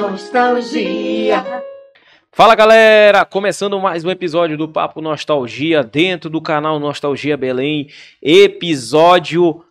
Nostalgia. Fala galera, começando mais um episódio do Papo Nostalgia dentro do canal Nostalgia Belém, episódio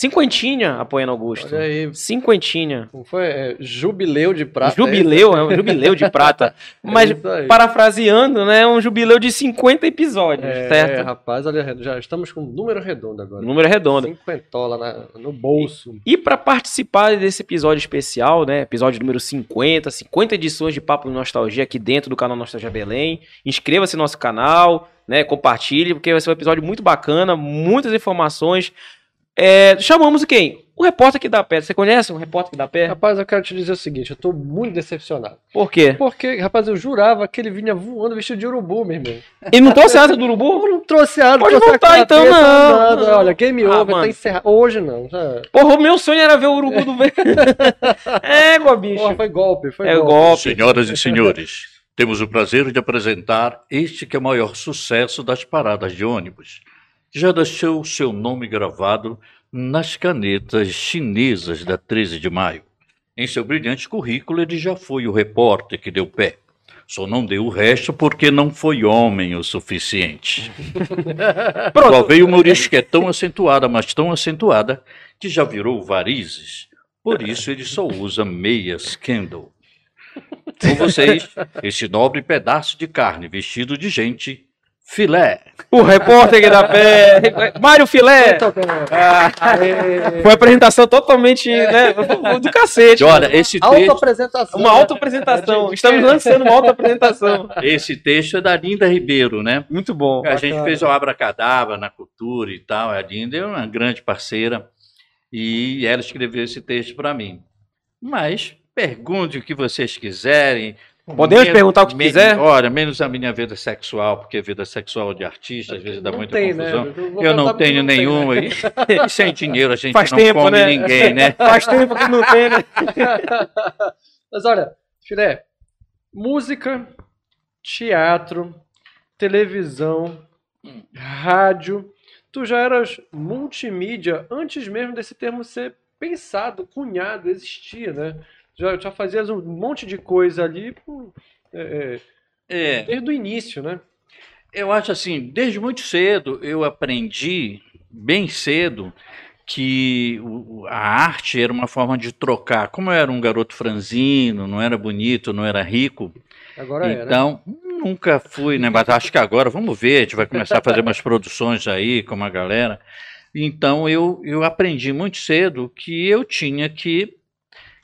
cinquentinha, apoiando Augusto. Olha aí, Cinquentinha. como foi? É, jubileu de prata. Jubileu, é um jubileu de prata. Mas, É isso aí. parafraseando, né, é um jubileu de 50 episódios, É, certo? rapaz, olha, já estamos com um número redondo agora. Número redondo. Cinquentola na- no bolso. E para participar desse episódio especial, né, episódio número 50, 50 edições de Papo Nostalgia aqui dentro do canal Nostalgia Belém, inscreva-se no nosso canal, né, compartilhe, porque vai ser um episódio muito bacana, muitas informações. É, chamamos quem? O repórter que dá pé. Você conhece o repórter que dá pé? Rapaz, eu quero te dizer o seguinte, eu tô muito decepcionado. Por quê? Porque, rapaz, eu jurava que ele vinha voando vestido de urubu, meu irmão. E não trouxe asa do urubu? Eu não trouxe asa, Pode voltar, então, não, nada. não. Olha, game Ah, over, mano. tá encerrado. Hoje não. Já... Porra, o meu sonho era ver o urubu do vento. é, bicho. Porra, foi golpe, foi É golpe. golpe. Senhoras e senhores, temos o prazer de apresentar este que é o maior sucesso das paradas de ônibus. Já deixou seu nome gravado nas canetas chinesas da 13 de maio. Em seu brilhante currículo, ele já foi o repórter que deu pé. Só não deu o resto porque não foi homem o suficiente. Só veio uma origem que é tão acentuada, mas tão acentuada, que já virou varizes. Por isso ele só usa meias Kendall. Com vocês, esse nobre pedaço de carne vestido de gente, filé. O repórter que dá pé. Mário Filé. Ah. Foi uma apresentação totalmente né, do cacete. Olha, esse texto, Auto-apresentação. Uma auto-apresentação. É, Estamos lançando uma auto-apresentação. esse texto é da Linda Ribeiro, né? Muito bom. A gente fez o Abracadabra na cultura e tal. A Linda é uma grande parceira e ela escreveu esse texto para mim. Mas pergunte o que vocês quiserem. Podemos Men- perguntar o que men- quiser? Olha, menos a minha vida sexual, porque a vida sexual de artista às vezes dá Não muita tem, né? confusão. vou Eu não cantar porque tenho não tem, nenhuma. né? E, e sem dinheiro a gente Faz não tempo, come né? ninguém, né? Faz tempo que não tem, né? Mas olha, filé, música, teatro, televisão, rádio, tu já eras multimídia antes mesmo desse termo ser pensado, cunhado, existia, né? Já, já fazias um monte de coisa ali é, é, É, desde o início, né? eu acho assim, desde muito cedo eu aprendi, bem cedo, que a arte era uma forma de trocar. Como eu era um garoto franzino, não era bonito, não era rico, Agora é, né? então nunca fui, né? Mas acho que agora, vamos ver, a gente vai começar a fazer umas produções aí com uma galera. Então eu, eu aprendi muito cedo que eu tinha que,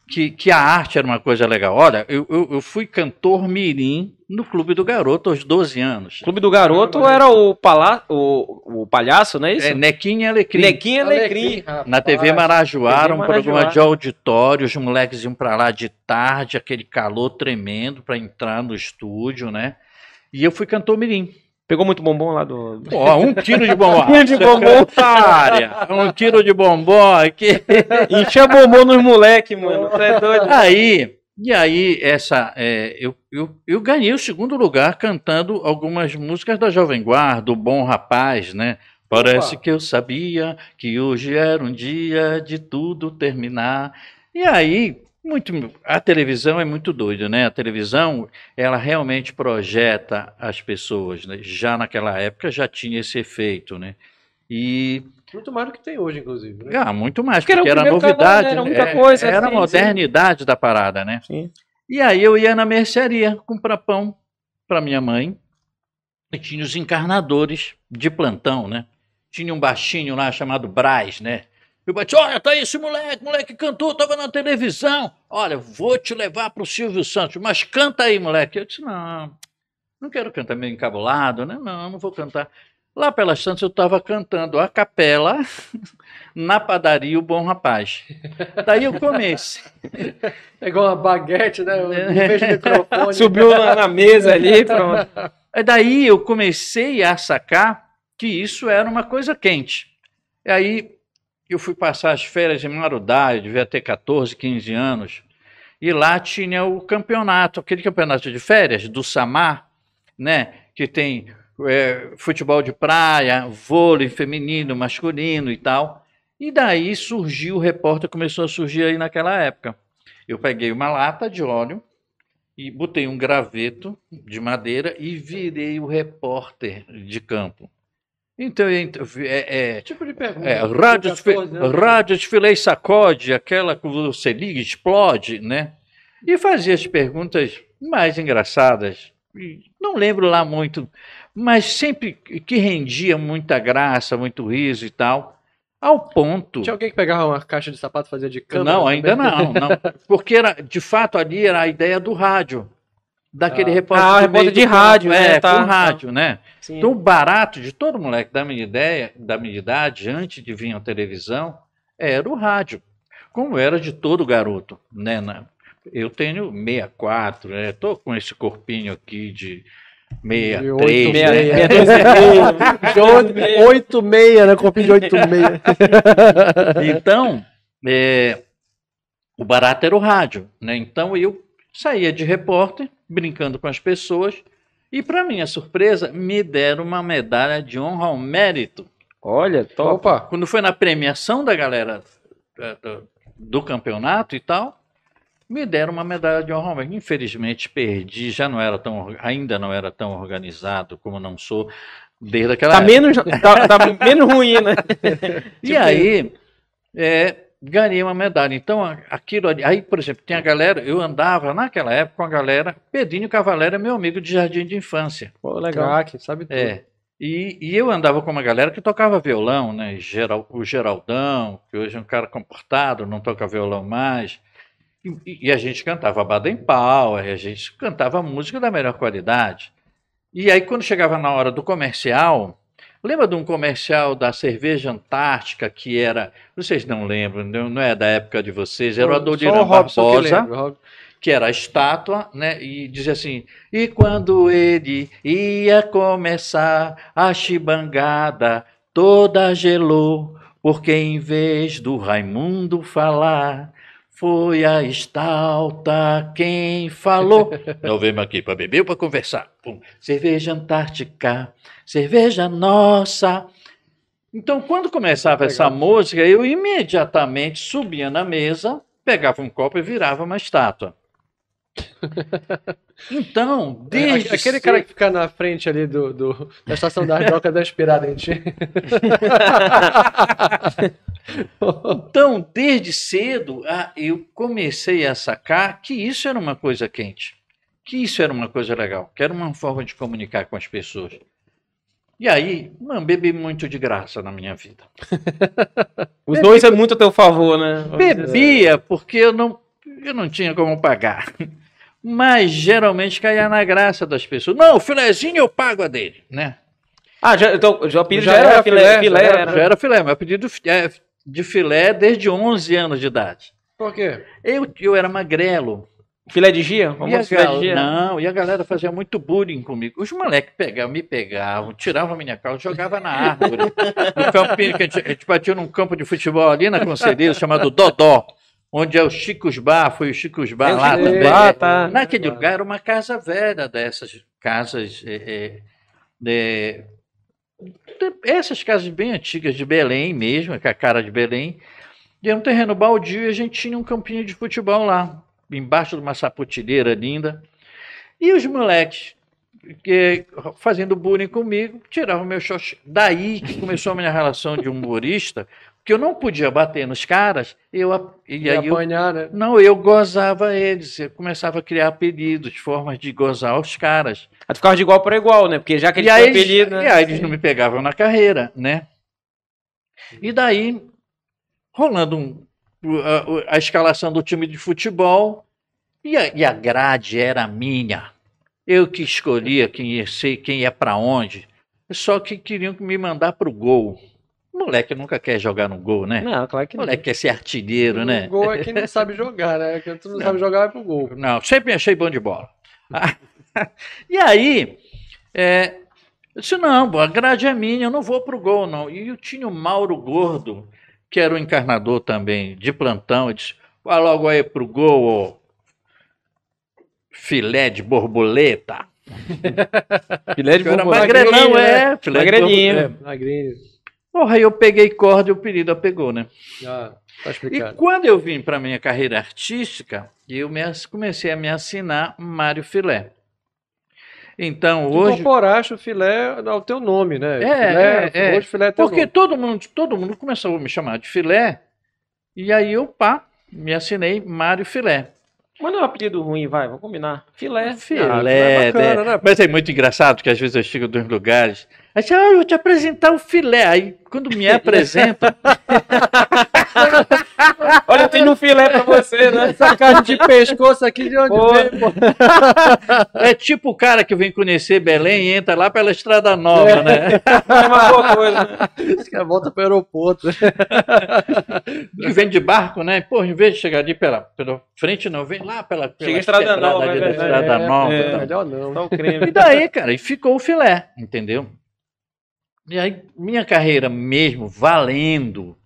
que, que a arte era uma coisa legal. Olha, eu, eu, eu fui cantor mirim no Clube do Garoto aos 12 anos. Clube do Garoto era o, palá o, o palhaço, não é isso? É, Nequinha e Alecrim. Nequinho Alecrim. rapaz. Na TV Marajoara, TV um programa de auditório, os moleques iam pra lá de tarde, aquele calor tremendo para entrar no estúdio, né? E eu fui cantor mirim. Pegou muito bombom lá do. Ó, um quilo de bombom. Um quilo de bombom. Área, um quilo de bombom aqui. Enchia bombom nos moleque, mano. Você é doido. Aí, e aí, essa, é, eu, eu, eu ganhei o segundo lugar cantando algumas músicas da Jovem Guarda, o Bom Rapaz, né? Parece Opa. que eu sabia que hoje era um dia de tudo terminar. E aí, muito, a televisão é muito doida, né? A televisão, ela realmente projeta as pessoas, né? Já naquela época já tinha esse efeito, né? E Muito mais do que tem hoje, inclusive. Né? ah, muito mais, Porque porque era era, primeiro canal, novidade. né? Era né? muita É, coisa, Era a sim, modernidade da parada, né? Sim. E aí eu ia na mercearia comprar pão para minha mãe. E tinha os encarnadores de plantão, né? Tinha um baixinho lá chamado Braz, né? Eu bati, olha, tá aí esse moleque, moleque cantou, tava na televisão. Olha, vou te levar pro Silvio Santos, mas canta aí, moleque. Eu disse, não, não quero cantar meio encabulado, né? Não, não vou cantar. Lá pelas tantas eu estava cantando a capela na padaria O Bom Rapaz. Daí eu comecei. É igual uma baguete, né? De microfone. Subiu na, na mesa ali, pronto. Aí Daí eu comecei a sacar que isso era uma coisa quente. E aí eu fui passar as férias em Marudá, eu devia ter 14, 15 anos, e lá tinha o campeonato, aquele campeonato de férias do Samar, né, que tem é, futebol de praia, vôlei feminino, masculino e tal. E daí surgiu, o repórter começou a surgir aí naquela época. Eu peguei uma lata de óleo e botei um graveto de madeira e virei o repórter de campo. Então, é, é, tipo de pergunta? é, rádio, 14 anos. rádio desfilei sacode, aquela que você liga explode, né? E fazia as perguntas mais engraçadas. Não lembro lá muito, mas sempre que rendia muita graça, muito riso e tal, ao ponto. Tinha alguém que pegava uma caixa de sapato e fazia de câmera? Não, também? ainda não, não. Porque era, de fato ali era a ideia do rádio. Daquele Ah. repórter. Ah, repórter de do campo, rádio, é, né? Tá, com rádio, né? Sim. Então, o barato de todo moleque da minha ideia, da minha idade, antes de vir à televisão, era o rádio. Como era de todo garoto, né? Na- Eu tenho 64, né? Tô com esse corpinho aqui de 63, oito, né? meia, meia dúzia e meia. De oito- oito meia, né? Copinho de oito meia. Então, é, o barato era o rádio, né? Então eu saía de repórter, brincando com as pessoas, e para minha surpresa, me deram uma medalha de honra ao mérito. Olha, top. Opa. Quando foi na premiação da galera eh, do, do campeonato e tal, me deram uma medalha de honra ao mérito. Infelizmente perdi, já não era tão, ainda não era tão organizado como não sou desde aquela Tá época. menos, tá, tá menos ruim, né? E Tipo, aí, é, ganhei uma medalha. Então, aquilo ali. Aí, por exemplo, tem a galera. Eu andava naquela época com a galera. Pedrinho Cavalera é meu amigo de jardim de infância. Pô, legal. Craque, sabe tudo. É. E, e eu andava com uma galera que tocava violão, né? Geral, o Geraldão, que hoje é um cara comportado, não toca violão mais. E, e a gente cantava Baden Powell, a gente cantava música da melhor qualidade. E aí, quando chegava na hora do comercial, lembra de um comercial da cerveja Antártica que era. Vocês não lembram, não é da época de vocês, era o Adoniran que Barbosa lembra, Rob- que era a estátua, né? E dizia assim: e quando ele ia começar a chibangada, toda gelou, porque em vez do Raimundo falar, foi a estalta quem falou. Nós vemos aqui para beber ou para conversar? Pum. Cerveja Antártica, cerveja nossa. Então, quando começava essa Legal. música, eu imediatamente subia na mesa, pegava um copo e virava uma estátua. Então, É, desde aquele cedo- cara que fica na frente ali do, do- da estação da Ardoca da inspirada em ti. Então, desde cedo, eu comecei a sacar que isso era uma coisa quente, que isso era uma coisa legal, que era uma forma de comunicar com as pessoas. E aí, mano, bebi muito de graça na minha vida. Os dois é muito a teu favor, né? Bebia porque eu não, eu não tinha como pagar. Mas geralmente caía na graça das pessoas. Não, o filezinho eu pago a dele, né? Ah, já, então, já o Já já, era era filé, filé, filé, já era- era. Já era filé, meu pedido é de filé desde 11 anos de idade. Por quê? Eu, eu era magrelo. Filé de gia? E Vamos filé de gia. Não, e a galera fazia muito bullying comigo. Os moleques pegavam, me pegavam, tiravam a minha calça, jogavam na árvore. no campinho que a gente, a gente batia num campo de futebol ali na Conselheira, chamado Dodó, onde é o Chicos Bar, foi o Chicos Bar É lá Chicos também. Bar, tá. Naquele lugar era uma casa velha dessas casas. é, é, é, de- essas casas bem antigas de Belém mesmo, com a cara de Belém. E era um terreno baldio e a gente tinha um campinho de futebol lá, embaixo de uma sapotilheira linda. E os moleques que, fazendo bullying comigo, tiravam meu xoxi. Daí que começou a minha relação de humorista, porque eu não podia bater nos caras, eu, e E aí eu apanhar, né? não, eu gozava eles, eu começava a criar apelidos, formas de gozar os caras. Aí tu ficava de igual para igual, né? Porque já que eles, apelido, né? e aí eles não me pegavam na carreira, né? E daí, rolando um- o- a, o- a escalação do time de futebol, e a, e a grade era minha. Eu que escolhia quem ia ser, quem ia para onde. só que queriam me mandar pro gol. Moleque nunca quer jogar no gol, né? Não, claro que não. Moleque quer ser artilheiro, né? O gol é quem não sabe jogar, né? Quem tu não sabe jogar vai pro gol. Não, sempre me achei bom de bola. e aí, é, eu disse, não, a grade é minha, eu não vou pro gol, não. E eu tinha o Mauro Gordo, que era o encarnador também, de plantão, e disse, vai logo aí pro gol, ô filé de borboleta. Filé de Eu era borboleta. magrelão, né? é, filé de Magrelinho. É, magrinho. Porra, aí eu peguei corda e o apelido a pegou, né? Ah, tá E explicado. quando eu vim para minha carreira artística, eu comecei a me assinar Mário Filé. Então, Tu hoje. incorporaste o filé ao teu nome, né? É, filé, é, é. Hoje filé é teu Porque nome. todo mundo, todo mundo começou a me chamar de filé, e aí eu, pá, me assinei Mário Filé. Mas não é um apelido ruim, vai, vamos combinar. Filé. Filé, é bacana, né? né? Mas é muito engraçado que às vezes eu chego nos lugares, aí diz, ah, eu vou te apresentar o filé. Aí quando me apresentam, Olha, tem um filé pra você, né? Essa carne de pescoço aqui de onde Pô. vem, pô? é tipo o cara que vem conhecer Belém e entra lá pela Estrada Nova, É. né? É uma boa coisa. né? Volta pro aeroporto. Que vem de barco, né? Pô, em vez de chegar ali pela, pela frente, não, vem lá pela, pela Chega Estrada Nova, ali é. Estrada É, Nova. é. e tal. Melhor não. Só o creme. E daí, cara, e ficou o filé, entendeu? E aí, minha carreira mesmo, valendo,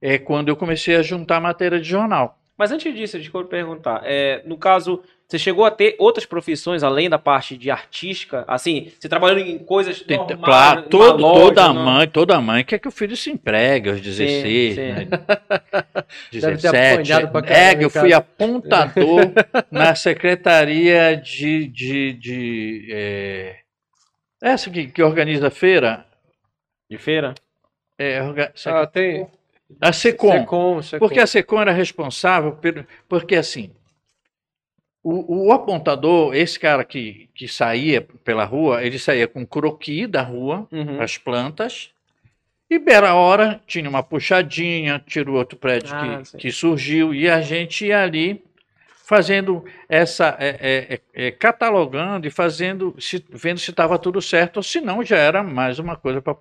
é quando eu comecei a juntar matéria de jornal. Mas antes disso, deixa eu perguntar. É, no caso, você chegou a ter outras profissões além da parte de artística? Assim, você trabalhando em coisas Tem- normais, claro, todo- loja, toda não? mãe, toda mãe quer que o filho se empregue aos 16, sim. né? Deve ter 17. apanhado pra É, eu fui apontador na secretaria de. de, de é, essa que, que organiza a feira. De feira? É, orga- Ah, tem. a SECOM. Secom, Secom. Porque a SECOM era responsável, pelo- porque assim, o, o apontador, esse cara que, que saía pela rua, ele saía com croqui da rua, Uhum. as plantas, e bela hora tinha uma puxadinha, tira o outro prédio Ah, que, que surgiu, e a gente ia ali fazendo essa, é, é, é, é, catalogando e fazendo, se- vendo se estava tudo certo, ou se não já era mais uma coisa para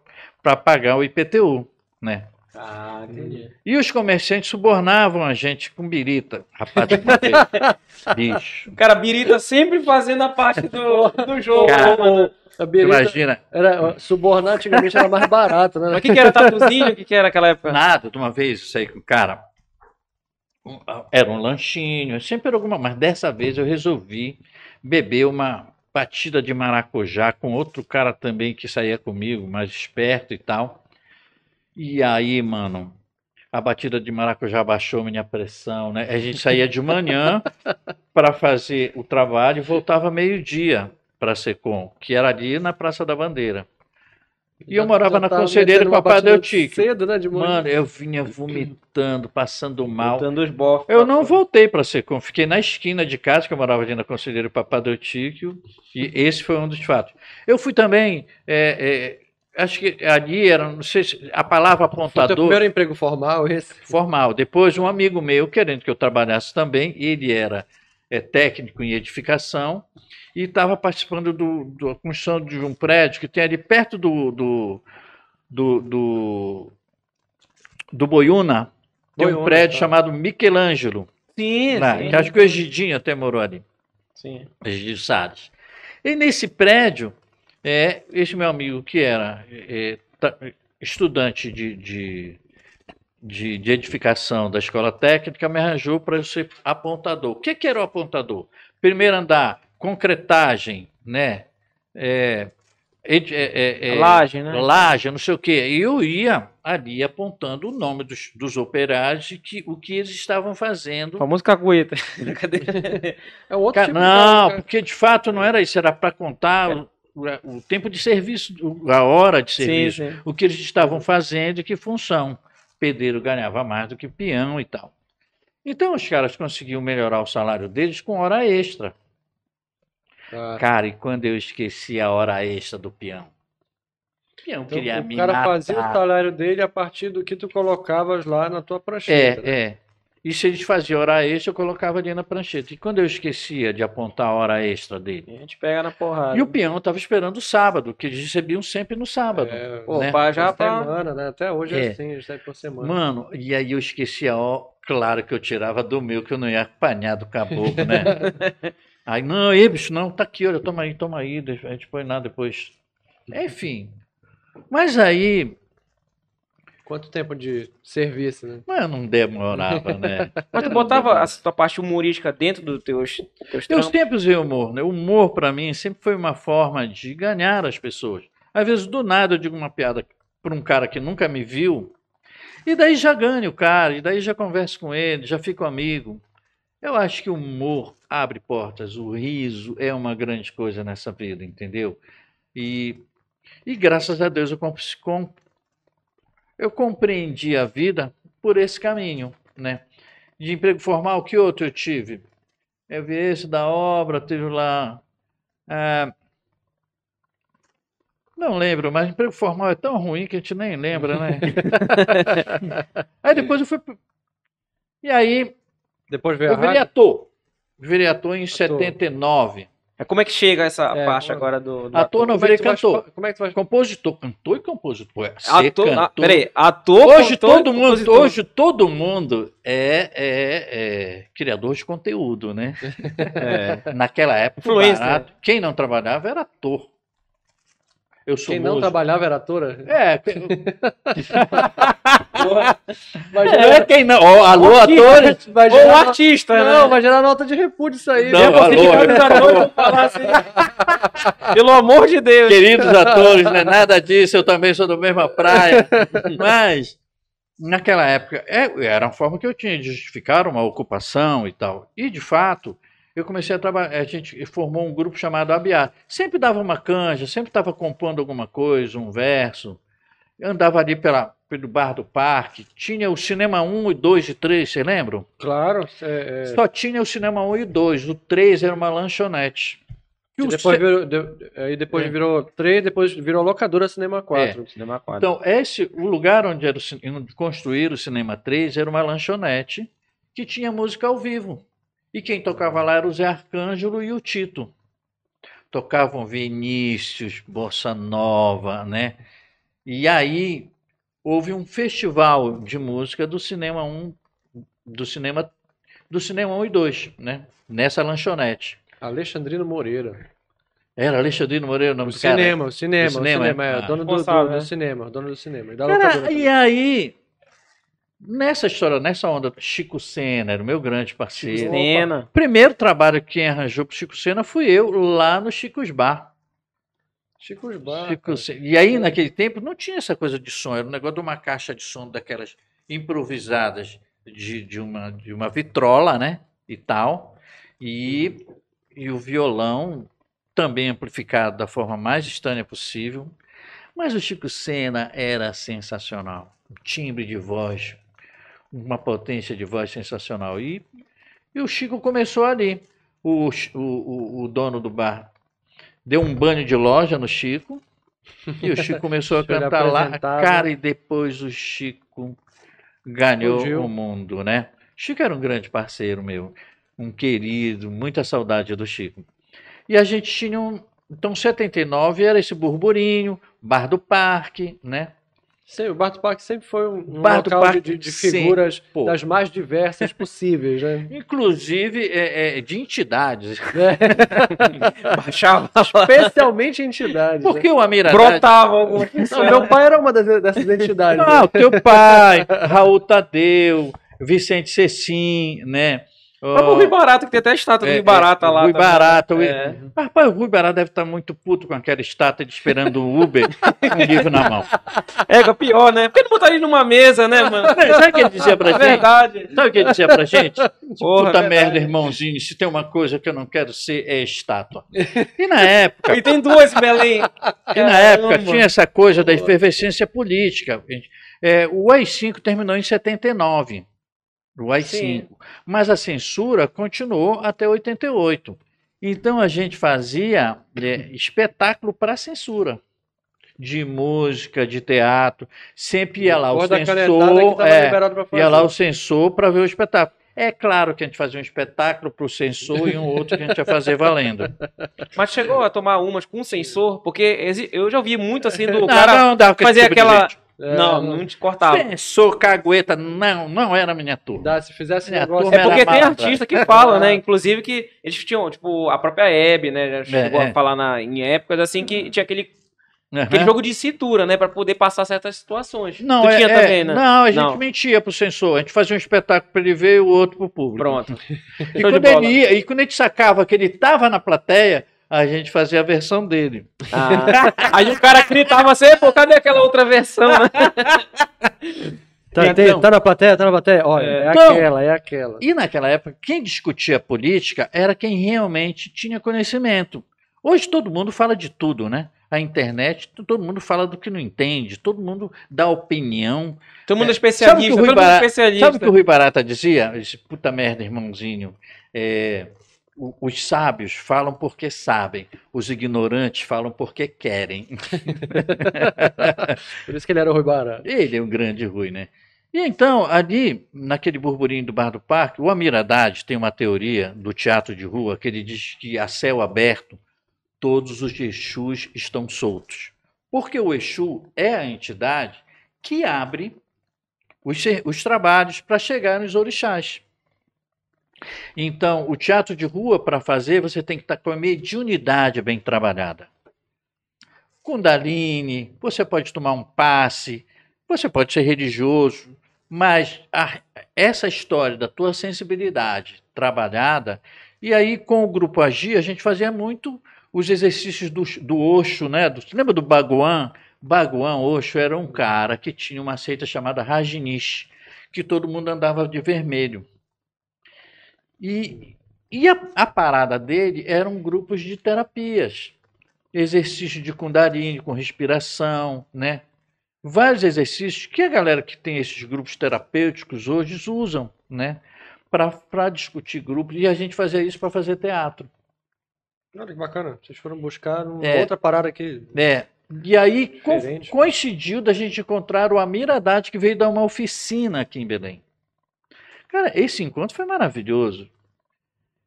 pagar o IPTU, né? Ah, entendi. E os comerciantes subornavam a gente com birita. Rapaz, bicho. O cara birita sempre fazendo a parte do, do jogo. Cara, né? A birita Imagina, era, subornar antigamente era mais barato, né? Mas o que, que era tatuzinho? O que, que era aquela época? nada, de uma vez eu saí com o cara. um- Era um lanchinho, sempre era alguma, mas dessa vez eu resolvi beber uma batida de maracujá com outro cara também que saía comigo, mais esperto e tal. E aí, mano, a batida de maracujá baixou minha pressão, né? A gente saía de manhã para fazer o trabalho e voltava meio-dia para a Secom, que era ali na Praça da Bandeira. E eu morava na metendo uma Papadeu batida Tique. Cedo, né? De manhã. Mano, eu vinha vomitando, passando mal. Botando os bofs. Eu não voltei para Secom, fiquei na esquina de casa, que eu morava ali na Conselheiro Papadeutíquio, e esse foi um dos fatos. Eu fui também, é, é, acho que ali era, não sei se, a palavra Foi teu apontador primeiro emprego formal, esse? formal. Depois, um amigo meu, querendo que eu trabalhasse também, ele era é, técnico em edificação e estava participando do, do- da construção de um prédio que tem ali perto do, do, do, do, do Boiúna, tem um prédio tá. chamado Michelangelo, Sim, lá, sim. que acho que o Egidinho até morou ali. Sim. Egidio Salles. E nesse prédio, é, esse meu amigo que era é, ta- estudante de, de, de, de edificação da escola técnica me arranjou para eu ser apontador. O que, que era o apontador? Primeiro andar, concretagem, né? É, é, é, é, Laje, né? laje, não sei o quê. E eu ia ali apontando o nome dos, dos operários e que, o que eles estavam fazendo O famoso cagueta. Cadê? É outro Cara, tipo não, de porque de fato não era isso, era para contar o, o- tempo de serviço, o- a hora de sim, serviço, sim. o que eles estavam fazendo e que função. Pedreiro ganhava mais do que peão e tal. Então os caras conseguiam melhorar o salário deles com hora extra. Ah, Cara, e quando eu esqueci a hora extra do peão? O peão então, queria me o cara matar. fazia o salário dele a partir do que tu colocavas lá na tua É, prancheta. né? é. E se a gente fazia hora extra, eu colocava ali na prancheta. E quando eu esquecia de apontar a hora extra dele? A gente pega na porrada. E o peão estava esperando o sábado, que eles recebiam sempre no sábado. É, Pô, né? pra- já por pra... semana, né? Até hoje é, É. assim, sai por semana. Mano, e aí eu esquecia, ó, claro que eu tirava do meu, que eu não ia apanhar do caboclo, né? aí, não, ei, bicho, não, tá aqui, olha, toma aí, toma aí, a gente põe lá depois. Enfim. Mas aí, Quanto tempo de serviço, né? mas não demorava, né? Mas tu botava a tua parte humorística dentro dos teus, teus Eu trampos? sempre usei humor, né? O humor, pra mim, sempre foi uma forma de ganhar as pessoas. Às vezes, do nada, eu digo uma piada pra um cara que nunca me viu, e daí já ganho o cara, e daí já converso com ele, já fico amigo. Eu acho que o humor abre portas, o riso é uma grande coisa nessa vida, entendeu? E, e graças a Deus eu, com- eu compreendi a vida por esse caminho, né? De emprego formal, que outro eu tive? Eu vi esse da obra, teve lá. ah, não lembro, mas emprego formal é tão ruim que a gente nem lembra, né? aí depois eu fui. E aí, Depois veio a eu virei ator. Virei ator em 79. É, Como é que chega essa É, parte como- agora do, do Ator não Como é virei cantor. Como é que tu vai... Compositor. Cantor e compositor. É, ser Ator, ah, cantor. peraí, ator, Hoje cantor e todo, mundo, compositor. hoje todo mundo é, é- é criador de conteúdo, né? É. Naquela época, barato, quem não trabalhava era ator. Eu sou Quem não trabalhava era atora? É, que- Imagina, é quem não. Ó, alô, atores. Ou artista, não, né? vai gerar nota de repúdio isso aí. Não, ficar alô. falar assim, Pelo amor de Deus. Queridos atores, não é nada disso, eu também sou da mesma praia. Mas, naquela época, é- era uma forma que eu tinha de justificar uma ocupação e tal. E, de fato, eu comecei a trabalhar, a gente formou um grupo chamado Abiar. Sempre dava uma canja, sempre estava compondo alguma coisa, um verso. Eu andava ali pela, pelo bar do parque, tinha o cinema 1 e 2 e 3, você lembram? Claro. é, é, Só tinha o cinema 1 e 2, o 3 era uma lanchonete. E o depois ce- virou, de- aí depois É. virou 3, depois virou locadora Cinema 4. Cinema quadro. Então, esse, o lugar onde era o, onde construíram o Cinema 3 era uma lanchonete que tinha música ao vivo. E quem tocava lá era o Zé Arcângelo e o Tito. Tocavam Vinícius, Bossa Nova, né? E aí houve um festival de música do Cinema 1, do Cinema, do cinema 1 e 2, né? Nessa lanchonete. Alexandrino Moreira. Era Alexandrino Moreira o nome O do cara? cinema, o cinema, O o cinema, cinema, é, ah. dono do, do, Responsável, do né? cinema, dono do cinema. E da Cara, e também. aí, nessa história, nessa onda, Chico Sena era o meu grande parceiro. Cena. Primeiro trabalho que quem arranjou pro Chico Sena fui eu, lá no Chico's Bar. Chico Bar. Chico. Sena. E aí, naquele tempo, não tinha essa coisa de som, era um negócio de uma caixa de som daquelas improvisadas de, de, uma, de uma vitrola, né? E tal. E, e o violão também amplificado da forma mais estranha possível. Mas o Chico Sena era sensacional. Um timbre de voz, uma potência de voz sensacional. E, e o Chico começou ali. O, o, o, dono do bar deu um banho de loja no Chico. E o Chico começou a cantar lá. Cara, e depois o Chico ganhou Explodiu. o mundo, né? Chico era um grande parceiro meu, um querido, muita saudade do Chico. E a gente tinha um. Então, 79 era esse burburinho, bar do parque, né? Sim, o Bar do Parque sempre foi um, um local de- Parque, de, de figuras das mais diversas possíveis, né? Inclusive é, é, de entidades. Baixava. Especialmente entidades. né? Porque o Amiradade. Brotava alguma Não, meu pai era uma das- dessas entidades. Ah, né? o teu pai, Raul Tadeu, Vicente Cecim, né? O Rui Barata, que tem até a estátua do É, Rui Barata é, lá. Rui também. Barata. o- É. Rapaz, o Rui Barata deve estar muito puto com aquela estátua de esperando o Uber com o livro na mão. É, é pior, né? Por que não botar ele numa mesa, né, mano? Sabe o que ele dizia pra É gente? verdade. Sabe o que ele dizia pra gente? Porra, Puta é merda, verdade. irmãozinho, se tem uma coisa que eu não quero ser, é estátua. E na época, E tem duas, Belém. E na época tinha essa coisa da efervescência política. gente. É, o AI-5 terminou em 79. O AI-5. Sim. Mas a censura continuou até 88. Então a gente fazia é, espetáculo para censura. de música, de teatro. Sempre ia lá o Depois censor, é, ia lá o censor para ver o espetáculo. É claro que a gente fazia um espetáculo para o censor e um outro que a gente ia fazer valendo. Mas chegou a tomar umas com sensor, porque exi- eu já vi muito assim do Não, cara não esse fazer tipo aquela. É, não, não te cortava. Censor, cagueta, não, não era minha turma. Dá, se fizesse É, a negócio... É porque tem artista que fala, né? Inclusive que eles tinham, tipo, a própria Hebe, né? Já chegou é. a falar na, em épocas assim que tinha aquele, Aham. aquele jogo de cintura, né? Pra poder passar certas situações. Não, tu é, tinha é, também, né? não, a gente Não. mentia pro censor. A gente fazia um espetáculo para ele ver e o outro pro público. Pronto. E quando, ele ia, e quando a gente sacava que ele tava na plateia, a gente fazia a versão dele. Ah, aí o cara gritava assim, pô, cadê aquela outra versão, né? Tá, Então- tem- tá na plateia? Tá na plateia? Olha, É. é, Então- aquela, é aquela. E naquela época, quem discutia política era quem realmente tinha conhecimento. Hoje todo mundo fala de tudo, né? A internet, todo mundo fala do que não entende, todo mundo dá opinião. Todo mundo é É. especialista, Sabe o que o todo Rui mundo é Barata-. Sabe o que o Rui Barata dizia? Ele disse, puta merda, irmãozinho. É, os sábios falam porque sabem, os ignorantes falam porque querem. Por isso que ele era o Rui Barata. Ele é um grande Rui, né? E então, ali, naquele burburinho do Bar do Parque, o Amir Haddad tem uma teoria do teatro de rua que ele diz que a céu aberto, todos os Exus estão soltos. Porque o Exu é a entidade que abre os, os trabalhos para chegar nos orixás. Então, o teatro de rua, para fazer, você tem que estar com a mediunidade bem trabalhada. Kundalini, você pode tomar um passe, você pode ser religioso, mas a- essa história da tua sensibilidade trabalhada, e aí com o grupo Agir, a gente fazia muito os exercícios do, do Osho, né? Do, lembra do Baguan? Baguan Osho era um cara que tinha uma seita chamada Rajinish, que todo mundo andava de vermelho. E, e a, a parada dele eram grupos de terapias, exercício de Kundalini com respiração, né? Vários exercícios que a galera que tem esses grupos terapêuticos hoje usam, né? Para discutir grupos. E a gente fazia isso para fazer teatro. Olha que bacana. Vocês foram buscar uma É. outra parada aqui. É. E aí co- coincidiu da gente encontrar o Amir Haddad, que veio dar uma oficina aqui em Belém. Cara, esse encontro foi maravilhoso.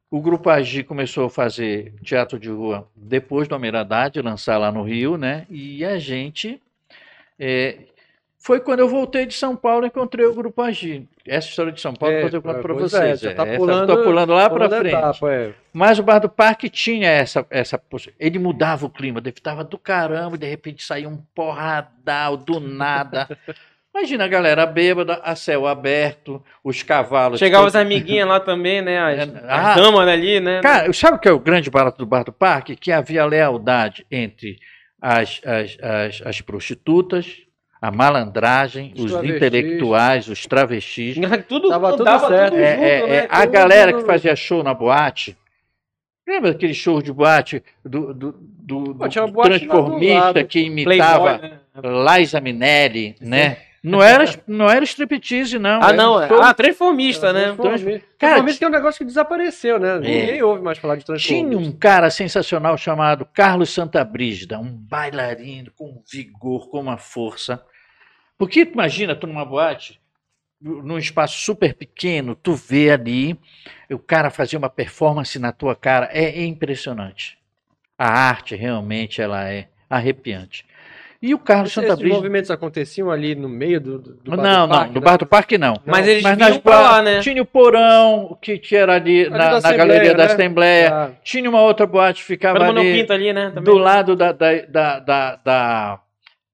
O Grupo Agir começou a fazer teatro de rua depois do Amir Haddad, lançar lá no Rio, né? E a gente. é, foi quando eu voltei de São Paulo e encontrei o Grupo Agir. Essa história de São Paulo É, eu conto para é, vocês. é. tá Essa pulando- tô pulando lá para frente. etapa, é. Mas o Bar do Parque tinha essa, essa Ele mudava o clima, ele tava do caramba, e de repente saía um porradal do nada. Imagina a galera bêbada, a céu aberto, os cavalos. Chegava as todos- amiguinhas lá também, né? As, É, as ah. damas ali, né? Cara, sabe o que é o grande barato do Bar do Parque? Que havia lealdade entre as, as, as, as prostitutas, a malandragem, Os os, intelectuais, os travestis. Tudo, Tava tudo andava certo. tudo É, junto, é, né? é, a Tudo- galera que fazia show na boate. Lembra daquele show de boate do, do, do, Pô, do transformista lado, que imitava Playboy, né? Liza Minelli, né? Não era, não era striptease, não. Ah, era não. um é- Ah, transformista, né? Transformista. Cara, Transformista que é um negócio que desapareceu, né? Ninguém ouve mais falar de Tinha transformista. um cara sensacional chamado Carlos Santabrígida, um bailarino com vigor, com uma força. Porque tu imagina, tu numa boate, num espaço super pequeno, tu vê ali, o cara fazer uma performance na tua cara, é impressionante. A arte realmente ela é arrepiante. E o Carlos Esses Santabrígida... movimentos aconteciam ali no meio do, do, do bar Não, do não, parque, no né? Bar do Parque não. Mas eles Mas vinham nas pra lá, né? Tinha o porão, que era ali, Ali na, da na galeria da né? Assembleia. Ah, Tinha uma outra boate que ficava ali Pinto ali, né? Também. do lado da, da, da, da, da,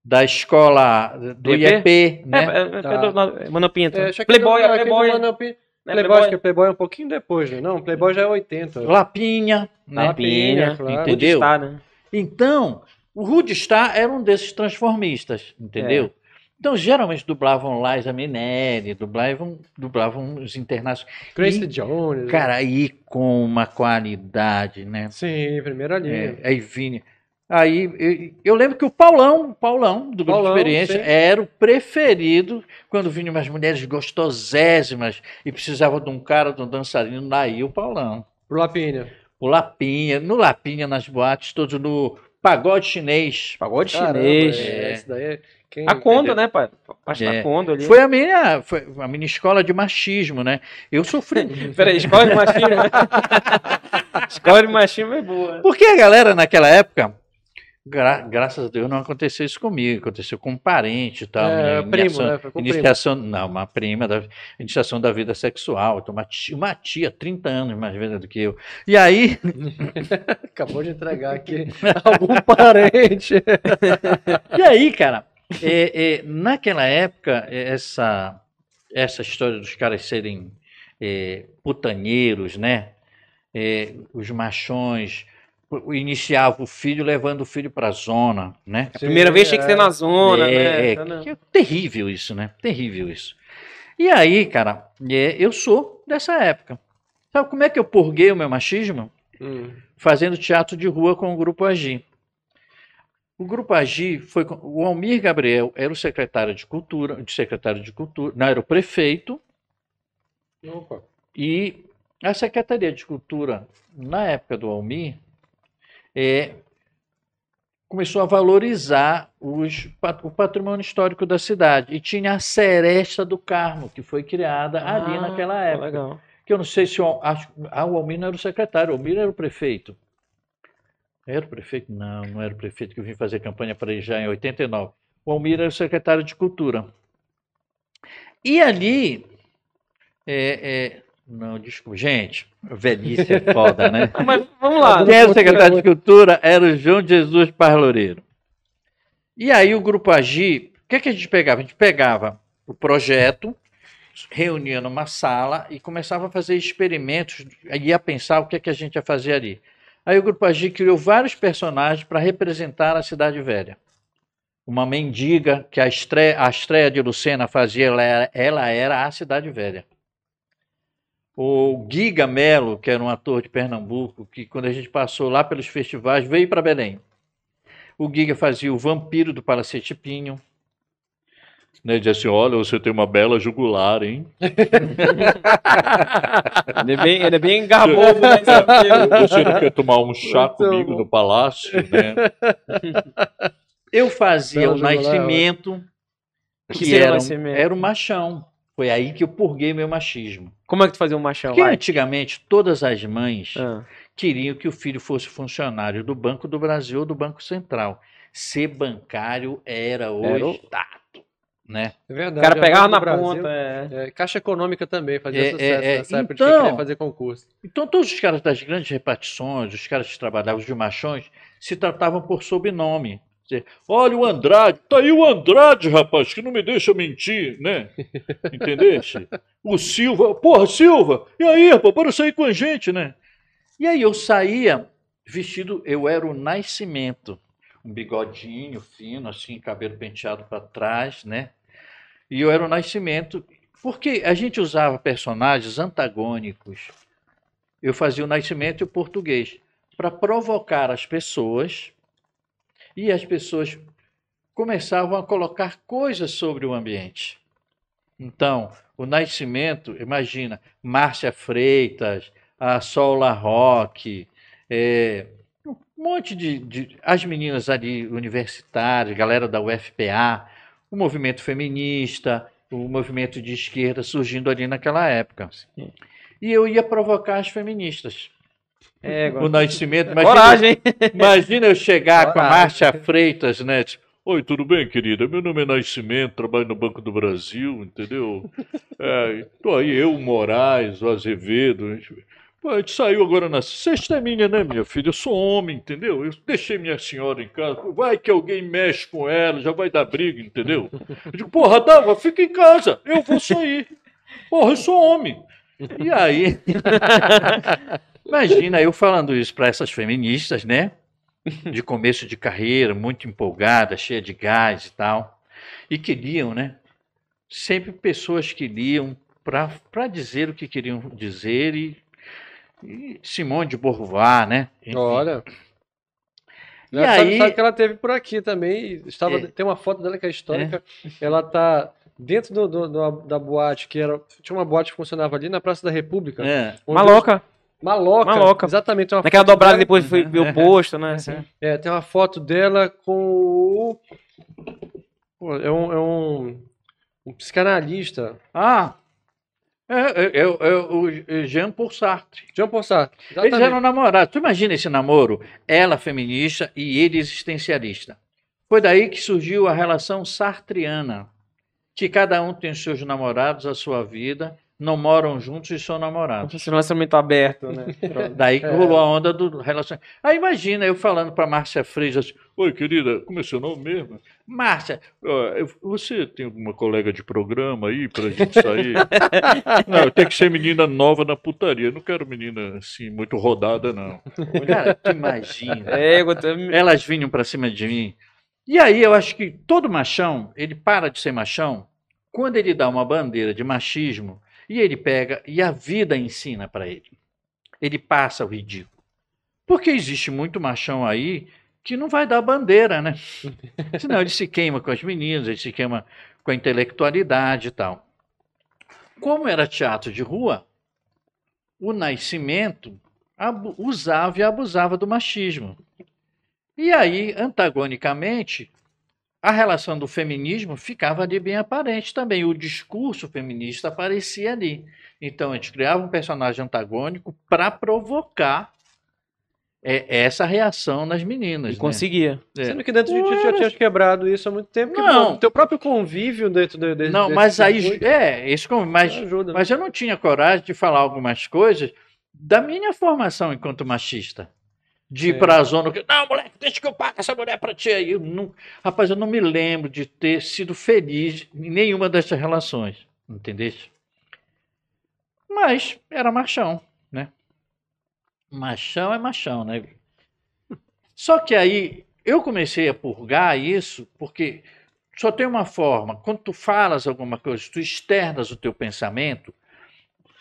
da escola do IEP? IEP, É, né? é, é, Tá. do- na- Mano Pinto. é, achei que Playboy, é aquele Playboy. Mano Pi- né? Playboy, acho que Playboy é um pouquinho depois, né? Não, Playboy já é 80. Lapinha, né? Lapinha, Lapinha, claro. Entendeu? Woodstock, né? Então, o Rudestar era um desses transformistas, entendeu? Então, geralmente dublavam Liza Minelli, dublavam, dublavam os internacionais. Grace Jones. né? Cara, aí com uma qualidade, né? Sim, primeira linha. É, aí Vini. Aí eu, eu lembro que o Paulão, Paulão do grupo Paulão, de experiência, sim. era o preferido quando vinham umas mulheres gostosésimas e precisavam de um cara, de um dançarino, daí o Paulão. Pro Lapinha. O Lapinha, no Lapinha, nas boates, todos no pagode chinês. Pagode Caramba, chinês. é, esse daí é quem- A Kondo, né, pai? Parte É. da Kondo ali. Foi a minha, foi a minha escola de machismo, né? Eu sofri. Peraí, escola de machismo. escola de machismo é boa. Porque a galera naquela época, gra- graças a Deus, não aconteceu isso comigo, aconteceu com um parente e tal. É, primo, né? Foi com primo. Iniciação, não, uma prima da iniciação da vida sexual. Então, uma tia, uma tia 30 anos mais velha do que eu. E aí, Acabou de entregar aqui algum parente. e aí, cara, é, é, naquela época, é, essa, essa história dos caras serem é, putanheiros, né? É, os machões iniciava o filho levando o filho para a zona, né? A primeira vez tinha que ser na zona, né? É, Tá é terrível isso, né? Terrível isso. E aí, cara, é, eu sou dessa época. Sabe como é que eu purguei o meu machismo? Hum. Fazendo teatro de rua com o Grupo Agi. O Grupo Agi foi o Almir Gabriel era o secretário de cultura, de secretário de cultura, não era o prefeito Opa. e a Secretaria de Cultura na época do Almir é, começou a valorizar os, o patrimônio histórico da cidade. E tinha a Seresta do Carmo, que foi criada ali Ah, naquela época. Legal. Que eu não sei se o, acho, ah, o Almir não era o secretário, o Almir era o prefeito. Era o prefeito? Não, não era o prefeito que eu vim fazer campanha para ele já em 89. O Almir era o secretário de Cultura. E ali. é, é, não, desculpa. Gente, velhice é foda, né? Mas vamos lá. Quem era o secretário de Cultura era o João Jesus Parloureiro. E aí o Grupo Agi, o que, que a gente pegava? A gente pegava o projeto, reunia numa sala e começava a fazer experimentos, ia pensar o que, que a gente ia fazer ali. Aí o Grupo Agi criou vários personagens para representar a Cidade Velha. Uma mendiga, que a estreia, a estreia de Lucena fazia, ela era, ela era a Cidade Velha. O Giga Melo, que era um ator de Pernambuco, que quando a gente passou lá pelos festivais, veio para Belém. O Giga fazia o vampiro do Palacete Pinho. Né, dizia assim, olha, você tem uma bela jugular, hein? Ele é bem, ele é bem garboso, né? Você não quer tomar um chá Muito comigo bom. no palácio, né? Eu fazia Bela o jugular, nascimento, Que que era, um, nascimento? era o machão. Foi aí que eu purguei meu machismo. Como é que tu fazia um machão? Porque Vai. antigamente todas as mães Ah. queriam que o filho fosse funcionário do Banco do Brasil ou do Banco Central. Ser bancário era o Era o- status, né? É O verdade. cara a pegava na Brasil, ponta. É. é, Caixa Econômica também fazia É, sucesso é, é, nessa época de então- queria fazer concurso. Então todos os caras das grandes repartições, os caras que trabalhavam, os de machões, se tratavam por sobrenome. Dizer, Olha o Andrade, tá aí o Andrade, rapaz, que não me deixa mentir, né? Entendeste? O Silva, porra, Silva, e aí, rapaz, bora sair com a gente, né? E aí eu saía vestido, eu era o Nascimento, um bigodinho fino, assim, cabelo penteado para trás, né? E eu era o Nascimento, porque a gente usava personagens antagônicos. Eu fazia o Nascimento e o português para provocar as pessoas e as pessoas começavam a colocar coisas sobre o ambiente. Então, o Nascimento, imagina, Márcia Freitas, a Sol Roque, é, um monte de, de- As meninas ali universitárias, galera da UFPA, o movimento feminista, o movimento de esquerda surgindo ali naquela época. E eu ia provocar as feministas. É, O. Nascimento, imagina, Coragem, imagina eu chegar com a Coragem. Márcia Freitas, né? tipo, Oi, tudo bem, querida? Meu nome é Nascimento, trabalho no Banco do Brasil, entendeu? É, tô aí, eu, o Moraes, o Azevedo. A gente, pô, a gente saiu agora na sexta é minha, né, minha filha? Eu sou homem, entendeu? Eu deixei minha senhora em casa. Vai que alguém mexe com ela, já vai dar briga, entendeu? Eu digo, porra, Dalva, fica em casa, eu vou sair. Porra, eu sou homem. E aí, imagina eu falando isso para essas feministas, né? De começo de carreira, muito empolgada, cheia de gás e tal. E queriam, né? Sempre pessoas queriam para dizer o que queriam dizer e, e Simone de Beauvoir, né? Enfim. Olha. E Ela sabe, aí- sabe que ela teve por aqui também. Estava, É. Tem uma foto dela que é histórica. Ela tá dentro do, do- do- da boate, que era. Tinha uma boate que funcionava ali na Praça da República. É. Maloca. Maloca. Maloca. Exatamente. uma Naquela dobrada dela- depois foi ver o posto, né? Assim. É, tem uma foto dela com. Pô, é um, é um, um psicanalista. Ah, é, é, é, o- é o Jean Paul Sartre. Jean Paul Sartre. Eles Exatamente. eram namorados. Tu imagina esse namoro? Ela feminista e ele existencialista. Foi daí que surgiu a relação sartriana, que cada um tem os seus namorados, a sua vida, não moram juntos e são namorados. Esse relacionamento aberto, né? Daí que É. rolou a onda do relacionamento. Aí imagina eu falando para Márcia Freitas, Oi, querida, como é seu nome mesmo? Márcia, eu- você tem alguma colega de programa aí pra gente sair? não, tem que ser menina nova na putaria. Não quero menina assim, muito rodada, não. Cara, tu imagina. É, eu tô- Elas vinham pra cima de mim. E aí eu acho que todo machão, ele para de ser machão quando ele dá uma bandeira de machismo e ele pega e a vida ensina pra ele. Ele passa o ridículo. Porque existe muito machão aí que não vai dar bandeira, né? Senão ele se queima com as meninas, ele se queima com a intelectualidade e tal. Como era teatro de rua, o Nascimento usava e abusava do machismo. E aí, antagonicamente, a relação do feminismo ficava ali bem aparente também. O discurso feminista aparecia ali. Então, a gente criava um personagem antagônico para provocar é, essa reação nas meninas. E né? conseguia. É. Sendo que dentro de ti já tinha quebrado isso há muito tempo. porque, Não. pô, teu próprio convívio dentro de, de, Não, desse mas aí. É, isso como. Mas, ajuda. né? mas eu não tinha coragem de falar algumas coisas da minha formação enquanto machista. De ir Sim. pra zona. Não, moleque, deixa que eu pago essa mulher pra ti aí. Eu não, rapaz, eu não me lembro de ter sido feliz em nenhuma dessas relações. Entendeste? Mas era machão, né? Machão é machão, né? Só que aí eu comecei a purgar isso porque só tem uma forma. Quando tu falas alguma coisa, tu externas o teu pensamento,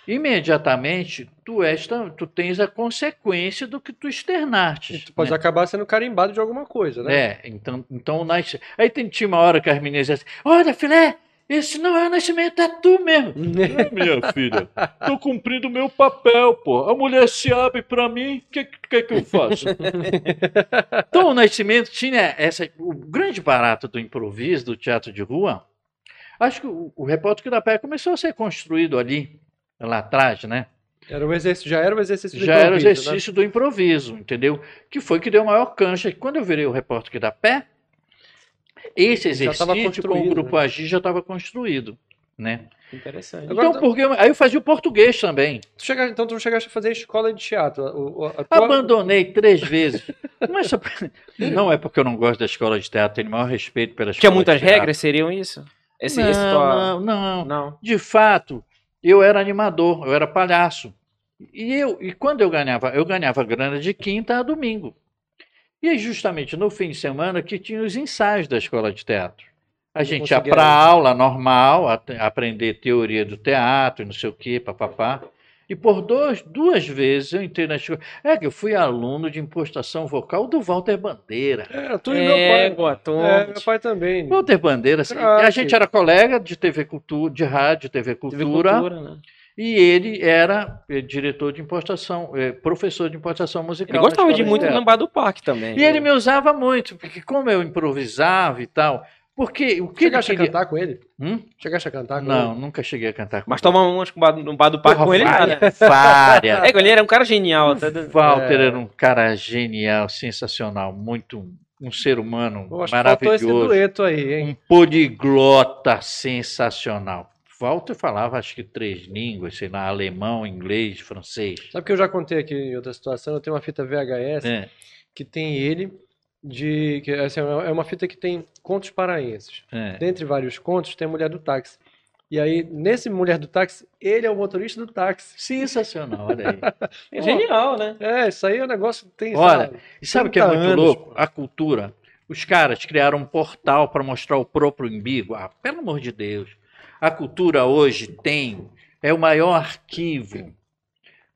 imediatamente tu, és, tu tens a consequência do que tu externaste. E tu pode né? acabar sendo carimbado de alguma coisa, né? É, então, então nas... aí tem, tinha uma hora que as meninas diziam assim, olha, filé, esse não é o nascimento, é tu mesmo. É, minha filha, tô cumprindo o meu papel, pô. A mulher se abre pra mim, o que, que, que eu faço? então o Nascimento tinha essa, o grande barato do improviso, do teatro de rua. Acho que o, o repórter da Pé começou a ser construído ali, lá atrás, né? Era um exercício, já era o exercício do Já era o improviso, né? exercício do improviso, entendeu? Que foi que deu maior cancha. Quando eu virei o repórter da Pé, esse Já exercício com o Grupo Agir já estava construído, né? Interessante. Agora- então, porque aí eu fazia o português também. Tu chegaste- então tu chegaste a fazer escola de teatro. O- a tua- Abandonei três vezes. Não é, só- não é porque eu não gosto da escola de teatro, tenho o maior respeito pela escola Tinha muitas regras, seriam isso? Esse, não, esse tua- não, não. não. De fato, eu era animador, eu era palhaço. E, eu, e quando eu ganhava, eu ganhava grana de quinta a domingo. E aí, justamente no fim de semana que tinha os ensaios da escola de teatro. A Não gente ia para aula normal, a- aprender teoria do teatro, e não sei o quê, papapá. E por dois, duas vezes eu entrei na escola. É que eu fui aluno de impostação vocal do Walter Bandeira. É, tu e meu pai. É, meu pai também. Walter Bandeira, assim, Craque. a gente era colega de TV Cultura, de rádio, TV Teve Cultura. cultura, né? E ele era eh, diretor de impostação, eh, professor de impostação musical. Ele gostava de muito lembrar do parque também. E ele me usava muito, porque como eu improvisava e tal, porque o que ele Chegaste a queria... cantar com ele? Hum? Chegaste a cantar com Não, ele? nunca cheguei a cantar com Mas ele. tomar umas com bar- no bar do parque Porra, com ele, nada. várias, várias. É, ele era um cara genial. Tá? O Walter É. era um cara genial, sensacional, muito um ser humano Eu acho que faltou esse maravilhoso. dueto aí, hein? Um poliglota sensacional. Walter falava acho que três línguas, sei lá, alemão, inglês, francês. Sabe que eu já contei aqui em outra situação? Eu tenho uma fita VHS É. que tem ele de. Que, assim, é uma fita que tem contos paraenses. É. Dentre vários contos, tem a mulher do táxi. E aí, nesse Mulher do Táxi, ele é o motorista do táxi. Sensacional, olha aí. É genial, né? É, isso aí é um negócio que tem. Olha, sabe? E sabe o que é 30 muito anos, louco? A cultura. Os caras criaram um portal para mostrar o próprio umbigo. Ah, pelo amor de Deus. A cultura hoje tem, é o maior arquivo,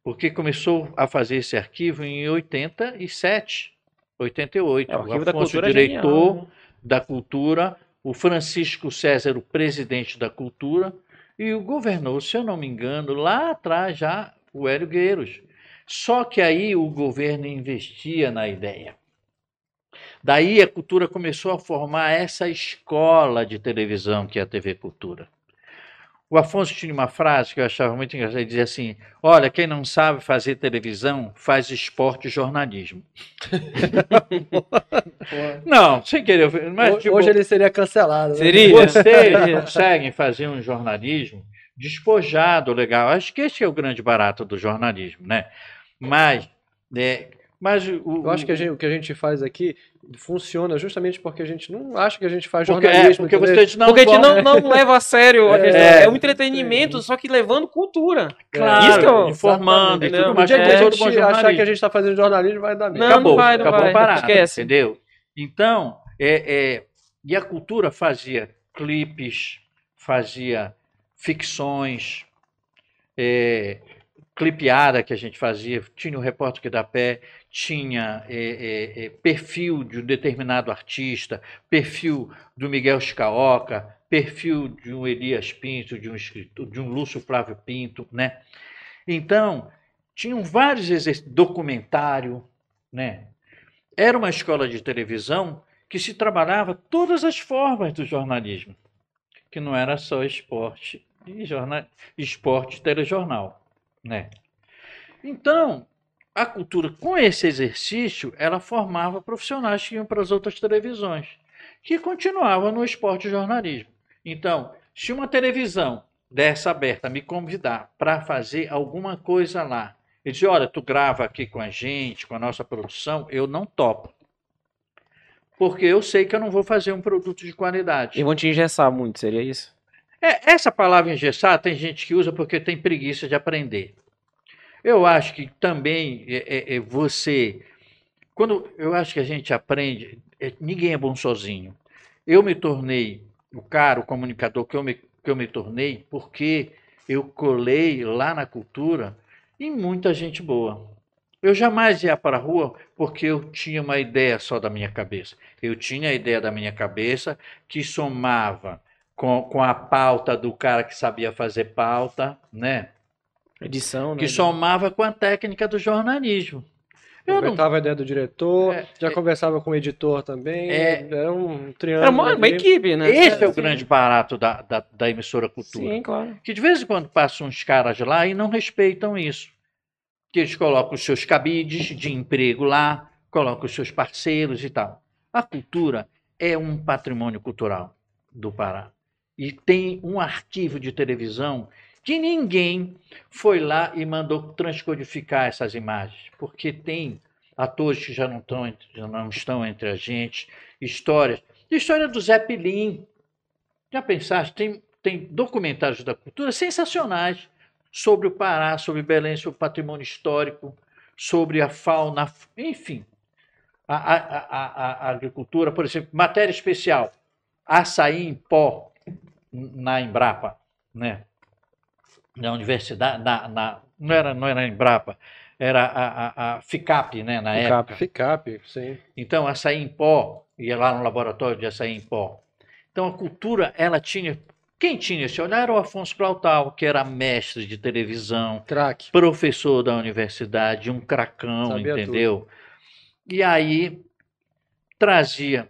porque começou a fazer esse arquivo em 87, 88. É, o arquivo da Afonso, cultura é diretor genial, né? da cultura, o Francisco César, o presidente da cultura, e o governou, se eu não me engano, lá atrás já o Hélio Gueiros. Só que aí o governo investia na ideia. Daí a cultura começou a formar essa escola de televisão que é a TV Cultura. O Afonso tinha uma frase que eu achava muito engraçada, ele dizia assim, olha, quem não sabe fazer televisão, faz esporte e jornalismo. não, sem querer, mas Hoje, tipo, hoje ele seria cancelado. né? Seria? vocês conseguem fazer um jornalismo despojado, legal. Acho que esse é o grande barato do jornalismo, né? Mas, né, mas o, Eu acho que a gente- o que a gente faz aqui funciona justamente porque a gente não acha que a gente faz porque, é, jornalismo. porque entendeu? vocês não Porque a gente não, não leva a sério. a É, questão. é. É, um entretenimento, só que levando cultura. Claro, Isso que eu- informando e tudo não, mais. a todo gente bom achar que a gente está fazendo jornalismo, vai dar merda. Não, acabou, vai, não acabou vai. parado, Esquece. entendeu? Então, é, é, e a cultura fazia clipes, fazia ficções, é, clipeada que a gente fazia, tinha o repórter que dá pé, tinha é, é, perfil de um determinado artista, perfil do Miguel Scaoca, perfil de um Elias Pinto, de um escritor, de um Lúcio Flávio Pinto, né? Então, tinham vários exercícios, documentário, né? Era uma escola de televisão que se trabalhava todas as formas do jornalismo, que não era só esporte e jornal, esporte telejornal, né? Então, a cultura com esse exercício, ela formava profissionais que iam para as outras televisões, que continuavam no esporte e jornalismo. Então, se uma televisão dessa aberta me convidar para fazer alguma coisa lá, ele dizia, olha, tu grava aqui com a gente, com a nossa produção, eu não topo. Porque eu sei que eu não vou fazer um produto de qualidade. E vão te engessar muito, seria isso? É, essa palavra engessar tem gente que usa porque tem preguiça de aprender. Eu acho que também é, é, é você. Quando eu acho que a gente aprende, é, ninguém é bom sozinho. Eu me tornei o cara, o comunicador que eu me, que eu me tornei, porque eu colei lá na cultura e muita gente boa. Eu jamais ia para a rua porque eu tinha uma ideia só da minha cabeça. Eu tinha a ideia da minha cabeça que somava com, com a pauta do cara que sabia fazer pauta, né? Edição, né? Que somava com a técnica do jornalismo. Eu não, a ideia do diretor, É, já é. conversava com o editor também. É. era um triângulo. Era uma, uma equipe, né? esse é o Sim. grande barato da, da, da emissora Cultura. Sim, claro. Que de vez em quando passam uns caras lá e não respeitam isso. Que eles colocam os seus cabides de emprego lá, colocam os seus parceiros e tal. A cultura é um patrimônio cultural do Pará. E tem um arquivo de televisão que ninguém foi lá e mandou transcodificar essas imagens, porque tem atores que já não estão, entre- já não estão entre a gente, histórias. História do Zé Pilim. Já pensaste? Tem, tem documentários da cultura sensacionais sobre o Pará, sobre Belém, sobre o patrimônio histórico, sobre a fauna, enfim. A, a, a- a agricultura, por exemplo, matéria especial, açaí em pó na Embrapa, né? Na universidade, na, na- não era não era Embrapa, era a, a, a FICAP, né, na época. Ficap, sim. Então, açaí em pó, ia lá no laboratório de açaí em pó. Então, a cultura, ela tinha. Quem tinha esse olhar era o Afonso Plautal, que era mestre de televisão, Crack. professor da universidade, um cracão, Sabia entendeu? E aí trazia.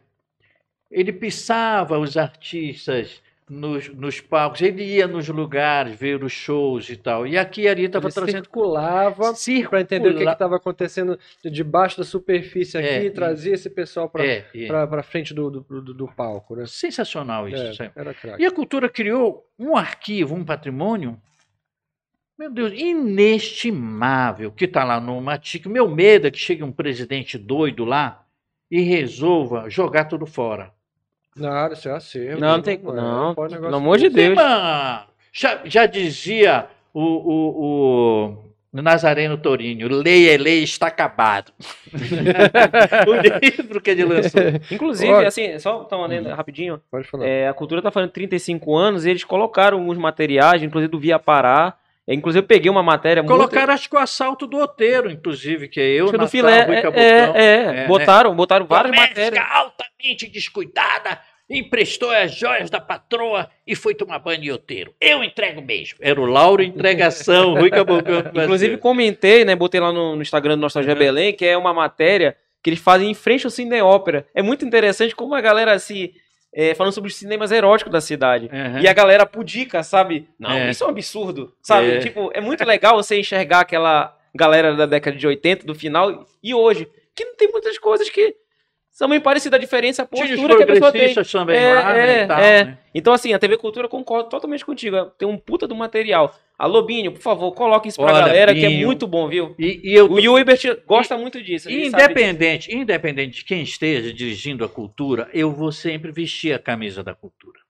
Ele pisava os artistas nos, nos palcos, ele ia nos lugares ver os shows e tal. E aqui e ali estava trazendo. circulava para entender o que estava acontecendo de debaixo da superfície aqui É, e trazia esse pessoal para É, é. frente do, do, do- palco, né? Sensacional isso. É. E a cultura criou um arquivo, um patrimônio, meu Deus, inestimável, que está lá no Matic. Meu medo é que chegue um presidente doido lá e resolva jogar tudo fora. Na área, isso é acervo. Não, não tem. é, Não, pode pelo amor de. Deus. Sim, já, já dizia o, o, o Nazareno Torinho, lei é lei, está acabado. o livro que ele lançou. Inclusive, Olha. assim, só uma lenda rapidinho. Pode falar. É, a cultura tá fazendo 35 anos e eles colocaram alguns materiais, inclusive do Via Pará. É, inclusive, eu peguei uma matéria muito. Colocaram, acho que o assalto do Oteiro, inclusive, que é eu, Acho que do Natal, filé. Rui É, Cabocão. é, é, né? botaram, botaram várias Doméstica matérias. altamente descuidada emprestou as joias da patroa e foi tomar banho de outeiro. Eu entrego mesmo. Era o Lauro Entregação, Rui Caboclo. Inclusive, comentei, né? Botei lá no, no Instagram do Nostalgia Uhum. Belém, que é uma matéria que eles fazem em frente ao Cine Ópera. É muito interessante como a galera se. É, falando sobre os cinemas eróticos da cidade. Uhum. E a galera pudica, sabe? Não, É. isso é um absurdo, sabe? É. Tipo, é muito legal você enxergar aquela galera da década de 80, do final, e hoje. Que não tem muitas coisas que são bem parecidas. A diferença é a postura que a pessoa tem. também É, lá, né, é, e tal, é. né? Então, assim, a TV Cultura concordo totalmente contigo. Tem um puta do material. Alô, Binho, por favor, coloque isso pra Olha, galera, que é Binho. muito bom, viu? E, e eu, O Hilbert gosta muito disso. ele sabe independente, independente de quem esteja dirigindo a cultura, eu vou sempre vestir a camisa da cultura.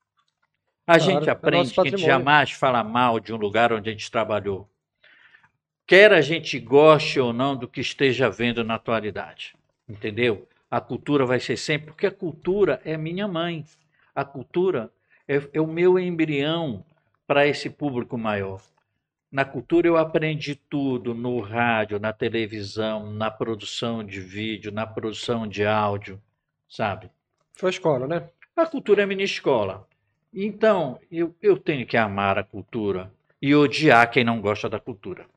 A Claro, gente é aprende nosso que a gente jamais fala mal de um lugar onde a gente trabalhou. Quer a gente goste ou não do que esteja vendo na atualidade. Entendeu? A cultura vai ser sempre, porque a cultura é minha mãe. A cultura é, é o meu embrião para esse público maior. Na cultura eu aprendi tudo, no rádio, na televisão, na produção de vídeo, na produção de áudio, sabe? Foi a escola, né? A cultura é minha escola. Então, eu, eu tenho que amar a cultura e odiar quem não gosta da cultura.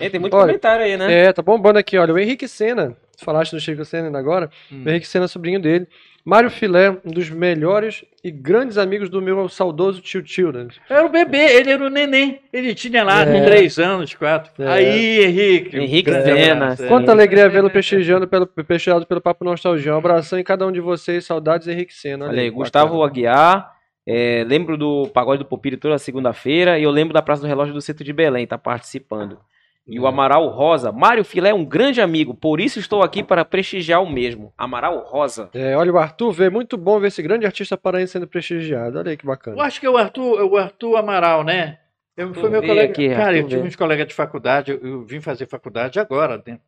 É, tem muito Olha, comentário aí, né? É, tá bombando aqui, olha. O Henrique Senna, falaste do Chico Senna agora. Hum. O Henrique Senna, sobrinho dele. Mário Filé, um dos melhores e grandes amigos do meu saudoso tio Tio, né? Era o bebê, ele era o neném. Ele tinha lá É. três anos, quatro. É. Aí, Henrique. Henrique Senna, é. Quanta alegria vê-lo prestigiando pelo, prestigiado pelo Papo Nostalgia. Um abração em cada um de vocês. Saudades, Henrique Senna. Olha aí, Gustavo bacana. Aguiar. é, lembro do Pagode do Popiro toda segunda-feira. E eu lembro da Praça do Relógio do Centro de Belém, tá participando. E o Amaral Rosa. Mário Filé é um grande amigo, por isso estou aqui para prestigiar o mesmo. Amaral Rosa. É, olha o Arthur, vê muito bom ver esse grande artista paraense sendo prestigiado. Olha aí que bacana. Eu acho que é o Arthur, é o Arthur Amaral, né? Eu, foi meu colega. aqui, cara, Arthur eu tive vê. uns colegas de faculdade, eu, eu vim fazer faculdade agora, né?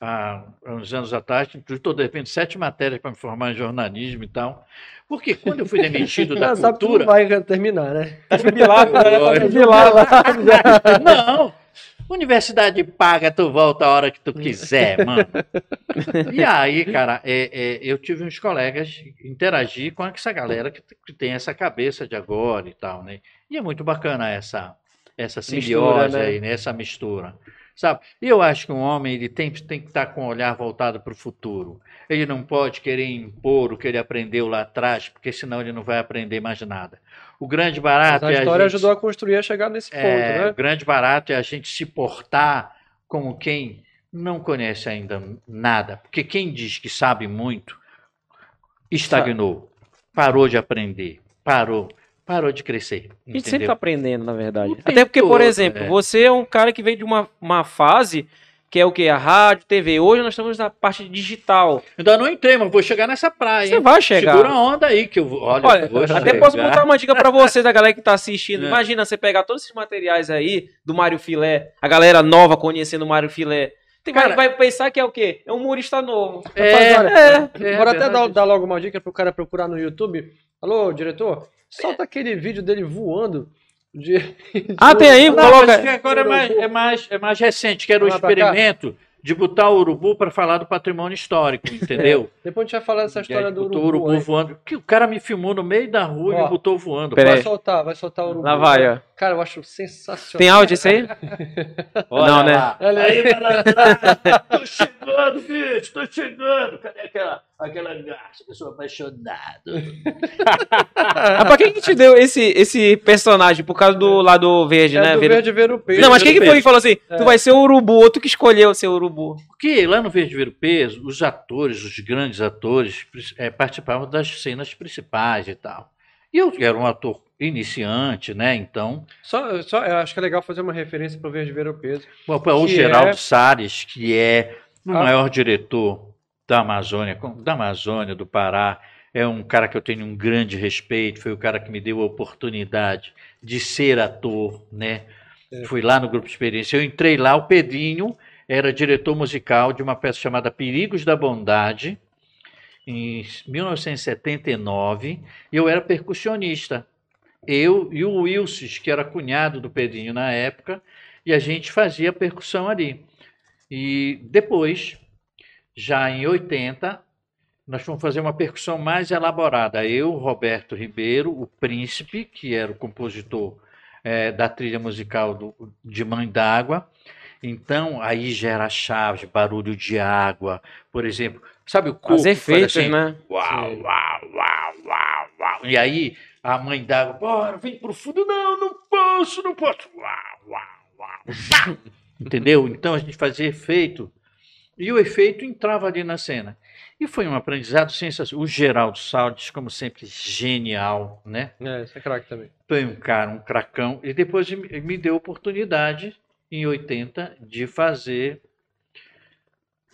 Há uns anos atrás, estou devendo sete matérias para me formar em jornalismo e tal. Porque quando eu fui demitido da Ah, sabe que cultura. não vai terminar, né? Jubilado, né? Jubilado lá. Não! Universidade paga, tu volta a hora que tu quiser, mano. E aí, cara, é, é, eu tive uns colegas interagir com essa galera que, que tem essa cabeça de agora e tal, né? E é muito bacana essa, essa simbiose Mistura, né? aí, né? Essa mistura. Sabe? E eu acho que um homem ele tem, tem que estar com o olhar voltado para o futuro. Ele não pode querer impor o que ele aprendeu lá atrás, porque senão ele não vai aprender mais nada. O grande barato a é a história gente- ajudou a construir a chegar nesse ponto, é, né? O grande barato é a gente se portar como quem não conhece ainda nada. Porque quem diz que sabe muito estagnou, parou de aprender, parou, parou de crescer. A gente sempre entendeu? tá aprendendo, na verdade. O Até porque, por exemplo, é. você é um cara que veio de uma, uma fase que é o quê? A rádio, TV. Hoje nós estamos na parte digital. Ainda não entrei, mas vou chegar nessa praia. Você vai chegar. Segura a onda aí que eu vou. Olha, Olha, eu vou até chegar. posso botar uma dica pra vocês, a galera que tá assistindo. É. Imagina você pegar todos esses materiais aí do Mário Filé, a galera nova conhecendo o Mário Filé. Tem Cara- vai, vai pensar que é o quê? É um humorista novo. É, Rapaz, olha, É. é Bora até verdade. dar, dar logo uma dica pro cara procurar no YouTube. Alô, diretor? Solta aquele vídeo dele voando. De, Ah, tem aí? Não, Coloca. agora é mais, é, mais, é mais recente, que era o experimento de botar o urubu para falar do patrimônio histórico, entendeu? Depois a gente vai falar dessa E aí história do botou urubu. o urubu aí. voando. Que o cara me filmou no meio da rua e Ó. me botou voando. Vai soltar, vai soltar o urubu. Lá vai, ó. Cara, eu acho sensacional. Tem áudio isso aí? Olha Não, né? lá. Olha aí, tô chegando, bicho, tô chegando. Cadê aquela, aquela garça que eu sou apaixonado? Ah, pra quem que te deu esse, esse personagem? Por causa do lado verde, É né? do Verde- verde ver o peixe. Não, mas quem que foi que falou assim? É. Tu vai ser o urubu, outro que escolheu ser o urubu. Porque lá no Verde Ver o Peso, os atores, os grandes atores, eh, participavam das cenas principais e tal. E eu era um ator iniciante, né? Então, Só, só, eu acho que é legal fazer uma referência pro verde ver o peso. Bom, o Geraldo é- Salles, que é o Ah. maior diretor da Amazônia, da Amazônia, do Pará, é um cara que eu tenho um grande respeito, foi o cara que me deu a oportunidade de ser ator, né? É. Fui lá no Grupo Experiência, eu entrei lá, o Pedrinho era diretor musical de uma peça chamada Perigos da Bondade, em 1979, e eu era percussionista. Eu e o Wilsis, que era cunhado do Pedrinho na época, e a gente fazia percussão ali. E depois, já em 80, nós fomos fazer uma percussão mais elaborada. Eu, Roberto Ribeiro, o Príncipe, que era o compositor eh, da trilha musical do, de Mãe d'Água. Então, aí gera chaves, barulho de água, por exemplo. Sabe o coco? Os efeitos, assim? né? Uau, Sim. uau, uau, uau, uau. E aí a mãe d'água, bora, vem pro fundo. Não, não posso, não posso. Uau, uau, uau. Entendeu? Então a gente fazia efeito. E o efeito entrava ali na cena. E foi um aprendizado sensacional. O Geraldo Salles, como sempre, genial, né? É, esse é craque também. Foi um cara, um cracão. E depois me deu oportunidade, em 80, de fazer.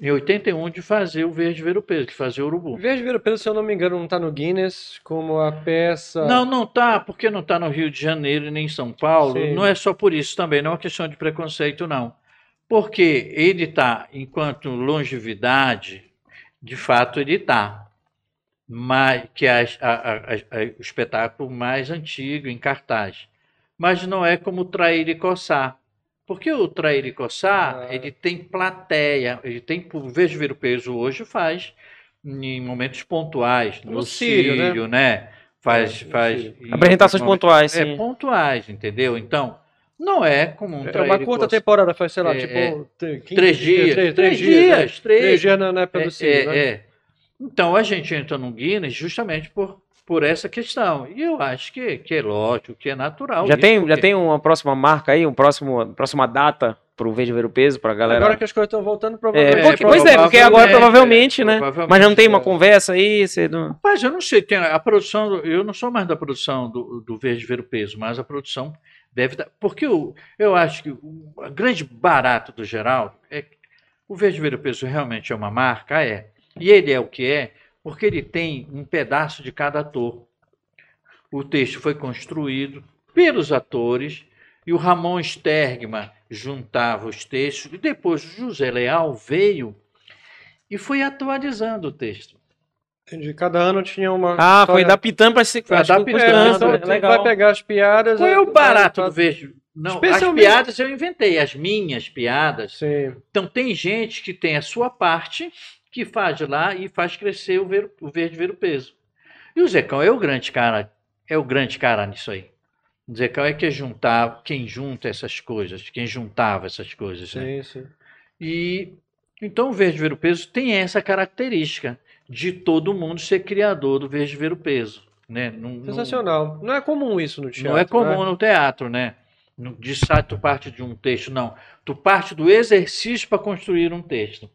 Em 81, de fazer o Verde Ver o Peso, que fazia o Urubu. Verde Vira Peso, se eu não me engano, não tá no Guinness como a peça. Não, não tá, porque não tá no Rio de Janeiro e nem em São Paulo. Sim. Não é só por isso também, não é uma questão de preconceito, não. Porque ele tá, enquanto longevidade, de fato ele tá. Mas, que é a- a- a- a- o espetáculo mais antigo em cartaz. Mas não é como Trair e Coçar. Porque o Trair e Coçar, Ah. ele tem plateia, ele tem, o Vejo Ver o Peso hoje faz em momentos pontuais, no No Sírio, né? Né? Faz, É, faz Apresentações pontuais, momentos. sim. É, pontuais, entendeu? Então, não é como um É uma curta temporada, faz, sei lá, É, tipo. é. tre- 15 Três dias, Três, três dias. né? dias, três. Três dias na, na época É, do Círio, é, né? é. Então a gente entra no Guinness justamente por, por essa questão. E eu acho que, que é lógico, que é natural. Já isso, tem, já porque- tem uma próxima marca aí, um próximo, próxima data pro Verde Ver o Peso pra galera. Agora que as coisas estão voltando, É, provavelmente. porque- pois é, porque agora provavelmente, provavelmente, né? provavelmente, Mas não tem uma é. conversa aí, você não... Rapaz, eu não sei, tem a produção, eu não sou mais da produção do, do Verde Ver o Peso, mas a produção deve. Porque eu, eu acho que o grande barato do Geraldo é que o Verde Ver o Peso realmente é uma marca, é. E ele é o que é, porque ele tem um pedaço de cada ator. O texto foi construído pelos atores e o Ramon Stergman juntava os textos e depois o José Leal veio e foi atualizando o texto. Entendi. Cada ano tinha uma. Ah, foi história- adaptando pra se... Foi É, Adaptando, então, é legal. vai pegar as piadas. Qual é o vai- barato do vejo? Não, as piadas eu inventei, as minhas piadas. Sim. Então tem gente que tem a sua parte, que faz lá e faz crescer o, ver, o verde ver o peso. E o Zecão é o grande cara, é o grande cara nisso aí. O Zecão é que juntava, quem junta essas coisas, quem juntava essas coisas. Né? Sim, sim. E então o verde ver o peso tem essa característica de todo mundo ser criador do verde ver o peso. Né? Não- não- Sensacional. Não é comum isso no teatro. não é comum né? no teatro, né? De sabe, tu parte de um texto, não. Tu parte do exercício para construir um texto.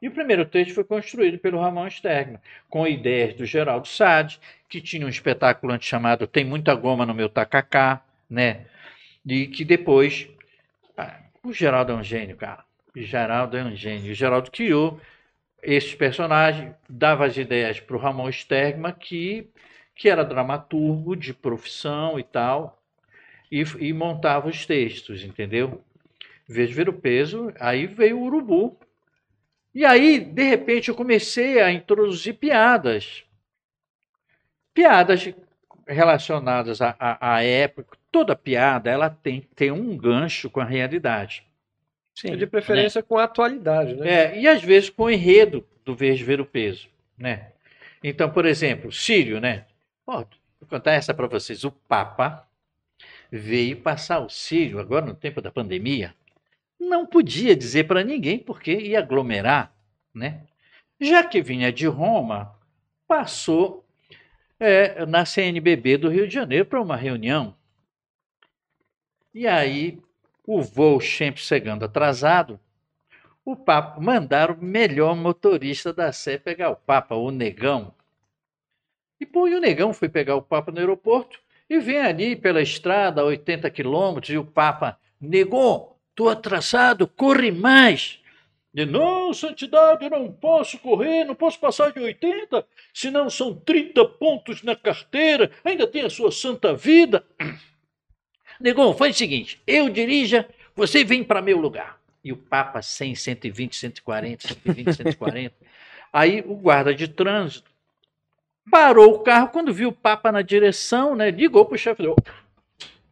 E o primeiro texto foi construído pelo Ramon Stergman, com ideias do Geraldo Sade, que tinha um espetáculo antes chamado Tem Muita Goma no Meu Tacacá, né? E que depois. ah, O Geraldo é um gênio, cara. O Geraldo é um gênio. O Geraldo criou esses personagens, dava as ideias para o Ramon Stergman, que, que era dramaturgo de profissão e tal, e, e montava os textos, entendeu? Vejo ver o peso, aí veio o urubu. E aí, de repente, eu comecei a introduzir piadas. Piadas relacionadas à, à, à época. Toda piada ela tem, tem um gancho com a realidade. Sim. De preferência com a atualidade, né? É, e às vezes com o enredo do Verde Ver o Peso, né? Então, por exemplo, Sírio, né? Ó, vou contar essa para vocês. O Papa veio passar o Sírio agora no tempo da pandemia. Não podia dizer para ninguém porque ia aglomerar, né? Já que vinha de Roma, passou é, na CNBB do Rio de Janeiro para uma reunião. E aí o voo sempre chegando atrasado, o Papa mandaram o melhor motorista da Sé pegar o Papa, o Negão. E pô, e o Negão foi pegar o Papa no aeroporto e vem ali pela estrada a 80 quilômetros e o Papa, Negão, tô atrasado, corre mais. E não, santidade, eu não posso correr, não posso passar de 80, senão são 30 pontos na carteira, ainda tem a sua santa vida. Negão, faz o seguinte, eu dirija, você vem para meu lugar. E o Papa 100, 120, 140, 120, 140. Aí o guarda de trânsito parou o carro, quando viu o Papa na direção, né, ligou pro chefe.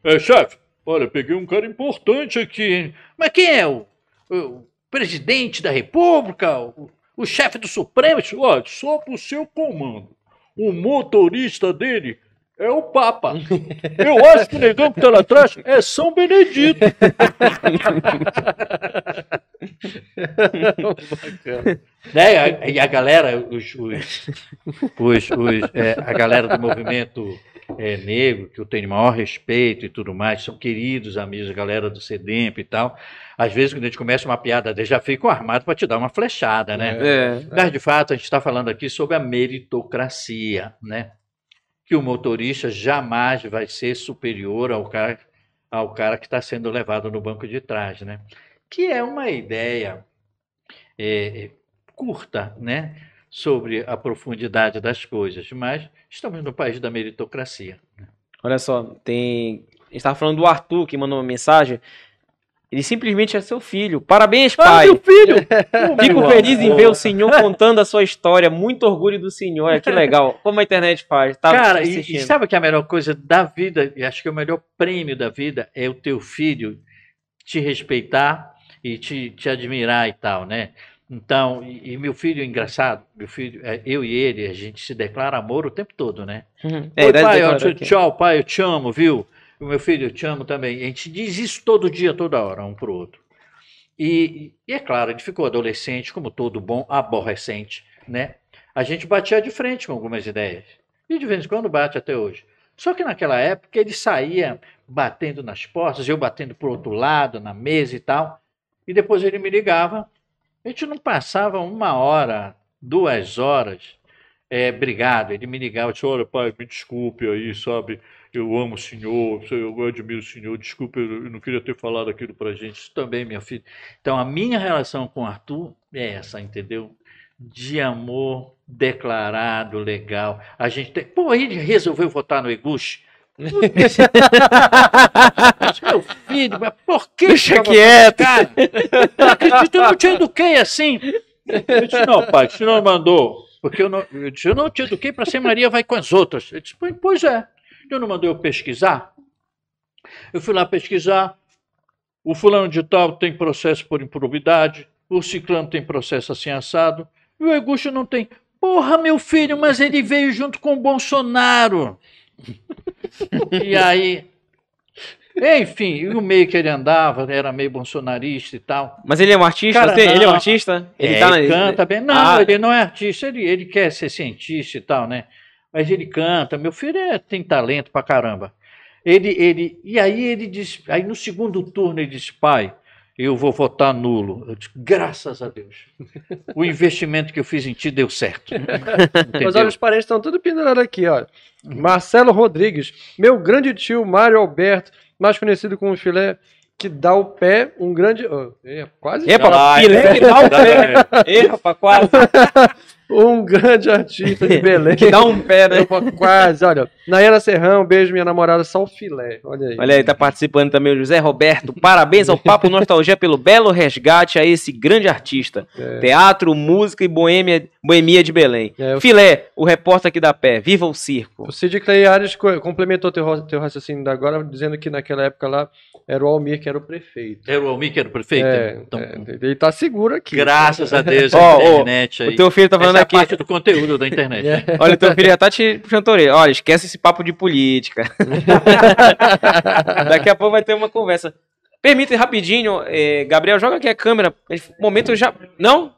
É, chefe, olha, peguei um cara importante aqui. hein? Mas quem é o, o presidente da república? O, O chefe do Supremo, olha, só pro seu comando. O motorista dele é o Papa. Eu acho que o negão que tá lá atrás é São Benedito. Né? E a- E a galera, os, os- os- os, é, a galera do movimento é, negro, que eu tenho maior respeito e tudo mais, são queridos amigos, a galera do CEDEMP e tal. Às vezes, quando a gente começa uma piada, eles já ficam armados para te dar uma flechada, né? É. Mas, de fato, a gente está falando aqui sobre a meritocracia, né? Que o motorista jamais vai ser superior ao cara, ao cara que está sendo levado no banco de trás, né? Que é uma ideia é, é, curta, né? Sobre a profundidade das coisas, mas estamos no país da meritocracia. Olha só, tem. A gente tava falando do Arthur que mandou uma mensagem. Ele simplesmente é seu filho. Parabéns, pai! filho! Fico feliz em ver o senhor contando a sua história. Muito orgulho do senhor. Olha que legal. Como a internet faz. Tá Cara, e, e sabe que a melhor coisa da vida, e acho que o melhor prêmio da vida é o teu filho te respeitar e te, te admirar e tal, né? Então, e, e meu filho, engraçado, meu filho, é, eu e ele, a gente se declara amor o tempo todo, né? Uhum. Oi, dá- pai, aqui. tchau, pai, eu te amo, viu? O meu filho, eu te amo também. A gente diz isso todo dia, toda hora, um pro outro. E, e é claro, ele ficou adolescente, como todo bom aborrecente, né? A gente batia de frente com algumas ideias. E de vez em quando bate até hoje. Só que naquela época ele saía batendo nas portas, eu batendo pro outro lado, na mesa e tal. E depois ele me ligava. A gente não passava uma hora, duas horas é, obrigado. Ele me ligava disse: Olha, pai, me desculpe aí, sabe? Eu amo o senhor, eu admiro o senhor, desculpe, eu não queria ter falado aquilo pra gente. Isso também, minha filha. Então, a minha relação com o Arthur é essa, entendeu? De amor declarado, legal. A gente tem. Pô, ele resolveu votar no Eguchi. Meu filho, mas por que? Deixa quieto. Cara, não acredito, eu não te eduquei assim. Eu disse, não, pai, o senhor mandou. Porque eu não, eu disse, eu não te eduquei para ser Maria vai com as outras. Ele disse, "Pois- pois é. Eu não mandou eu pesquisar? Eu fui lá pesquisar. O fulano de tal tem processo por improbidade. O ciclano tem processo assim assado. E o Egucho não tem. Porra, meu filho, mas ele veio junto com o Bolsonaro. e aí. Enfim, e o meio que ele andava era meio bolsonarista e tal. Mas ele é um artista? Cara, ele é um artista? Ele, tá na- canta bem. Não, Ah. ele não é artista, ele, ele quer ser cientista e tal, né? Mas ele canta. Meu filho é- tem talento pra caramba. Ele, ele, e aí ele diz, aí no segundo turno ele disse, pai, eu vou votar nulo. Eu disse, graças a Deus. O investimento que eu fiz em ti deu certo. Mas olha, os parentes estão tudo pendurados aqui, ó. Marcelo Rodrigues, meu grande tio Mário Alberto, mais conhecido como Filé, que dá o pé, um grande. oh, é, quase. Epa, Ah, filé que dá um pé. Rapaz, quase. Um grande artista de Belém. Que dá um pé, né? Opa, quase, olha. Nayana Serrão, beijo, minha namorada, só o filé. Olha aí. Olha aí, tá participando também o José Roberto. Parabéns ao Papo Nostalgia pelo belo resgate a esse grande artista. É. Teatro, música e boêmia, boemia de Belém. É, o- Filé, o repórter aqui da pé. Viva o circo. O Cid Clay Ares co- complementou teu, teu raciocínio da agora, dizendo que naquela época lá era o Almir que era o prefeito. Era o Almir que era o prefeito? É, então, é, ele tá seguro aqui. graças a Deus, a internet aí. O teu filho tá falando Essa é a aqui. parte do conteúdo da internet. Olha, o teu filho já tá te orelha. Olha, esquece esse papo de política. Daqui a pouco vai ter uma conversa. Permita rapidinho, eh, Gabriel, joga aqui a câmera. Momento já. Não?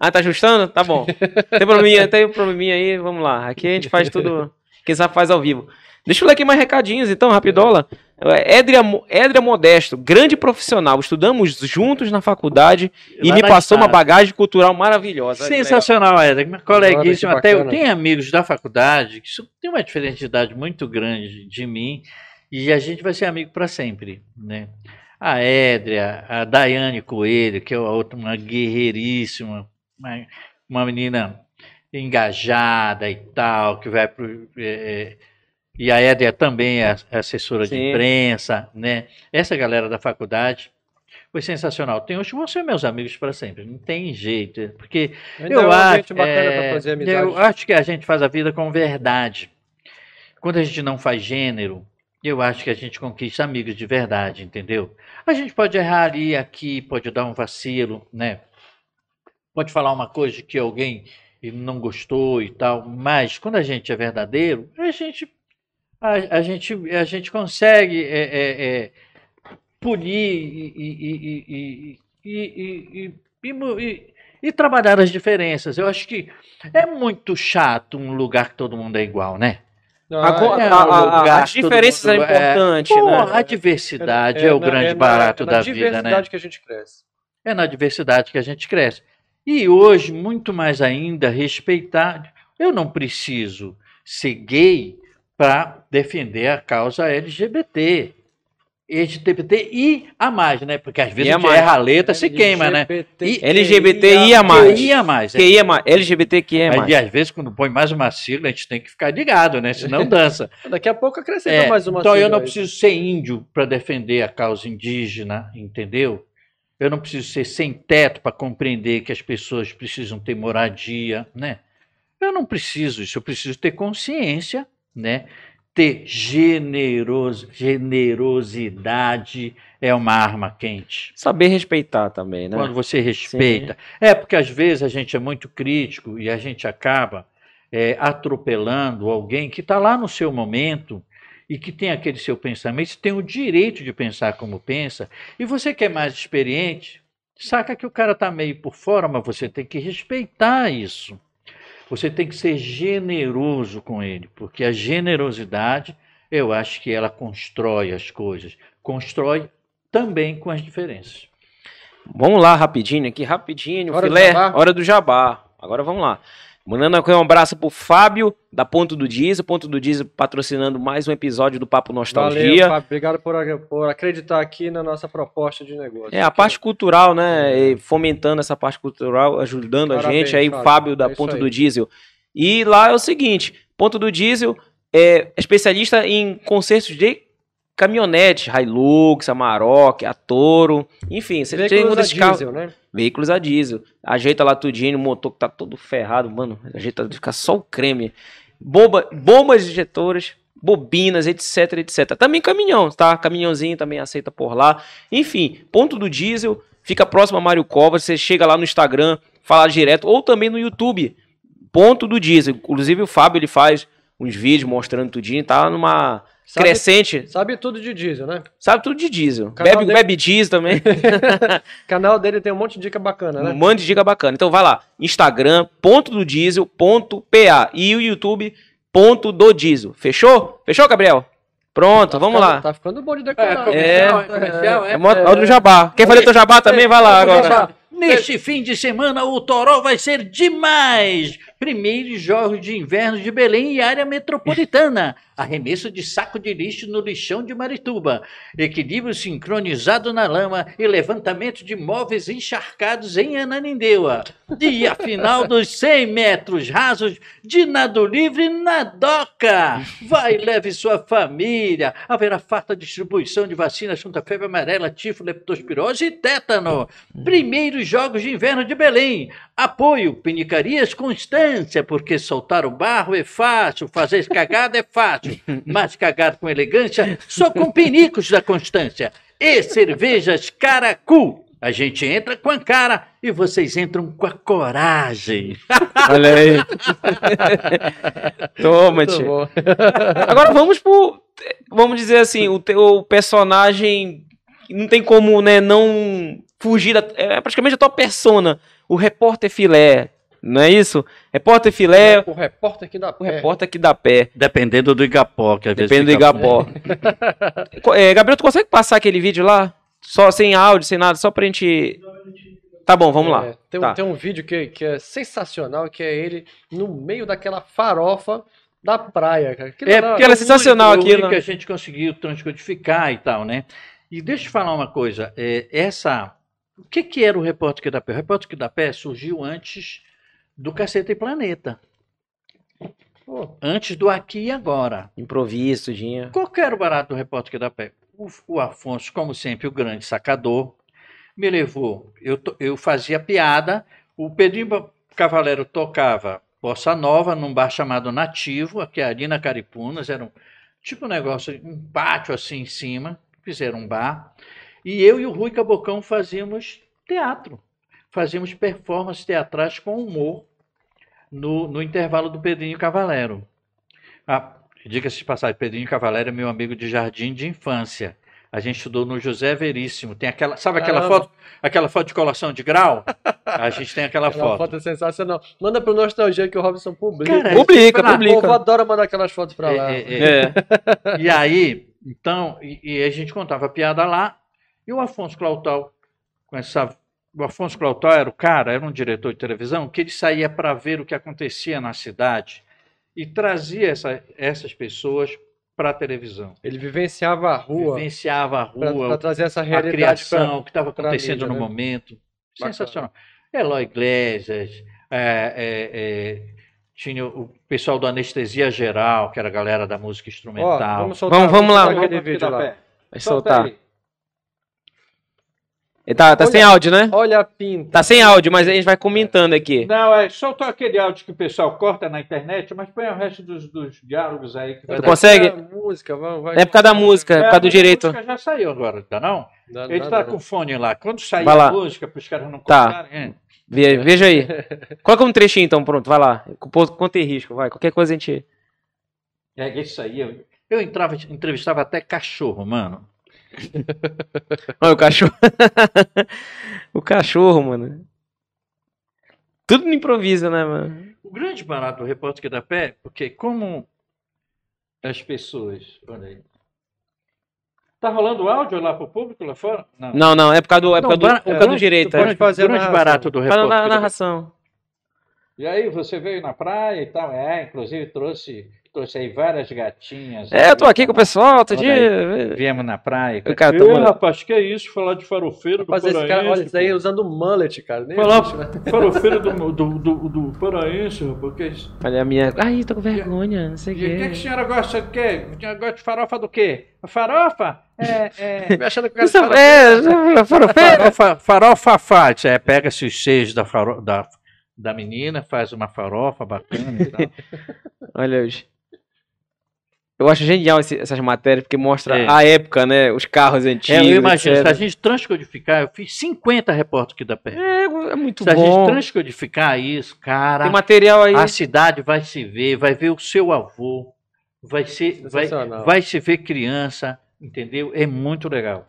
Ah, tá ajustando? Tá bom. Tem probleminha, tem um probleminha aí, vamos lá. Aqui a gente faz tudo. Quem sabe faz ao vivo. Deixa eu ler aqui mais recadinhos, então, rapidola. É, Édria, Mo- Édria Modesto, grande profissional. Estudamos juntos na faculdade e Lá me passou uma bagagem cultural maravilhosa. Sensacional, Éder. Minha coleguíssima. Olha que Até eu tenho amigos da faculdade que tem uma diferença de idade muito grande de mim e a gente vai ser amigo para sempre, né? A Édria, a Daiane Coelho, que é a outra, uma guerreiríssima, uma, uma menina engajada e tal, que vai pro. é, é, e a Édria também é assessora de Sim. imprensa, né? Essa galera da faculdade foi sensacional. Tem hoje vão ser meus amigos para sempre, não tem jeito, porque Ainda eu é acho, é, eu acho que a gente faz a vida com verdade. Quando a gente não faz gênero, eu acho que a gente conquista amigos de verdade, entendeu? A gente pode errar ali, aqui, pode dar um vacilo, né? pode falar uma coisa que alguém não gostou e tal, mas quando a gente é verdadeiro, a gente a, a gente a gente consegue é, é, é, polir e, e, e, e, e, e, e trabalhar as diferenças. Eu acho que é muito chato um lugar que todo mundo é igual, né? Não, é- é a- um a- lugar as diferenças mundo- é importante, Pô, né? a diversidade é, o na- grande na- barato é na da vida, né? diversidade que a gente cresce. É na diversidade que a gente cresce. E hoje, muito mais ainda, respeitar. Eu não preciso ser gay para defender a causa LGBT. LGBT e a mais, né? Porque às vezes E a a gente mais. erra a letra, se queima, né? LGBT. LGBTIA mais. QIA mais. é. Que é mais, LGBT que é mais. e às vezes, quando põe mais uma sigla, a gente tem que ficar ligado, né? Senão dança. Daqui a pouco acrescenta É, mais uma então eu sigla não aí. preciso ser índio para defender a causa indígena, entendeu? Eu não preciso ser sem teto para compreender que as pessoas precisam ter moradia, né? Eu não preciso isso, eu preciso ter consciência, né? Ter generos, generosidade é uma arma quente. Saber respeitar também, né? Quando você respeita. É porque às vezes a gente é muito crítico e a gente acaba é, atropelando alguém que está lá no seu momento e que tem aquele seu pensamento, tem o direito de pensar como pensa, e você que é mais experiente, saca que o cara está meio por fora, mas você tem que respeitar isso. Você tem que ser generoso com ele, porque a generosidade, eu acho que ela constrói as coisas, constrói também com as diferenças. Vamos lá, rapidinho aqui, rapidinho. Hora do filé, jabá. hora do jabá. Agora vamos lá. Mandando aqui um abraço pro Fábio, da Ponto do Diesel. Ponto do Diesel patrocinando mais um episódio do Papo Nostalgia. Valeu, Fábio. Obrigado por, por acreditar aqui na nossa proposta de negócio. É, a parte cultural, né? fomentando essa parte cultural, ajudando a Parabéns, gente. Aí, o Fábio. Fábio da É Ponto do Diesel. E lá é o seguinte: Ponto do Diesel é especialista em concertos de caminhonete, Hilux, Amarok, a Toro, enfim, você tem um Veículos a desses carros. diesel, né? Veículos a diesel. Ajeita lá tudinho, o motor que tá todo ferrado, mano. Ajeita, fica só o creme. Bomba, bombas injetoras, bobinas, etc, etc. Também caminhão, tá? Caminhãozinho também aceita por lá. Enfim, ponto do diesel, fica próximo a Mário Covas. Você chega lá no Instagram, fala direto, ou também no YouTube. Ponto do diesel. Inclusive o Fábio ele faz uns vídeos mostrando tudinho, tá numa Sabe- crescente. Sabe tudo de diesel, né? Sabe tudo de diesel. Bebe, dele- bebe diesel também. O canal dele tem um monte de dica bacana, Um né? monte de dica bacana. Então vai lá, Instagram, ponto do diesel, ponto PA. E o YouTube, ponto do diesel. Fechou? Fechou, Gabriel? Pronto, Tá vamos ficando- lá. Tá ficando bom de decorar. comercial, É. comercial, É, mo- hora do jabá. Quer fazer teu jabá também? Vai lá agora. Neste fim de semana, o Toró vai ser demais! Primeiros Jogos de Inverno de Belém e área metropolitana. Arremesso de saco de lixo no lixão de Marituba. Equilíbrio sincronizado na lama e levantamento de móveis encharcados em Ananindeua. E a final dos 100 metros rasos de nado livre na DOCA. Vai, leve sua família. Haverá farta distribuição de vacinas contra febre amarela, tifo, leptospirose e tétano. Primeiros Jogos de Inverno de Belém. Apoio Pinicarias Constância, porque soltar o barro é fácil, fazer cagada é fácil, mas cagar com elegância só com pinicos da Constância. E cervejas Caracu. A gente entra com a cara e vocês entram com a coragem. Olha aí. Toma, tio. Agora vamos pro. Vamos dizer assim, o teu personagem não tem como, né, não fugir. Da, é praticamente a tua persona. O repórter filé. Não é isso? Repórter filé, O repórter aqui da o repórter que dá pé. Dependendo do Igapó, que às vezes Depende do fica- Igapó. É, Gabriel, tu consegue passar aquele vídeo lá? Só sem áudio, sem nada, só pra gente. Tá bom, vamos lá. É, tem, um- Tá. tem um vídeo que, que é sensacional, que é ele no meio daquela farofa da praia, cara. Aquilo É, lá- porque ela é sensacional o único aquilo. que a gente conseguiu transcodificar e tal, né? E deixa eu falar uma coisa. é, essa. O que, que era o Repórter que dá pé? O Repórter que dá pé surgiu antes do Caceta e Planeta. Pô, Antes do Aqui e Agora. Improviso, tudinho. Qual era o barato do Repórter que dá pé? O, o Afonso, como sempre, o grande sacador, me levou. Eu, eu fazia piada, o Pedrinho Cavalero tocava bossa nova num bar chamado Nativo, aqui ali na Caripunas, era um tipo um negócio, um pátio assim em cima, fizeram um bar. E eu e o Rui Cabocão fazíamos teatro. fazíamos performances teatrais com humor no, no intervalo do Pedrinho Cavalero. Ah, Diga-se de passagem, Pedrinho Cavalero é meu amigo de jardim de infância. A gente estudou no José Veríssimo. Tem aquela, sabe aquela Caramba. foto, aquela foto de colação de grau? A gente tem aquela Aquela foto. foto é sensacional. Manda pro Nostalgia que o Robson publica. Cara, Publica, o povo publica. adora mandar aquelas fotos pra lá. É, é, é. É. E aí, então, e, e a gente contava piada lá, e o Afonso Clautal, com essa. O Afonso Clautal era o cara, era um diretor de televisão, que ele saía para ver o que acontecia na cidade e trazia essa- essas pessoas para a televisão. Ele vivenciava a rua Vivenciava a rua, pra trazer essa a realidade criação, pra... o que estava acontecendo mídia, no né? momento. Bacana. Sensacional. Eloy Iglesias, é, é, é, tinha o pessoal do Anestesia Geral, que era a galera da música Ó, instrumental. vamos soltar, Vamos- vamos lá. aquele vídeo lá. Vai soltar. Ele tá, tá Olha- sem áudio, né? Olha a pinta. Tá sem áudio, mas a gente vai comentando aqui. Não, é soltou aquele áudio que o pessoal corta na internet, mas põe o resto dos, dos diálogos aí. Que Tu consegue? É a música, vamos, vai. É por causa da música, é por causa do direito. A música já saiu agora, tá não? Dá- Ele dá- tá dá- com o fone lá. Quando sair Vai lá. a música, para os caras não Tá. cortarem. é. Ve- Veja aí. Coloca um trechinho então, pronto, vai lá. Com com tem risco, vai. Qualquer coisa a gente. É isso aí. Eu, eu entrava, entrevistava até cachorro, mano. Olha o cachorro. o cachorro, mano. Tudo no improviso, né, mano? O grande barato do repórter que dá pé, porque como as pessoas. Olha aí. Tá rolando áudio lá pro público lá fora? Não. Não, não, é por causa do, é por causa do, Não, é por causa do direito. tu É. pode fazer a grande narração. barato do Fala repórter. na dá pé. narração. E aí, você veio na praia e tal? É, inclusive trouxe, trouxe aí várias gatinhas. É, eu tô aqui com o pessoal outro dia. Viemos na praia. O cara tomando- rapaz, que é isso? Falar de farofeiro do Rapaz, esse cara, olha, paraense. isso aí usando mullet, cara. Nem Falar existe, né? farofeiro do, do, do, do paraense, rapaz. Que é isso? Olha a minha. Ai, tô com vergonha, não sei o E o que, que a quê. senhora gosta do quê? Gosta de farofa do quê? Farofa? É, é... Me achando que o cara Isso é, farofeiro. farofa, farofa faz. É, pega-se os seios da, faro, da, da menina, faz uma farofa bacana e tal. Olha hoje. Eu acho genial esse- essas matérias, porque mostra É. a época, né? Os carros É, antigos. eu imagino, se etc. a gente transcodificar, eu fiz 50 repórteres aqui da pé. É, é muito Se a gente bom. transcodificar isso, cara, Tem material aí. a cidade vai se ver, vai ver o seu avô, vai, ser, vai, vai se ver criança, entendeu? É muito legal.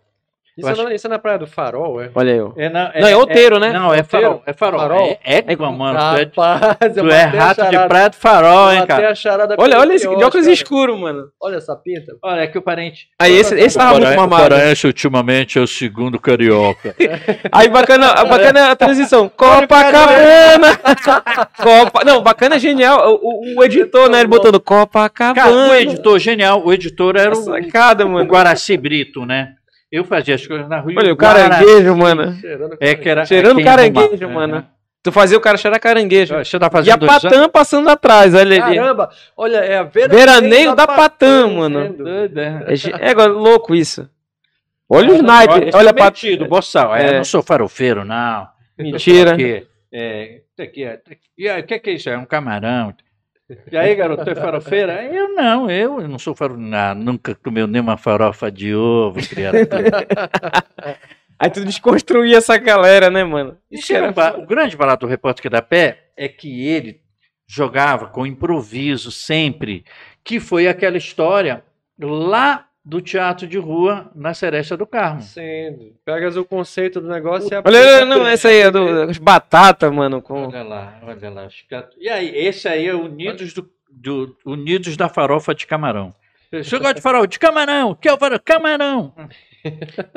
Isso, é na, isso é na Praia do Farol, é? Olha eu. É, não, Não, é outeiro, né? Não, é farol. É farol. Farol? É, é, mano. Tu é, Rapaz, eu tu é matei a rato de praia do farol, hein, cara? a charada Olha, olha esse de óculos cara. escuros, mano. Olha essa pinta. Olha, é que o parente. Aí esse, esse tava muito mamado. ultimamente é o segundo carioca. Aí bacana, a bacana a transição. Copacabana. Copa. Não, bacana é genial. O, o- o editor, né? Ele botando Copacabana. Cara, o editor genial, o editor era o, Sacada, o mano. Guaraci Brito, né? Eu fazia as coisas na rua. Olha, o caranguejo, mano. Cheirando É que era, Cheirando quem caranguejo, arruma- mano. É, Tu fazia o cara cheirar caranguejo. Você tá E a dois anos? Patã passando atrás, olha ali. Caramba, olha, é a Veraneio da Patã, mano. vendo? Doido, é. É, é louco isso. Olha o sniper. Olha, Olha a é Patã. metido, boçal. É, É. Eu não sou farofeiro, não. Mentira. É, isso aqui, é, o que, que é isso? É um camarão. E aí, garoto, tu é farofeira? Eu não, eu, não sou. Não, nunca comeu nenhuma farofa de ovo, criatura. Aí tu desconstruía essa galera, né, mano? Isso era o grande barato do repórter que dá pé é que ele jogava com improviso sempre, que foi aquela história lá do teatro de rua na Seresta do Carmo. Sim, pegas o conceito do negócio e Olha, aplica olha, não, essa aí é do, batata, mano. Com... Olha lá, olha lá. cat- E aí, esse aí é Unidos, do, do- Unidos da Farofa de Camarão. Você gosta de farol? De camarão! Que é o farol? Camarão!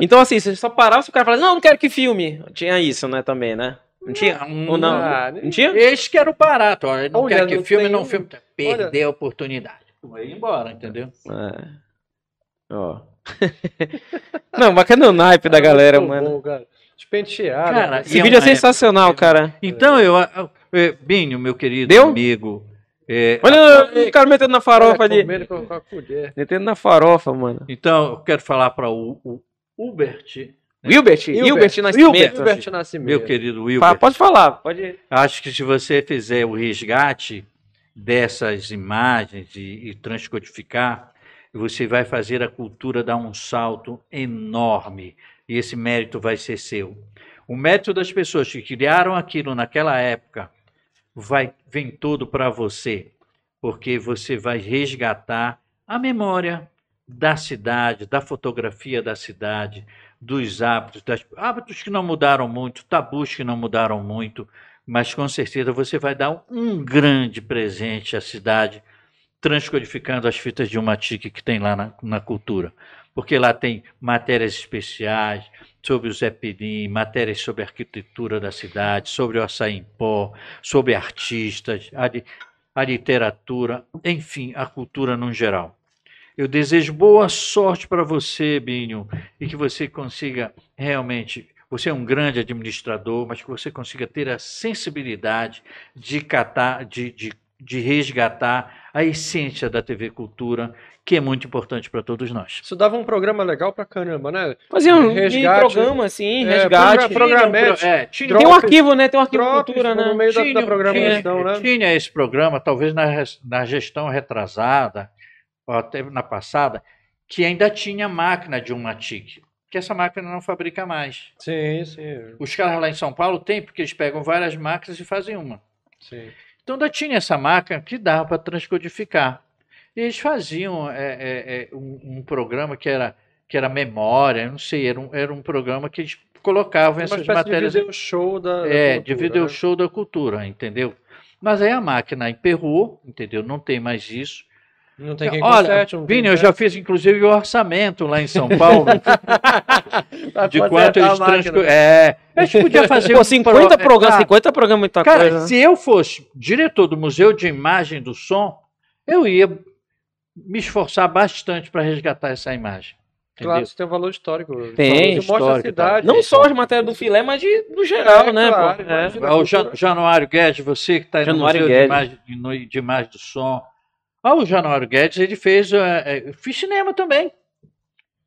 Então, assim, você só parava se o cara falava, não, não quero que filme. Tinha isso, né, também, né? Não tinha? Ou não? Ah, Não tinha? Esse que era o barato. Olha, não Olha, quer que não filme, tem não filme. Perdeu a oportunidade. Vai embora, entendeu? É. Ó. não, bacana o naipe da galera, mano. bom, cara. Despenteado. Cara, né? Esse é vídeo é uma sensacional, cara. Então, eu. eu- eu- Binho, meu querido Deu? amigo. é, Olha o cara metendo na farofa ali. a. Metendo na farofa, mano. então, eu quero falar para o, o Hubert, Wilbert? Wilbert Nascimento. Hilbert Nascimento. meu querido Wilbert. Fala, pode falar, pode. Acho que se você fizer o resgate dessas imagens e, e transcodificar, você vai fazer a cultura dar um salto enorme. E esse mérito vai ser seu. O mérito das pessoas que criaram aquilo naquela época vai vem todo para você, porque você vai resgatar a memória da cidade, da fotografia da cidade, dos hábitos, das, hábitos que não mudaram muito, tabus que não mudaram muito, mas com certeza você vai dar um grande presente à cidade, transcodificando as fitas de uma tique que tem lá na, na cultura. Porque lá tem matérias especiais sobre o Zé matérias sobre a arquitetura da cidade, sobre o açaí em pó, sobre artistas, a, a literatura, enfim, a cultura no geral. Eu desejo boa sorte para você, Binho, e que você consiga realmente. Você é um grande administrador, mas que você consiga ter a sensibilidade de catar, de, de, de resgatar a essência da TV Cultura, que é muito importante para todos nós. Isso dava um programa legal pra caramba, né? Fazia um Resgate. programa, assim, É, resgate. progra- programete. É, tinha, Tem um arquivo, né? Tem um arquivo Drops cultura, no né? meio da, tinha, da programação, tinha, né? tinha esse programa, talvez na, na gestão retrasada, ou até na passada, que ainda tinha máquina de uma TIC, que essa máquina não fabrica mais. Sim, sim, Os caras lá em São Paulo têm, porque eles pegam várias máquinas e fazem uma. sim. Então ainda tinha essa máquina que dava para transcodificar. E eles faziam é, é, é, um, um programa que era, que era memória, não sei, era um, era um programa que eles colocavam Uma essas matérias. de video show da, da É, cultura, de video né? show da cultura, entendeu? Mas aí a máquina emperrou, entendeu? Não tem mais isso. Não tem quem Olha, conserte, não tem Vini, eu já fiz inclusive o orçamento lá em São Paulo de quanto eles máquina. transco... É, a gente podia fazer Pô, um 50 pro- programas, Ah, 50 programas é muita Cara, coisa. se eu fosse diretor do Museu de Imagem do Som, eu ia me esforçar bastante para resgatar essa imagem. Entendeu? Claro, isso tem um valor histórico. Tem, Isso mostra a histórico tal. cidade. Não só as matérias do filé, mas de, do geral, É, né? claro. É. O Jan- Januário Guedes, você que está aí no Museu de Guedes. imagem, de, no- de Imagem do Som. Ó, o Januário Guedes, ele fez. é, é, fiz cinema também.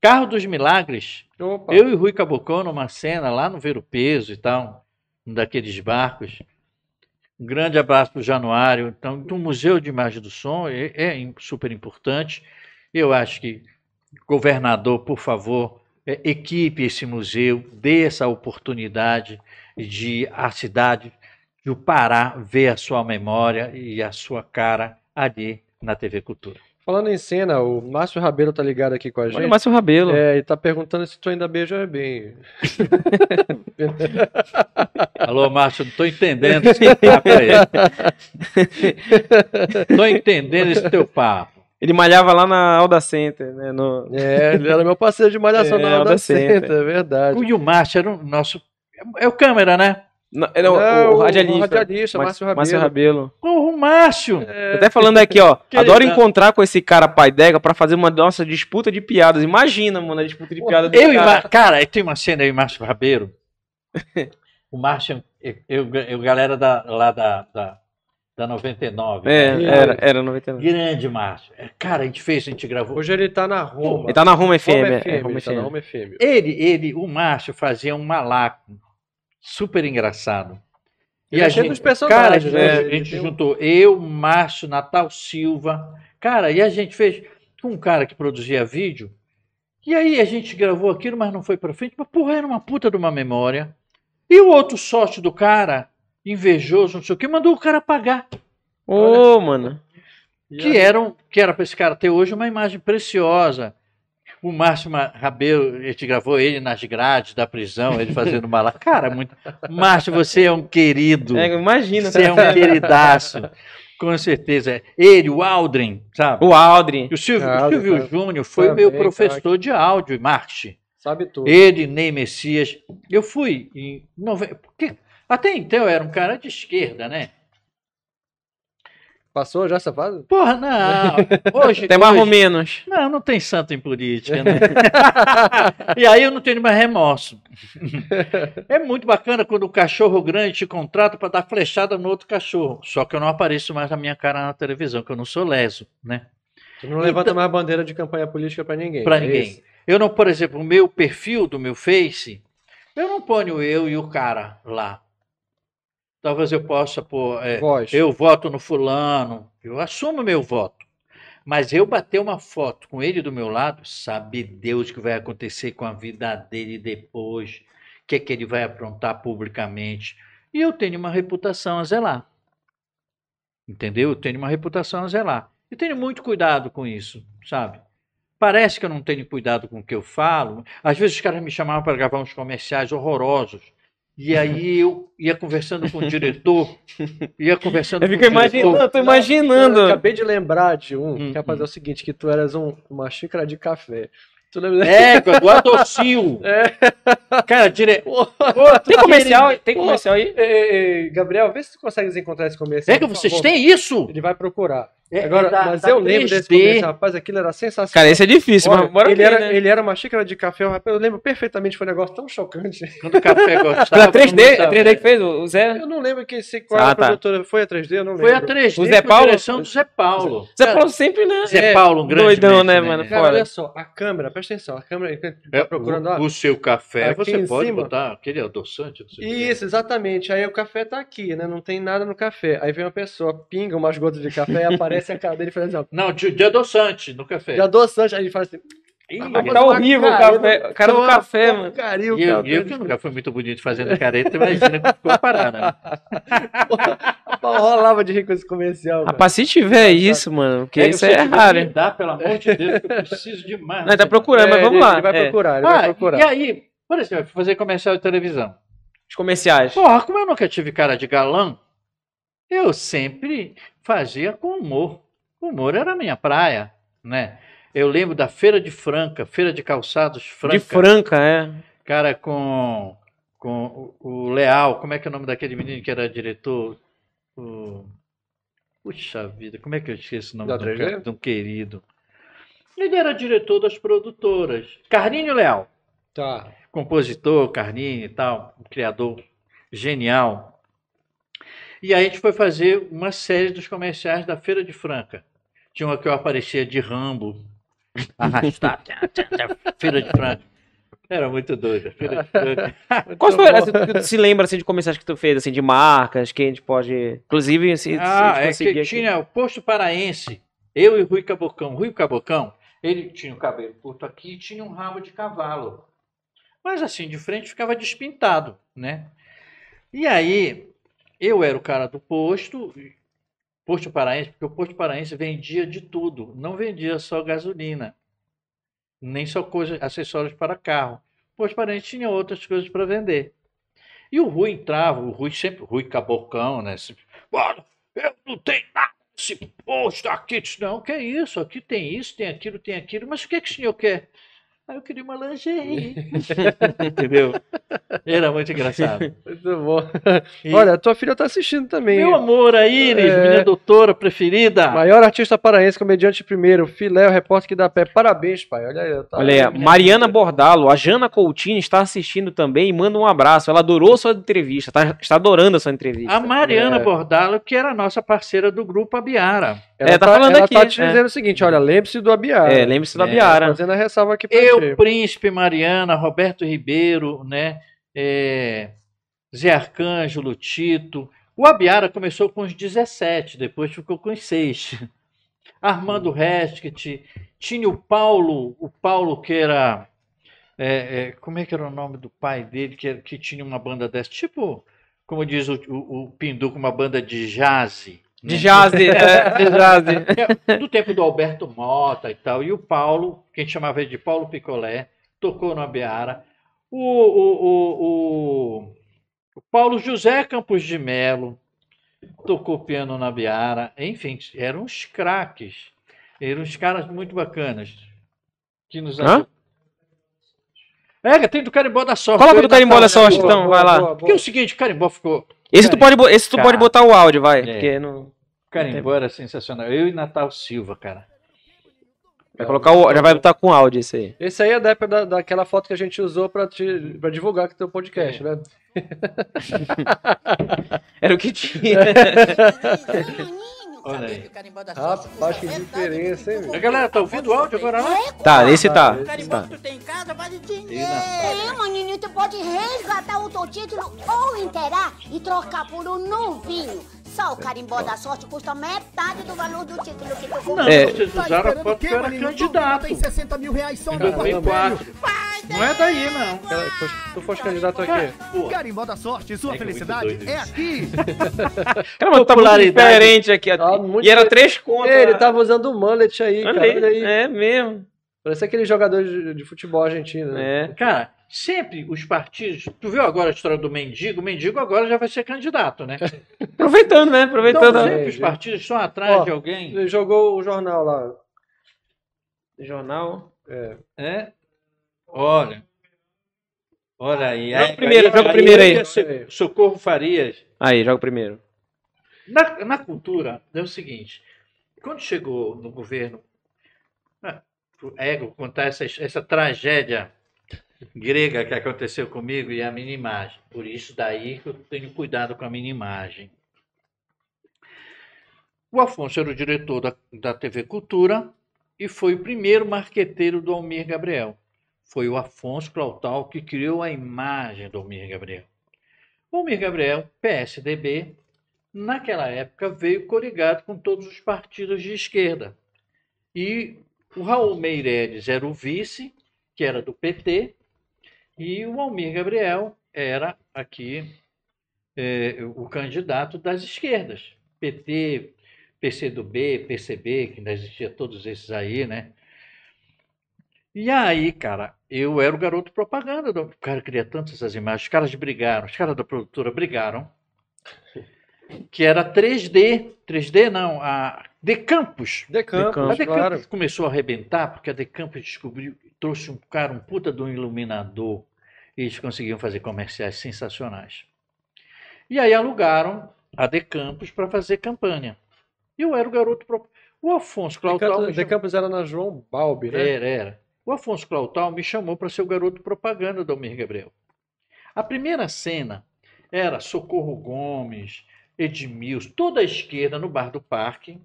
Carro dos Milagres. Opa. Eu e Rui Cabocão numa cena lá no Ver o Peso e tal, um daqueles barcos. Um grande abraço para o Januário. Então, o Museu de Imagem do Som é, é super importante. Eu acho que, governador, por favor, é, equipe esse museu, dê essa oportunidade de a cidade de o Pará ver a sua memória e a sua cara ali na TV Cultura. Falando em cena, o Márcio Rabelo tá ligado aqui com a gente. Olha o Márcio Rabelo. É, e tá perguntando se tu ainda beija bem. Alô, Márcio, não estou entendendo esse papo aí. Estou entendendo esse teu papo. Ele malhava lá na Alda Center, né? No... É, ele era meu parceiro de malhação É, na Alda Alda Center, Center. é verdade. O Márcio era o nosso. É o câmera, né? Não, ele é o, Não, o radialista. o radialista, Márcio Rabelo. Márcio Rabelo. Porra, o Márcio. Tô até falando aqui, ó. Que adoro legal. encontrar com esse cara pai d'égua pra fazer uma nossa disputa de piadas. Imagina, mano, a disputa de piadas do Eu e cara. Mar... Cara, tem uma cena aí, Márcio Rabeiro. O Márcio, eu, eu, eu galera da, lá da, da, da 99. É, né? era, era 99. Grande Márcio. É, Cara, a gente fez, a gente gravou. Hoje ele tá na Roma. Ele tá na Roma FM. Roma é, FM, é, Roma ele tá na FM. Roma FM. Ele, ele, o Márcio fazia um malaco super engraçado. Ele é cheio dos personagens, cara, né? a gente tem juntou eu, Márcio, Natal Silva. Cara, e a gente fez com um cara que produzia vídeo. E aí a gente gravou aquilo, mas não foi pra frente. Mas, porra, era uma puta de uma memória. E o outro sócio do cara, invejoso, não sei o que, mandou o cara pagar. Ô, mano. E Que aí- era, um, que era pra esse cara ter hoje uma imagem preciosa. O Márcio Rabelo, a gente gravou ele nas grades da prisão, ele fazendo mala. Cara, muito. Márcio, você é um querido. É, imagina. Você é um queridaço. Com certeza. Ele, o Aldrin, sabe? O Aldrin. E O Silvio, o Silvio cara. Júnior foi Também, meu professor de áudio e marketing. Sabe tudo. Ele, Ney Messias. Eu fui em. nove- Porque até então eu era um cara de esquerda, né? Passou já essa fase? Porra, não. Hoje. Até mais hoje- ou menos. Não, não tem santo em política, né? e aí eu não tenho mais remorso. É muito bacana quando o cachorro grande te contrata para dar flechada no outro cachorro. Só que eu não apareço mais na minha cara na televisão, que eu não sou leso, né? Tu não levanta mais bandeira de campanha política pra ninguém. Para é ninguém. isso? Eu não, por exemplo, o meu perfil do meu Face, eu não ponho eu e o cara lá. Talvez eu possa pôr. é, eu voto no fulano, eu assumo meu voto. Mas eu bater uma foto com ele do meu lado, sabe Deus o que vai acontecer com a vida dele depois. que é que ele vai aprontar publicamente. E eu tenho uma reputação a zelar. Entendeu? Eu tenho uma reputação a zelar. E tenho muito cuidado com isso, sabe? Parece que eu não tenho cuidado com o que eu falo. Às vezes os caras me chamavam para gravar uns comerciais horrorosos. E aí eu ia conversando com o diretor, ia conversando Eu com o fico diretor. imaginando, eu tô Eu imaginando. acabei de lembrar de um, Hum, que rapaz, hum. é o seguinte, que tu eras um- uma xícara de café. Tu lembra? É, do Adocil. É. Cara, dire... Pô, Tem comercial? Aquele- Tem comercial aí? Ei, ei, Gabriel, vê se tu consegues encontrar esse comercial. É que vocês têm isso? Ele vai procurar. É, Agora, da- mas da eu lembro desse 3D. comercial, rapaz, aquilo era sensacional. Cara, esse é difícil, Olha, mas bora ele, ver, era, né? ele era uma xícara de café, rapaz, eu lembro perfeitamente, foi um negócio tão chocante. Quando o café gostava. Pela 3D? não É gostava. 3D que fez o Zé? Eu não lembro que esse qual Ah, a tá. produtora, foi a 3D, eu não lembro. Foi a 3D O Zé Paulo? direção do Zé Paulo. Zé Paulo sempre, né? Zé É, Paulo, um grande doidão, né, mano? Cara, Fora. olha só, a câmera, presta atenção, a câmera que É, tá procurando, o, o seu café, Aqui você pode cima. botar aquele adoçante? não sei o quê. Isso, exatamente. Aí o café tá aqui, né? Não tem nada no café. Aí vem uma pessoa, pinga umas gotas de café e aparece a cara dele e fala assim, ó, Não, de, de adoçante no café. de adoçante. Aí ele fala assim, Ih, "Ah, tá horrível o café- cara do café, mano." porcaria o E eu, eu que nunca fui muito bonito fazendo careta, imagina como ficou parada. Né? Rolava de rir com esse comercial. cara. Rapaz, se tiver isso, mano, porque isso você é raro, me? Dá, pelo amor de Deus, que eu preciso demais. Não, tá procurando, mas É, vamos ele, lá. Ele vai É. procurar, ele vai Ah, procurar. e aí, por exemplo, fazer comercial de televisão. Os comerciais. Porra, como eu nunca tive cara de galã, eu sempre fazia com humor. O humor era a minha praia, né? Eu lembro da Feira de Franca, Feira de Calçados Franca. De Franca, é. Cara, com, com o, Leal, como é que é o nome daquele menino que era diretor? O... Puxa vida, como é que eu esqueço o nome Da 3D? cara- de um querido? Ele era diretor das produtoras. Carlinho Leal Tá. compositor, Carlinhos e tal, um criador genial. E aí a gente foi fazer uma série dos comerciais da Feira de Franca. Tinha uma que eu aparecia de Rambo, tchá, Feira de Franca. Era muito doido. Feira de Franca. Quais foram, assim, tu se lembra assim, de comerciais que tu fez, assim, de marcas, que a gente pode. Inclusive, se Ah, é que aqui. tinha o posto paraense, eu e Rui Cabocão. Rui Cabocão, ele tinha o cabelo curto aqui e tinha um rabo de cavalo. Mas assim, de frente ficava despintado, né? E aí, eu era o cara do posto, posto paraense, porque o posto paraense vendia de tudo, não vendia só gasolina, nem só coisas, acessórios para carro. O posto paraense tinha outras coisas para vender. E o Rui entrava, o Rui sempre, Rui Cabocão, né? Olha, eu não tenho nada nesse posto aqui. Não, que é isso? Aqui tem isso, tem aquilo, tem aquilo. Mas o que, que o senhor quer? Aí eu queria uma lingerie. Entendeu? Era muito engraçado. Muito bom. E- Olha, tua filha tá assistindo também. Meu amor, a Iris, É. minha doutora preferida. Maior artista paraense, comediante primeiro, filé, o repórter que dá pé. Parabéns, pai. Olha aí. Tá Olha aí, a Mariana Bordalo, a Jana Coutinho está assistindo também e manda um abraço. Ela adorou sua entrevista, tá, está adorando a sua entrevista. A Mariana É. Bordalo, que era a nossa parceira do grupo Abiara. Ela É, tá falando ela aqui, tá te é. dizendo o seguinte, olha, lembre-se do Abiara. É, lembre-se da É, Biara. Fazendo a ressalva aqui pra Eu, ti. Príncipe, Mariana, Roberto Ribeiro, né? é, Zé Arcângelo, Tito. O Abiara começou com os 17, depois ficou com os 6. Armando Resket, tinha o Paulo, o Paulo que era. é, é, como é que era o nome do pai dele, que, que tinha uma banda dessa? Tipo, como diz o, o, o uma banda de jazz. De jazz, é, de jazz. É, do tempo do Alberto Mota e tal. E o Paulo, que a gente chamava ele de Paulo Picolé, tocou na Beara. O, o, o, o, Paulo José Campos de Melo tocou piano na Beara. Enfim, eram uns craques. Eram uns caras muito bacanas. Que nos Hã? É, tem do Carimbó da Sorte. Coloca do Carimbó da Sorte, nessa- então, vai lá. Porque é o seguinte, o Carimbó ficou. Esse tu pode, esse tu pode botar o áudio, vai. É. Porque não... O Carimbó era sensacional. Eu e Natal Silva, cara. Vai colocar o, já vai botar com áudio esse aí. Esse aí é da época da, daquela foto que a gente usou pra, te, pra divulgar que teu podcast, né? Era o que tinha. Olha aí. Rapaz, que diferença, hein, A meu? galera tá ouvindo o áudio agora lá? tá, esse tá. Esse esse tá. tu tem em casa, vale dinheiro. É, maninho, tu pode resgatar o teu título ou inteirar e trocar por um novinho. Só o carimbó da sorte custa metade do valor do título que tu comprou. Não, É. vocês usaram a foto que era candidato. Tem 60 mil reais só no 2004. Vai Não é daí, não. Se tu fosse candidato aqui. Pô, Carimbó da sorte, sua É é felicidade é aqui. Cara, mas tá muito diferente aqui. Tá muito e era três contas. Ele tava usando o mullet aí, Olha cara. É mesmo. Parece aquele jogador de, de futebol argentino. né? É. Cara, sempre os partidos. Tu viu agora a história do mendigo? O mendigo agora já vai ser candidato, né? Aproveitando, né? Aproveitando. Então, sempre os partidos estão atrás Ó, de alguém. Ele jogou o jornal lá. Jornal. É? Olha. Olha aí. Joga aí- primeiro, aí- joga aí primeiro aí. ser Socorro Farias. Aí, joga o primeiro. Na, na cultura, é o seguinte: quando chegou no governo, ah, o ego contar essa, essa tragédia grega que aconteceu comigo e a minha imagem. Por isso daí que eu tenho cuidado com a minha imagem. O Afonso era o diretor da, da TV Cultura e foi o primeiro marqueteiro do Almir Gabriel. Foi o Afonso Clautal que criou a imagem do Almir Gabriel. O Almir Gabriel, PSDB, naquela época veio coligado com todos os partidos de esquerda. E o Raul Meireles era o vice, que era do PT, e o Almir Gabriel era aqui eh, o candidato das esquerdas. PT, PCdoB, PCB, que ainda existia todos esses aí, né? E aí, cara, eu era o garoto propaganda. Do... O cara queria tantas essas imagens. Os caras brigaram, os caras da produtora brigaram que era 3D, 3D não, a. De Campos, Campos, A Decampus claro. começou a arrebentar porque a Decampus descobriu, trouxe um cara, um puta do iluminador, e eles conseguiam fazer comerciais sensacionais. E aí alugaram a Decampus para fazer campanha. E eu era o garoto pro... O Afonso De Clautal Campos, de chamou- Campos era na João Balbi, né? era, era. O Afonso Clautal me chamou para ser o garoto propaganda do Almir Gabriel. A primeira cena era Socorro Gomes, Edmilson, toda a esquerda no bar do parque,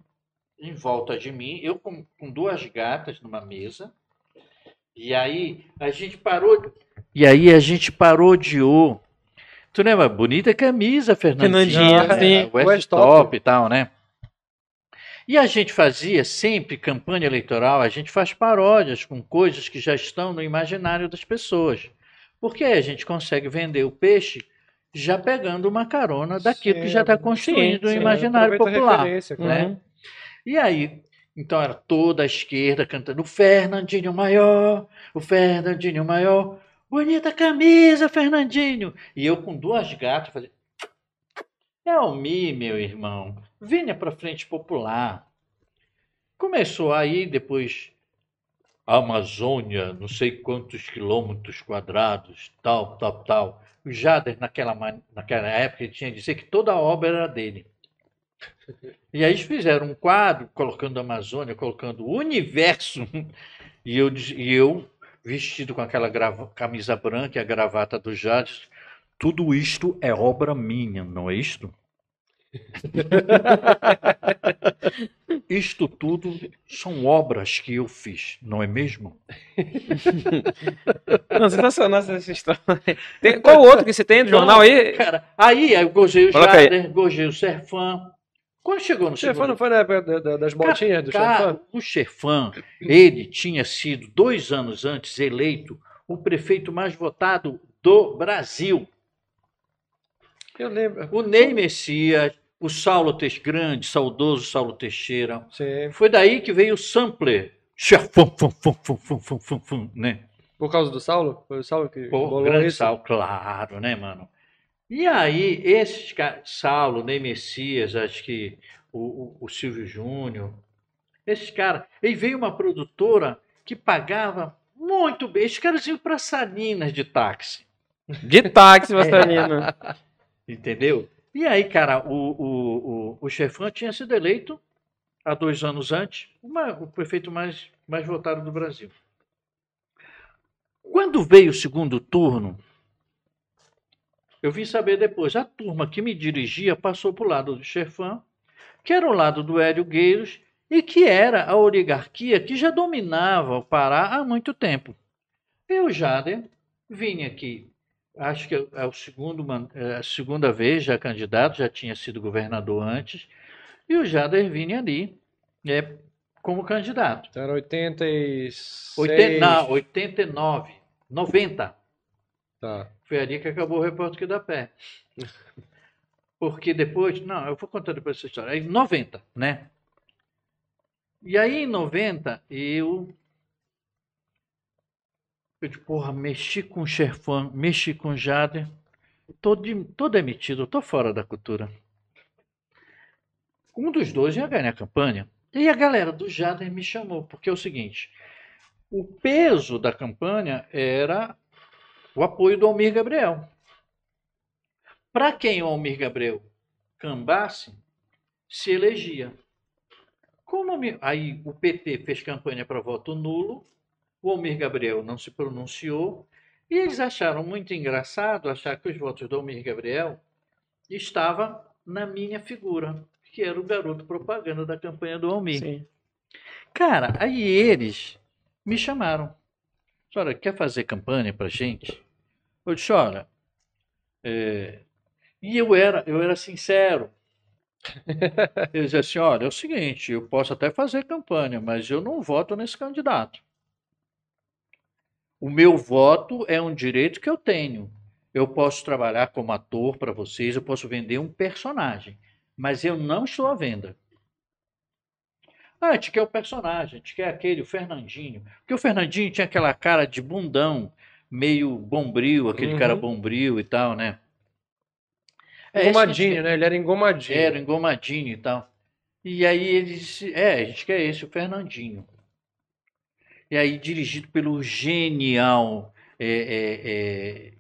em volta de mim, eu com, com duas gatas numa mesa. E aí a gente parou. E aí a gente parodiou. Tu lembra? Bonita camisa, Fernandinha. Fernandinha, né? sim. West, West Top. E tal, né? E a gente fazia sempre campanha eleitoral, a gente faz paródias com coisas que já estão no imaginário das pessoas. Porque aí a gente consegue vender o peixe já pegando uma carona daquilo que já está Sim, construído no sim, imaginário Aproveita a popular. referência, Uhum. né? E aí, então era toda a esquerda cantando o Fernandinho maior, o Fernandinho maior, bonita camisa, Fernandinho. E eu com duas gatas fazia. É o Mi, meu irmão. Venha para frente popular. Começou aí, depois Amazônia, não sei quantos quilômetros quadrados, tal, tal, tal. O Jader, naquela, naquela época, ele tinha que dizer que toda a obra era dele. E aí fizeram um quadro colocando a Amazônia, colocando o universo. E eu, e eu vestido com aquela grava- camisa branca e a gravata do Jades. Tudo isto é obra minha, não é isto? isto tudo são obras que eu fiz, não é mesmo? Não, sensacional essa história. Tem, qual outro que você tem do jornal aí? Cara, aí eu gozei o. Jader, o Serfan. Quando chegou no Chefão não foi na época da- da- das botinhas do Chefão? o Chefan, ele tinha sido, dois anos antes, eleito o prefeito mais votado do Brasil. Eu lembro. O Ney Messias, o Saulo Teixeira, grande, saudoso Saulo Teixeira. Sim, Foi daí que veio o sampler. Chefão, fum, fum, fum, fum, fum, fum, fum, né? por causa do Saulo? Foi o Saulo que Pô, grande isso? Saulo, claro, né, mano? E aí, esses Saulo, Ney Messias, acho que o, o, o Silvio Júnior, esses caras, aí veio uma produtora que pagava muito bem. Esses caras iam para Salinas de táxi, De táxi, Vassalina. entendeu? E aí, cara, o, o, o, o Chefão tinha sido eleito há dois anos antes, uma- o prefeito mais, mais votado do Brasil. Quando veio o segundo turno, eu vim saber depois, a turma que me dirigia passou para o lado do Chefão, que era o lado do Hélio Gueiros, e que era a oligarquia que já dominava o Pará há muito tempo. Eu, Jader, vim aqui, acho que é o segundo, é a segunda vez já candidato, já tinha sido governador antes, e o Jader vinha ali é, como candidato. Era 86. Oiten- não, 89. 90. Tá. Foi ali que acabou o repórter que dá pé. Porque depois, não, eu vou contar depois essa história. Aí, 90, né? E aí, em 90, eu. Eu de porra, mexi com o Xerfan, mexi com o Jader. Tô, de, tô demitido, tô fora da cultura. Um dos dois ia ganhar a campanha. E a galera do Jader me chamou, porque é o seguinte: o peso da campanha era o apoio do Almir Gabriel. Para quem o Almir Gabriel cambasse, se elegia. Como aí o PT fez campanha para voto nulo, o Almir Gabriel não se pronunciou, e eles acharam muito engraçado achar que os votos do Almir Gabriel estavam na minha figura, que era o garoto propaganda da campanha do Almir. Sim. Cara, aí eles me chamaram. Senhora, quer fazer campanha pra gente? Eu disse, olha, é... e eu era, eu era sincero. Eu dizia assim, olha, é o seguinte, eu posso até fazer campanha, mas eu não voto nesse candidato. O meu voto é um direito que eu tenho. Eu posso trabalhar como ator para vocês, eu posso vender um personagem, mas eu não estou à venda. Ah, a gente quer o personagem, a gente quer aquele, o Fernandinho. Porque o Fernandinho tinha aquela cara de bundão, meio bombril, aquele Uhum. cara bombril e tal, né? É, Engomadinho, esse- né? Ele era engomadinho. Era engomadinho e tal. E aí ele disse, é, a gente quer esse, o Fernandinho. E aí, dirigido pelo genial é, é, é,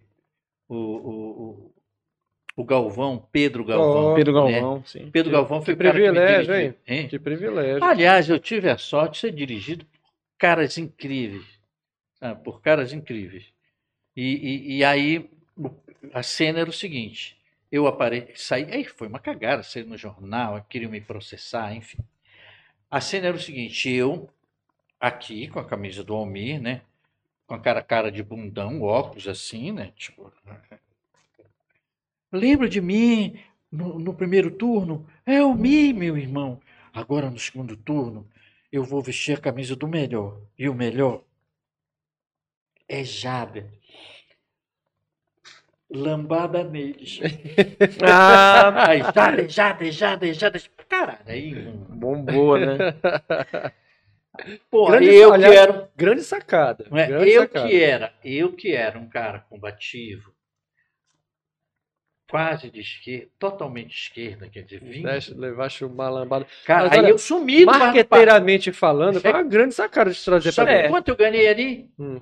o, o, o, Galvão, Pedro Galvão. Oh, Pedro né? Galvão, sim. Pedro Galvão foi que que privilégio, dirigiu. Hein? Que privilégio. Aliás, eu tive a sorte de ser dirigido por caras incríveis. sabe? Por caras incríveis. E, e, e aí, a cena era o seguinte: eu apareci, saí, aí foi uma cagada, saí no jornal, queriam me processar, enfim. A cena era o seguinte: eu, aqui, com a camisa do Almir, né? Com a cara, cara de bundão, óculos assim, né? Tipo. Lembra de mim no, no primeiro turno? É o Mi, meu irmão. Agora no segundo turno, eu vou vestir a camisa do melhor. E o melhor é Jader. Lambada neles. Ah, Aí, Jader, Jader, Jader, Jader. Caralho, aí. bombou, né? Pô, Grande eu falha- que era. Grande sacada. é? grande Eu sacada. que era, eu que era um cara combativo, quase de esquerda, totalmente esquerda, quer dizer, vindo. Deixa- Levaste uma lambada. Cara, Mas aí olha, eu sumi. Marqueteiramente falando, foi uma grande sacada de trazer Sabe pra É. quanto eu ganhei ali? Hum.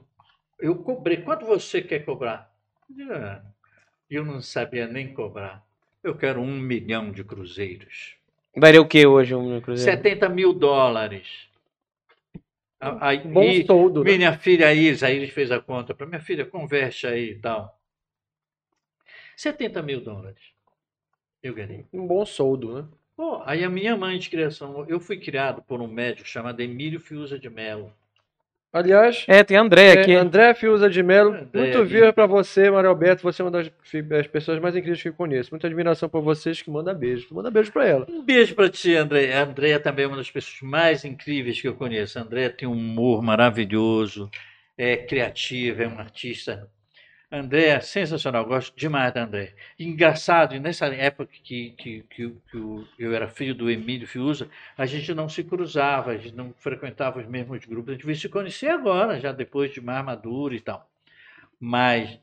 Eu cobrei. Quanto você quer cobrar? Ah, Eu não sabia nem cobrar. Eu quero um milhão de cruzeiros. Daria o que hoje, um Cruzeiro? 70 mil dólares. Aí, Bom e soldo, né? minha filha Isa, aí ele fez a conta para minha filha, converte aí e tal. 70 mil dólares. Eu ganhei. Um bom soldo, né? Pô, aí a minha mãe de criação, eu fui criado por um médico chamado Emílio Fiuza de Mello. Aliás, É, tem André aqui. é, André Fiuza de Melo, André muito aqui. viva pra você, Mário Alberto. Você é uma das, das pessoas mais incríveis que eu conheço. Muita admiração por vocês que manda beijo. Manda beijo pra ela. Um beijo para ti, André. A Andréia também é uma das pessoas mais incríveis que eu conheço. A Andréia tem um humor maravilhoso, é criativa, é uma artista. A Andréia é sensacional, gosto demais da Andréia. Engraçado, nessa época que, que, que, que eu era filho do Emílio Fiuza, a gente não se cruzava, a gente não frequentava os mesmos grupos. A gente veio se conhecer agora, já depois de mais maduro e tal. Mas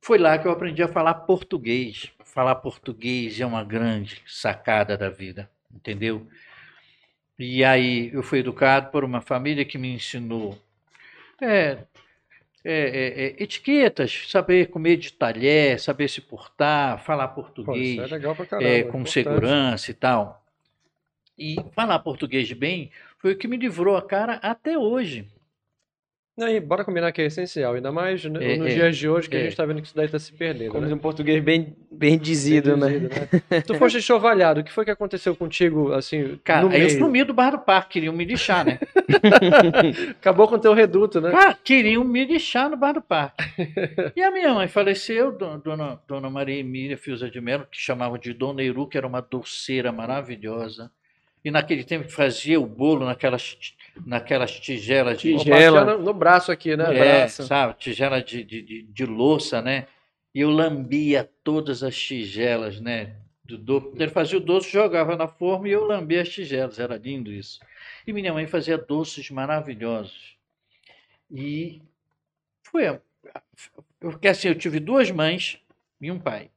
foi lá que eu aprendi a falar português. Falar português é uma grande sacada da vida, entendeu? E aí eu fui educado por uma família que me ensinou é, é, é, é, etiquetas, saber comer de talher, saber se portar, falar Pô, português é pra caramba. é, é com segurança e tal. E falar português bem foi o que me livrou a cara até hoje. Não, e bora combinar que é essencial, ainda mais né, É, nos é, dias de hoje que a é. gente tá vendo que isso daí tá se perdendo. Como né? um português bem, bem dizido, né? Reduzido, né? tu foste enxovalhado, o que foi que aconteceu contigo, assim, Cara, no aí eu meio? sumi do bar do parque, queriam me lixar, né? Acabou com o teu reduto, né? Cara, queriam me lixar no bar do parque. E a minha mãe faleceu, do- dona, dona Maria Emília Fiuza de Mello, que chamavam de Dona Eru, que era uma doceira maravilhosa. e naquele tempo que fazia o bolo naquelas, naquelas tigelas de, Tigela. No, braço aqui, né? é, braço. sabe, tigela de, de, de, de louça, né? E eu lambia todas as tigelas, né? Do, do, ele fazia o doce, jogava na forma e eu lambia as tigelas. Era lindo isso. E minha mãe fazia doces maravilhosos. E foi. Porque assim, eu tive duas mães e um pai.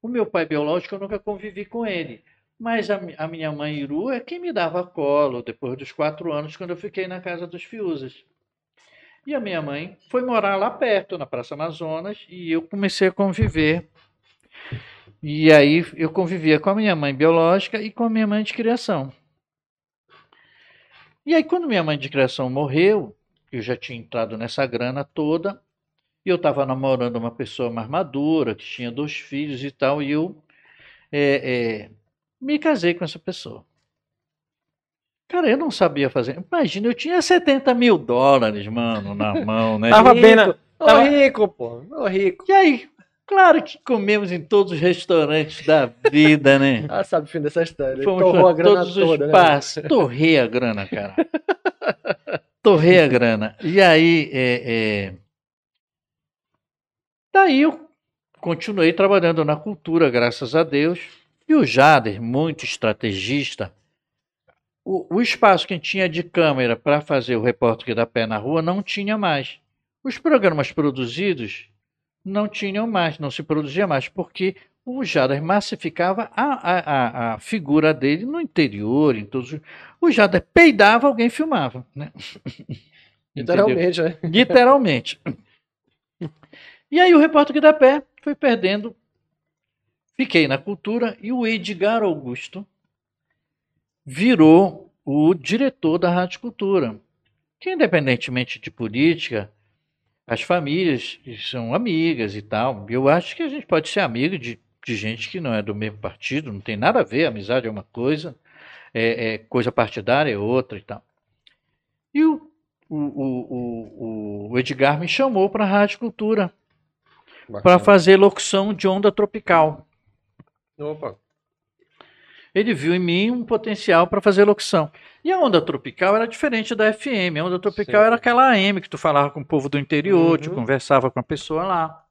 O meu pai biológico eu nunca convivi com ele. Mas a, a minha mãe Iru é quem me dava colo depois dos quatro anos, quando eu fiquei na casa dos Fiusas. E a minha mãe foi morar lá perto, na Praça Amazonas, e eu comecei a conviver. E aí eu convivia com a minha mãe biológica e com a minha mãe de criação. E aí, quando minha mãe de criação morreu, eu já tinha entrado nessa grana toda, e eu estava namorando uma pessoa mais madura, que tinha dois filhos e tal, e eu é, é, me casei com essa pessoa. Cara, eu não sabia fazer. Imagina, eu tinha 70 mil dólares, mano, na mão, né? Tava bem na. Ô, Tava- rico, pô. Ô, rico. E aí, claro que comemos em todos os restaurantes da vida, né? Ah, sabe o fim dessa história. Ele Fomos torrou a grana todos toda, os né? passos. Torrei a grana, cara. Torrei a grana. E aí, é, é... daí eu continuei trabalhando na cultura, graças a Deus. E o Jader, muito estrategista, o, o espaço que tinha de câmera para fazer o repórter da pé na rua não tinha mais. Os programas produzidos não tinham mais, não se produzia mais, porque o Jader massificava a, a, a, a figura dele no interior, em todos. os- O Jader peidava, alguém filmava, né? Literalmente, né? Literalmente. E aí o repórter que dá pé foi perdendo. Fiquei na cultura e o Edgar Augusto virou o diretor da Rádio Cultura. Que independentemente de política, as famílias são amigas e tal. Eu acho que a gente pode ser amigo de, de gente que não é do mesmo partido, não tem nada a ver, amizade é uma coisa, é, é coisa partidária é outra e tal. E o o, o, o, Edgar me chamou para a Rádio Cultura para fazer locução de onda tropical. Opa. Ele viu em mim um potencial para fazer locução. E a onda tropical era diferente da FM. A onda tropical Sim. era aquela AM que tu falava com o povo do interior, tu Uhum. conversava com a pessoa lá.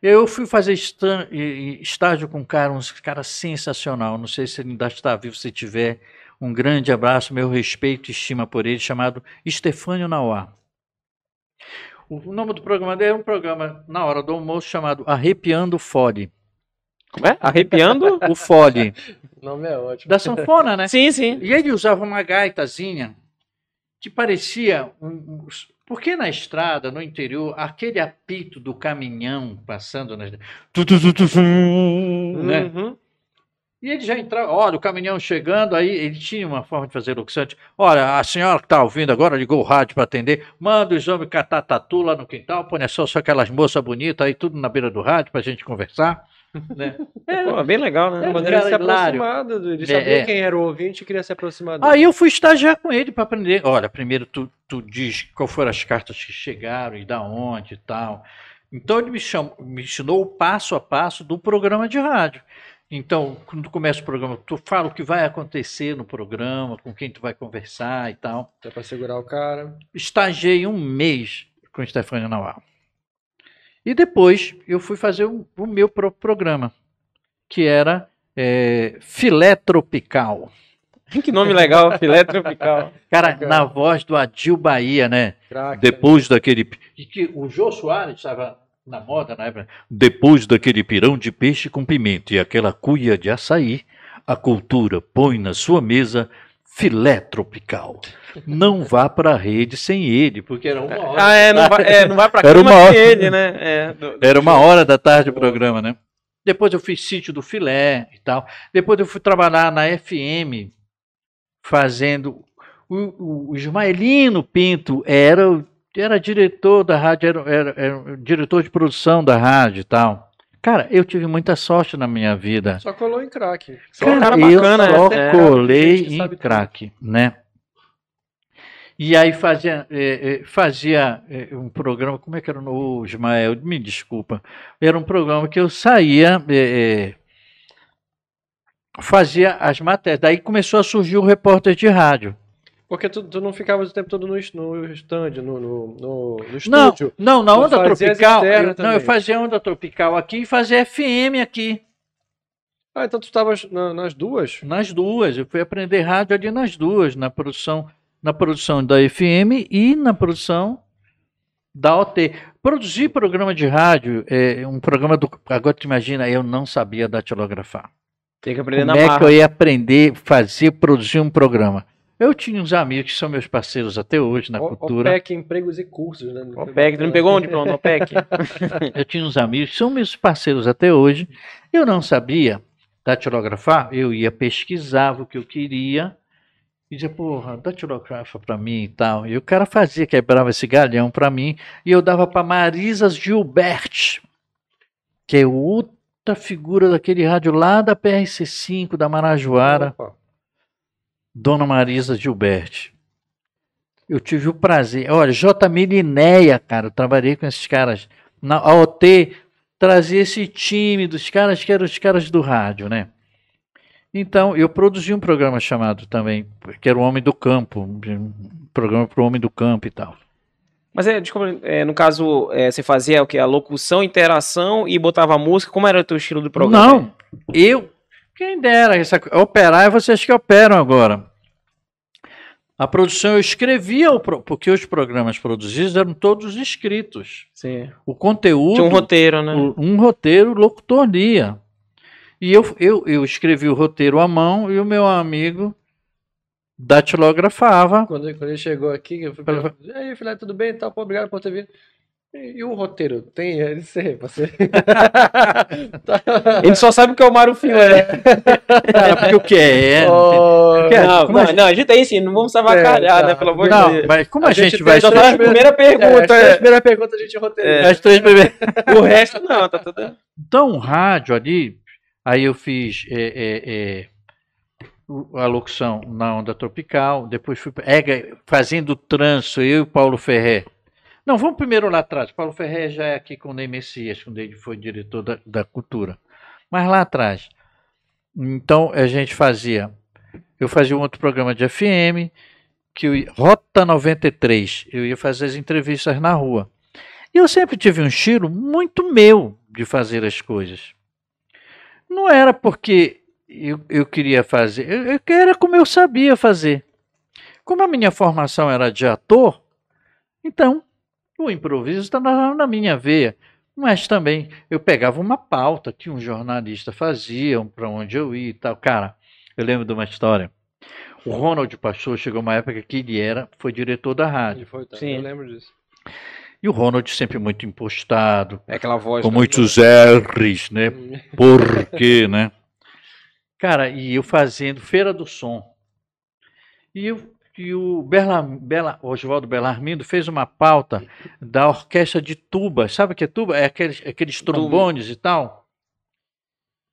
Eu fui fazer estágio com um cara, um cara sensacional. Não sei se ele ainda está vivo, se tiver. Um grande abraço, meu respeito e estima por ele, chamado Estefânio Nauá. O nome do programa dele é um programa na hora do almoço chamado Arrepiando Fole. Como é? Arrepiando? O Fole. O nome é ótimo. da sanfona, né? sim, sim. E ele usava uma gaitazinha que parecia um, porque na estrada, no interior, aquele apito do caminhão passando nas. Né? Uhum. E ele já entrava, olha, o caminhão chegando, aí ele tinha uma forma de fazer tipo, Olha, a senhora que está ouvindo agora ligou o rádio para atender, manda os homens catar tatu lá no quintal, põe só, só aquelas moças bonitas aí, tudo na beira do rádio para a gente conversar. Né? Pô, bem legal, né? É, É, mas ele se aproximava, do- ele É, sabia é. quem era o ouvinte e queria se aproximar dele. Aí eu fui estagiar com ele para aprender. Olha, primeiro tu, tu diz qual foram as cartas que chegaram e da onde e tal. Então ele me, chamou, me ensinou o passo a passo do programa de rádio. Então, quando começa o programa, tu fala o que vai acontecer no programa, com quem tu vai conversar e tal. É pra segurar o cara. Estagiei um mês com o Stefano Naual. E depois eu fui fazer o, o meu próprio programa, que era é, Filé Tropical. Que nome legal, filé tropical. Cara, Bacana. na voz do Adil Bahia, né? Craque. Depois daquele. E que o Jô Soares estava na moda na época. Depois daquele pirão de peixe com pimenta e aquela cuia de açaí, a cultura põe na sua mesa filé tropical. Não vá para a rede sem ele, porque era uma hora. Ah, é, não vai, é, não vai pra Era cama uma hora. sem ele, né? É, do- Era uma hora da tarde o programa, né? Depois eu fiz sítio do filé e tal. Depois eu fui trabalhar na FM, fazendo. O, o, Ismaelino Pinto era, era diretor da rádio, era, era- era diretor de produção da rádio e tal. Cara, eu tive muita sorte na minha vida. Só colou em craque. Só um cara eu bacana, só é. colei que em tudo. crack, né? E aí fazia, eh, eh, fazia eh, um programa, como é que era no Ismael? Me desculpa. Era um programa que eu saía. fazia as matérias. Daí começou a surgir o repórter de rádio. Porque tu, tu não ficava o tempo todo no, no stand, no, no, no, no Não, estúdio. não, na Tu onda tropical. Eu, não, eu fazia onda tropical aqui e fazia FM aqui. Ah, então tu estavas na- nas duas? Nas duas. Eu fui aprender rádio ali nas duas, na produção, na produção da FM e na produção da OT. Produzir programa de rádio, é um programa do. Agora tu imagina, eu não sabia datilografar. Tem que aprender Como na é marra. que eu ia aprender, fazer, produzir um programa? Eu tinha uns amigos que são meus parceiros até hoje na O- cultura. OPEC, empregos e cursos, né? OPEC, tu não pegou um diploma no OPEC? Eu tinha uns amigos que são meus parceiros até hoje. Eu não sabia datilografar, eu ia pesquisava o que eu queria e dizia, porra, datilografa pra mim e tal. E o cara fazia, quebrava esse galhão pra mim e eu dava pra Marisa Gilbert, que é outra figura daquele rádio lá da PRC5 da Marajoara. Opa. Dona Marisa Gilberti. Eu tive o prazer. Olha, J. Milinéia, cara, eu trabalhei com esses caras. Na a OT trazia esse time dos caras que eram os caras do rádio, né? Então, eu produzi um programa chamado também, que era o Homem do Campo, um programa para o Homem do Campo e tal. Mas é, desculpa, é, no caso, é, você fazia o que? A locução, interação e botava música. Como era o teu estilo do programa? Não, eu, quem dera, essa, operar é vocês que operam agora. A produção eu escrevia, porque os programas produzidos eram todos escritos. Sim. O conteúdo. Tinha um roteiro, né? um roteiro, o locutor lia. E eu, eu, eu escrevi o roteiro à mão e o meu amigo datilografava. Quando, quando ele chegou aqui, eu fui Pela- perguntar, e aí, filé, tudo bem? Tá, pô, obrigado por ter vindo. E, e o roteiro? Tem? Ele sei, você. Tá. Ele só sabe o que é o Mário Filé. Cara, porque o que é? Oh, Quer- Não, não, a gente- não, a gente tem sim, não vamos se avacalhar, É, tá. né? Pelo amor de Não, Deus. mas como A a, gente gente, vai. na três primeira é, pergunta. a é. primeira pergunta a gente roteiriza. As três primeiras. O resto não, tá tudo. Então, o rádio ali, aí eu fiz é, é, é, a locução na onda tropical, depois fui é, fazendo o tranço, eu e o Paulo Ferré. Não, vamos primeiro lá atrás. Paulo Ferré já é aqui com o Ney Messias, quando ele foi diretor da, da cultura. Mas lá atrás. Então, a gente fazia. Eu fazia um outro programa de FM, que eu, Rota 93. Eu ia fazer as entrevistas na rua. E eu sempre tive um estilo muito meu de fazer as coisas. Não era porque eu, eu queria fazer, eu, eu- era como eu sabia fazer. Como a minha formação era de ator, então o improviso está na, na minha veia. Mas também eu pegava uma pauta que um jornalista fazia, para onde eu ia e tal. Cara, eu lembro de uma história. O Ronald Pastor chegou uma época que ele era, foi diretor da rádio. Ele foi, tá? Sim. Eu lembro disso. E o Ronald sempre muito impostado, É aquela voz. com muitos R's, né? Por quê, né? Cara, e eu fazendo Feira do Som. E, eu, e o Berla, Bela, Oswaldo Belarmindo fez uma pauta da orquestra de tuba. Sabe o que é tuba? É aqueles, aqueles trombones e tal.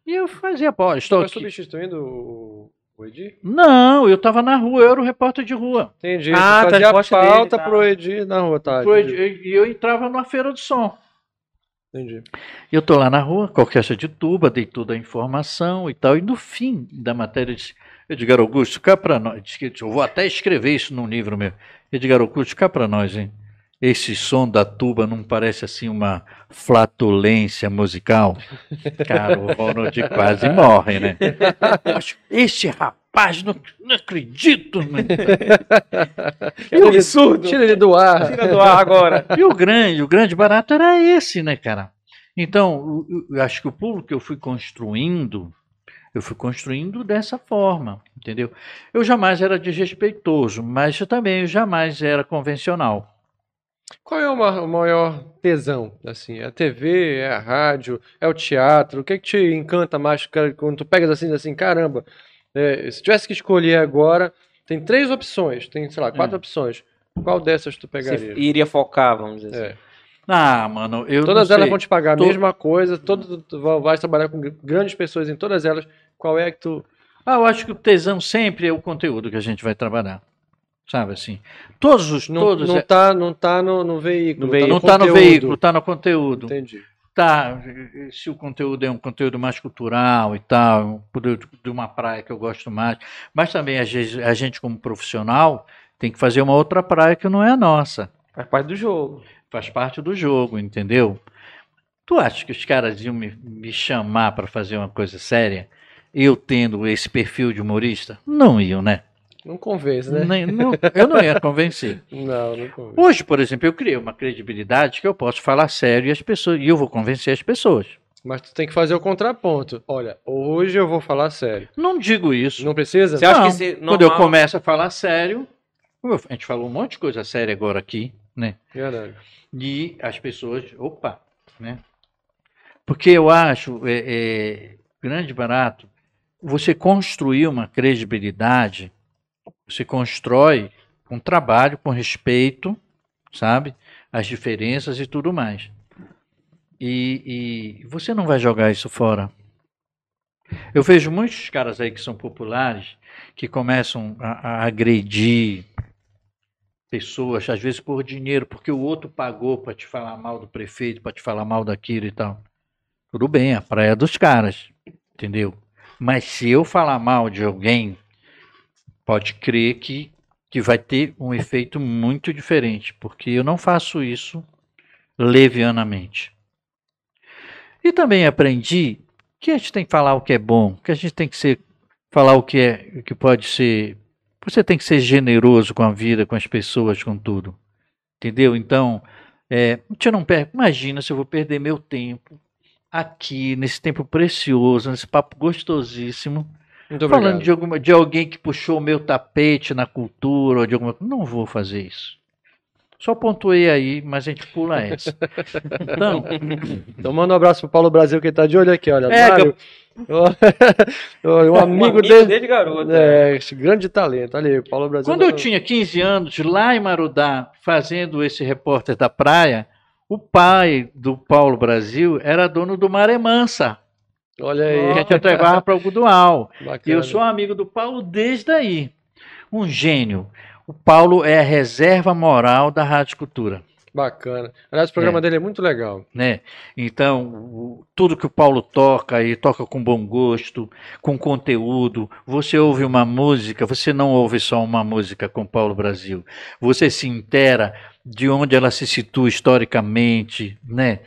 E eu fazia pauta. Estou Foi aqui. substituindo o, o Edi? Não, eu estava na rua, eu era o repórter de rua. Entendi. Ah, tu tá, fazia dele, pauta tá. pro Edi na rua, tá? E eu entrava na Feira do Som. entendi. Eu tô lá na rua, com a orquestra de tuba, dei toda a informação e tal. E no fim da matéria, eu disse, Edgar Augusto, cá para nós. Disse que Eu vou até escrever isso num livro meu. Edgar Augusto, cá para nós, hein? Esse som da tuba não parece assim uma flatulência musical? Cara, o Ronald quase morre, né? Mas Esse rapaz, não, não acredito. né? Que absurdo. Tira ele do ar. Tira do ar agora. E o grande, o grande barato era esse, né, cara? Então, o- eu acho que o público que eu fui construindo, eu fui construindo dessa forma, entendeu? Eu jamais era desrespeitoso, mas eu também eu jamais era convencional. Qual é o ma- o maior tesão? Assim, é a TV, é a rádio, é o teatro? O que, é que te encanta mais cara, quando tu pegas assim, assim, caramba, é, se tivesse que escolher agora, tem três opções, tem, sei lá, quatro Hum. opções. Qual dessas tu Você pegaria? iria focar, vamos dizer assim. É. Ah, mano, eu Todas não elas sei. vão te pagar a Tô- mesma coisa, todo, tu va- vais trabalhar com gr- grandes pessoas em todas elas. Qual é que tu. Ah, eu acho que o tesão sempre é o conteúdo que a gente vai trabalhar. Sabe assim? Todos os Não, todos não é- tá, não tá no, no veículo. No veículo. não tá no veículo, tá no conteúdo. Entendi. tá, se o conteúdo é um conteúdo mais cultural e tal, de uma praia que eu gosto mais, mas também a gente, a gente como profissional tem que fazer uma outra praia que não é a nossa. Faz parte do jogo. Faz parte do jogo, entendeu? Tu acha que os caras iam me, me chamar para fazer uma coisa séria? Eu tendo esse perfil de humorista? Não iam, né? Não convence, né? Nem- não- eu não ia convencer. Não, não convence. Hoje, por exemplo, eu criei uma credibilidade que eu posso falar sério e as pessoas e eu vou convencer as pessoas. Mas tu tem que fazer o contraponto. Olha, hoje eu vou falar sério. Não digo isso. Não precisa? Você acha Não, que se Quando eu normal- começo a falar sério, a gente falou um monte de coisa séria agora aqui, né? Verdade. E as pessoas, opa, né? Porque eu acho é, é, grande barato você construir uma credibilidade, você constrói com trabalho, com respeito, sabe? As diferenças e tudo mais. E, e você não vai jogar isso fora. Eu vejo muitos caras aí que são populares que começam a, a agredir pessoas, às vezes por dinheiro, porque o outro pagou para te falar mal do prefeito, para te falar mal daquilo e tal. Tudo bem, a praia é dos caras, entendeu? Mas se eu falar mal de alguém, pode crer que, que vai ter um efeito muito diferente, porque eu não faço isso levianamente. E também aprendi que a gente tem que falar o que é bom, que a gente tem que ser, falar o que é, o que pode ser você tem que ser generoso com a vida, com as pessoas, com tudo. Entendeu? Então, é, gente não perde. Imagina se eu vou perder meu tempo aqui, nesse tempo precioso, nesse papo gostosíssimo, Muito falando obrigado. de, alguma, de alguém que puxou o meu tapete na cultura, ou de alguma Não vou fazer isso. Só pontuei aí, mas a gente pula essa. Então, Então manda um abraço pro Paulo Brasil, que ele tá de olho aqui, olha. É, Mário. um Um amigo dele. desde garoto. É, esse grande talento. Olha aí, Paulo Brasil. Quando eu tinha 15 anos, lá em Marudá, fazendo esse repórter da praia, o pai do Paulo Brasil era dono do Maré Mansa. Olha A aí. gente levava para o Gudual. E eu sou amigo do Paulo desde aí. Um gênio. O Paulo é a reserva moral da Rádio Cultura. Bacana. Aliás, o programa É. dele é muito legal. Né? Então, o- tudo que o Paulo toca, e toca com bom gosto, com conteúdo. Você ouve uma música, você não ouve só uma música com Paulo Brasil. Você se intera de onde ela se situa historicamente, né?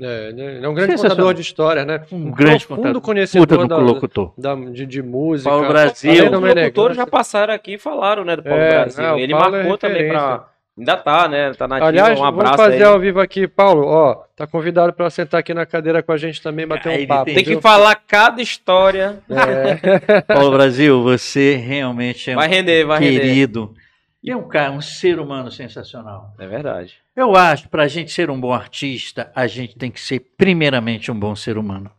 É, né? ele é um grande contador de história, né? Um grande profundo contador. conhecedor da, locutor. da- de, de música. Paulo Brasil. Além Os locutores Menegão, já passaram aqui e falaram, né, do Paulo É, Brasil. não, Ele Paulo é marcou também referência. pra... Ainda tá, né? Tá nativo. Aliás, um vamos abraço fazer aí. ao vivo aqui, Paulo. Ó, tá convidado para sentar aqui na cadeira com a gente também, bater Ah, um papo. tem Tem que viu? falar cada história. É, Paulo Brasil, você realmente é Vai um render, vai render. E é um cara, um ser humano sensacional. É verdade. Eu acho, para a gente ser um bom artista, a gente tem que ser primeiramente um bom ser humano.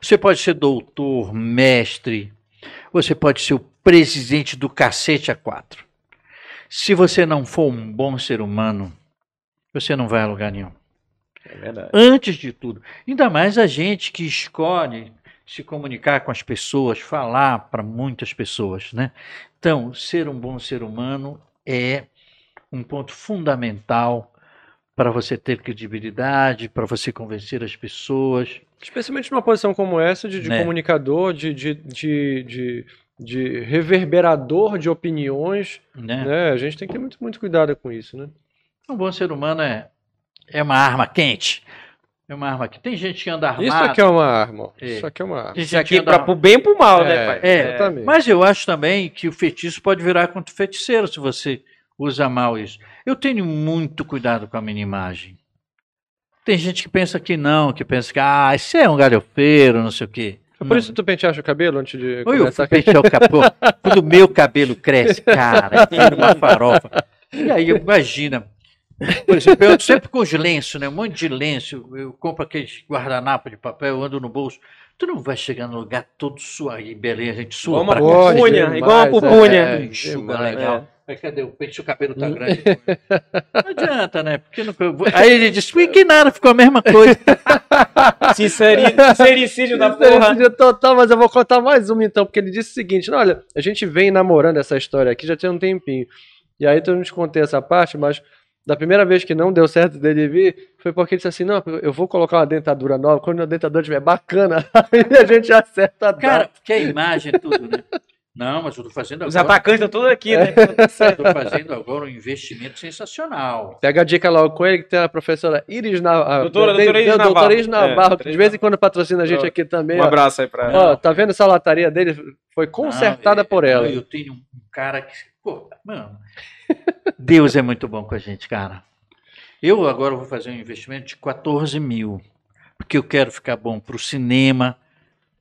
Você pode ser doutor, mestre, você pode ser o presidente do cacete a quatro. Se você não for um bom ser humano, você não vai a lugar nenhum. É verdade. Antes de tudo. Ainda mais a gente que escolhe se comunicar com as pessoas, falar para muitas pessoas, né? Então, ser um bom ser humano é um ponto fundamental para você ter credibilidade, para você convencer as pessoas. especialmente numa posição como essa, de, de Né. comunicador, de, de, de, de, reverberador de opiniões, Né? né? A gente tem que ter muito, muito cuidado com isso, né? Um bom ser humano é, é uma arma quente. É uma arma que tem gente que anda armada. Isso aqui é uma arma. É. Isso aqui é uma arma. Isso aqui é pra, pro bem e pro mal, né, É, pai? É, Exatamente. Mas eu acho também que o feitiço pode virar contra o feiticeiro se você usa mal isso. Eu tenho muito cuidado com a minha imagem. Tem gente que pensa que não, que pensa que, ah, isso é um galhofeiro, não sei o quê. É por isso que tu penteaste o cabelo antes de Oi, eu começar fui pentear o capô. Quando o meu cabelo cresce, cara, vira uma farofa. E aí, imagina. Por exemplo, eu ando sempre com os lenços, né? Um monte de lenço. Eu compro aqueles guardanapo de papel, eu ando no bolso. Tu não vai chegar no lugar todo suado e beleza, a gente sua Igual uma pupunha, demais, igual uma é, pupunha. é, enxuga legal. Aí cadê o peixe? O cabelo tá grande. Não adianta, né? Porque não... Aí ele disse, "Ui, que nada, ficou a mesma coisa. Sinceri- Sincericídio da porra. Sincericídio total, mas eu vou contar mais uma então, porque ele disse o seguinte: "Não, olha, a gente vem namorando essa história aqui já tem um tempinho. E aí eu não te contei essa parte, mas da primeira vez que não deu certo dele vir, foi porque ele disse assim: não, eu vou colocar uma dentadura nova, quando a dentadura estiver bacana, aí a gente acerta a data. Cara, porque a imagem é tudo, né? Não, mas eu tô fazendo Os agora. atacantes estão todos aqui, né? Estou fazendo agora um investimento sensacional. Pega a dica logo com ele, que tem a professora Iris Navarro. Doutora- doutora Iris doutora Navarro. Iris Navarro, É, que de vez em quando patrocina a gente aqui também. Um ó. abraço aí pra Ó, tá vendo essa lataria dele? Foi consertada Não, é- por ela. Eu tenho um cara que. Pô, mano. Deus é muito bom com a gente, cara. Eu agora vou fazer um investimento de 14 mil. Porque eu quero ficar bom pro cinema,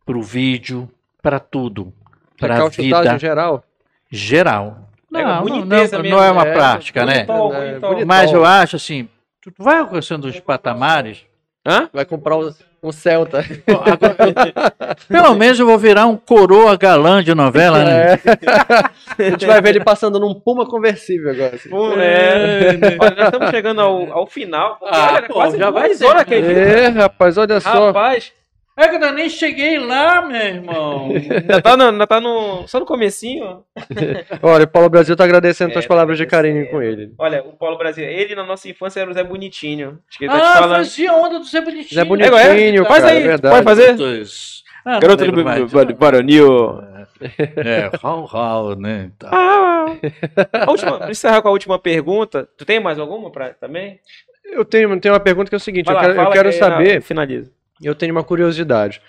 pro vídeo, para tudo. Para a vida geral. geral. É, Não, não, não, mesmo, não é uma é, prática, né? bonitão, É, bonitão. Mas eu acho assim, tu vai alcançando os patamares. Hã? Vai comprar um, um Celta. Bom, agora eu- pelo menos eu vou virar um coroa galã de novela, né? É. a gente vai ver ele passando num Puma conversível agora. assim. Pô, é. Olha, nós estamos chegando ao, ao final. Ah, olha, pô, quase já vai ser, horas É, rapaz, olha só. Rapaz, É que eu nem cheguei lá, meu irmão. ainda tá, no, ainda tá no, só no comecinho. Olha, o Paulo Brasil tá agradecendo É, tuas palavras de agradecendo. carinho com ele. Olha, o Paulo Brasil, ele na nossa infância era o Zé Bonitinho. Acho que ele tá te Ah, falando. fazia onda do Zé Bonitinho. Zé É, Bonitinho, faz cara, aí, é pode fazer? Ah, lembro do Baronil. É, rau, rau, né? Tá. Ah, a última, pra encerrar com a última pergunta, tu tem mais alguma pra, também? Eu tenho, tenho uma pergunta que é o seguinte, Vai eu lá, quero, eu quero que saber, Finaliza. Eu tenho uma curiosidade.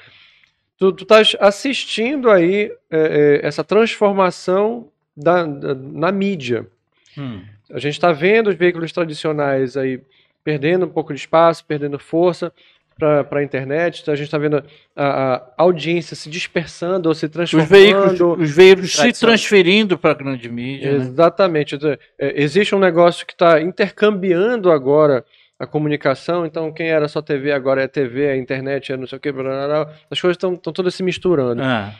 Tu, tu estás assistindo aí é, é, essa transformação da, da- na mídia. Hum. A gente está vendo os veículos tradicionais aí perdendo um pouco de espaço, perdendo força para a internet. A gente está vendo a, a audiência se dispersando ou se Os transformando. veículos, os veículos se transferindo para a grande mídia. né? Exatamente. Então, é, Existe um negócio que está intercambiando agora a comunicação. Então, quem era só TV agora é TV, a internet é não sei o que. blá, blá, blá. As coisas estão todas se misturando. Ah,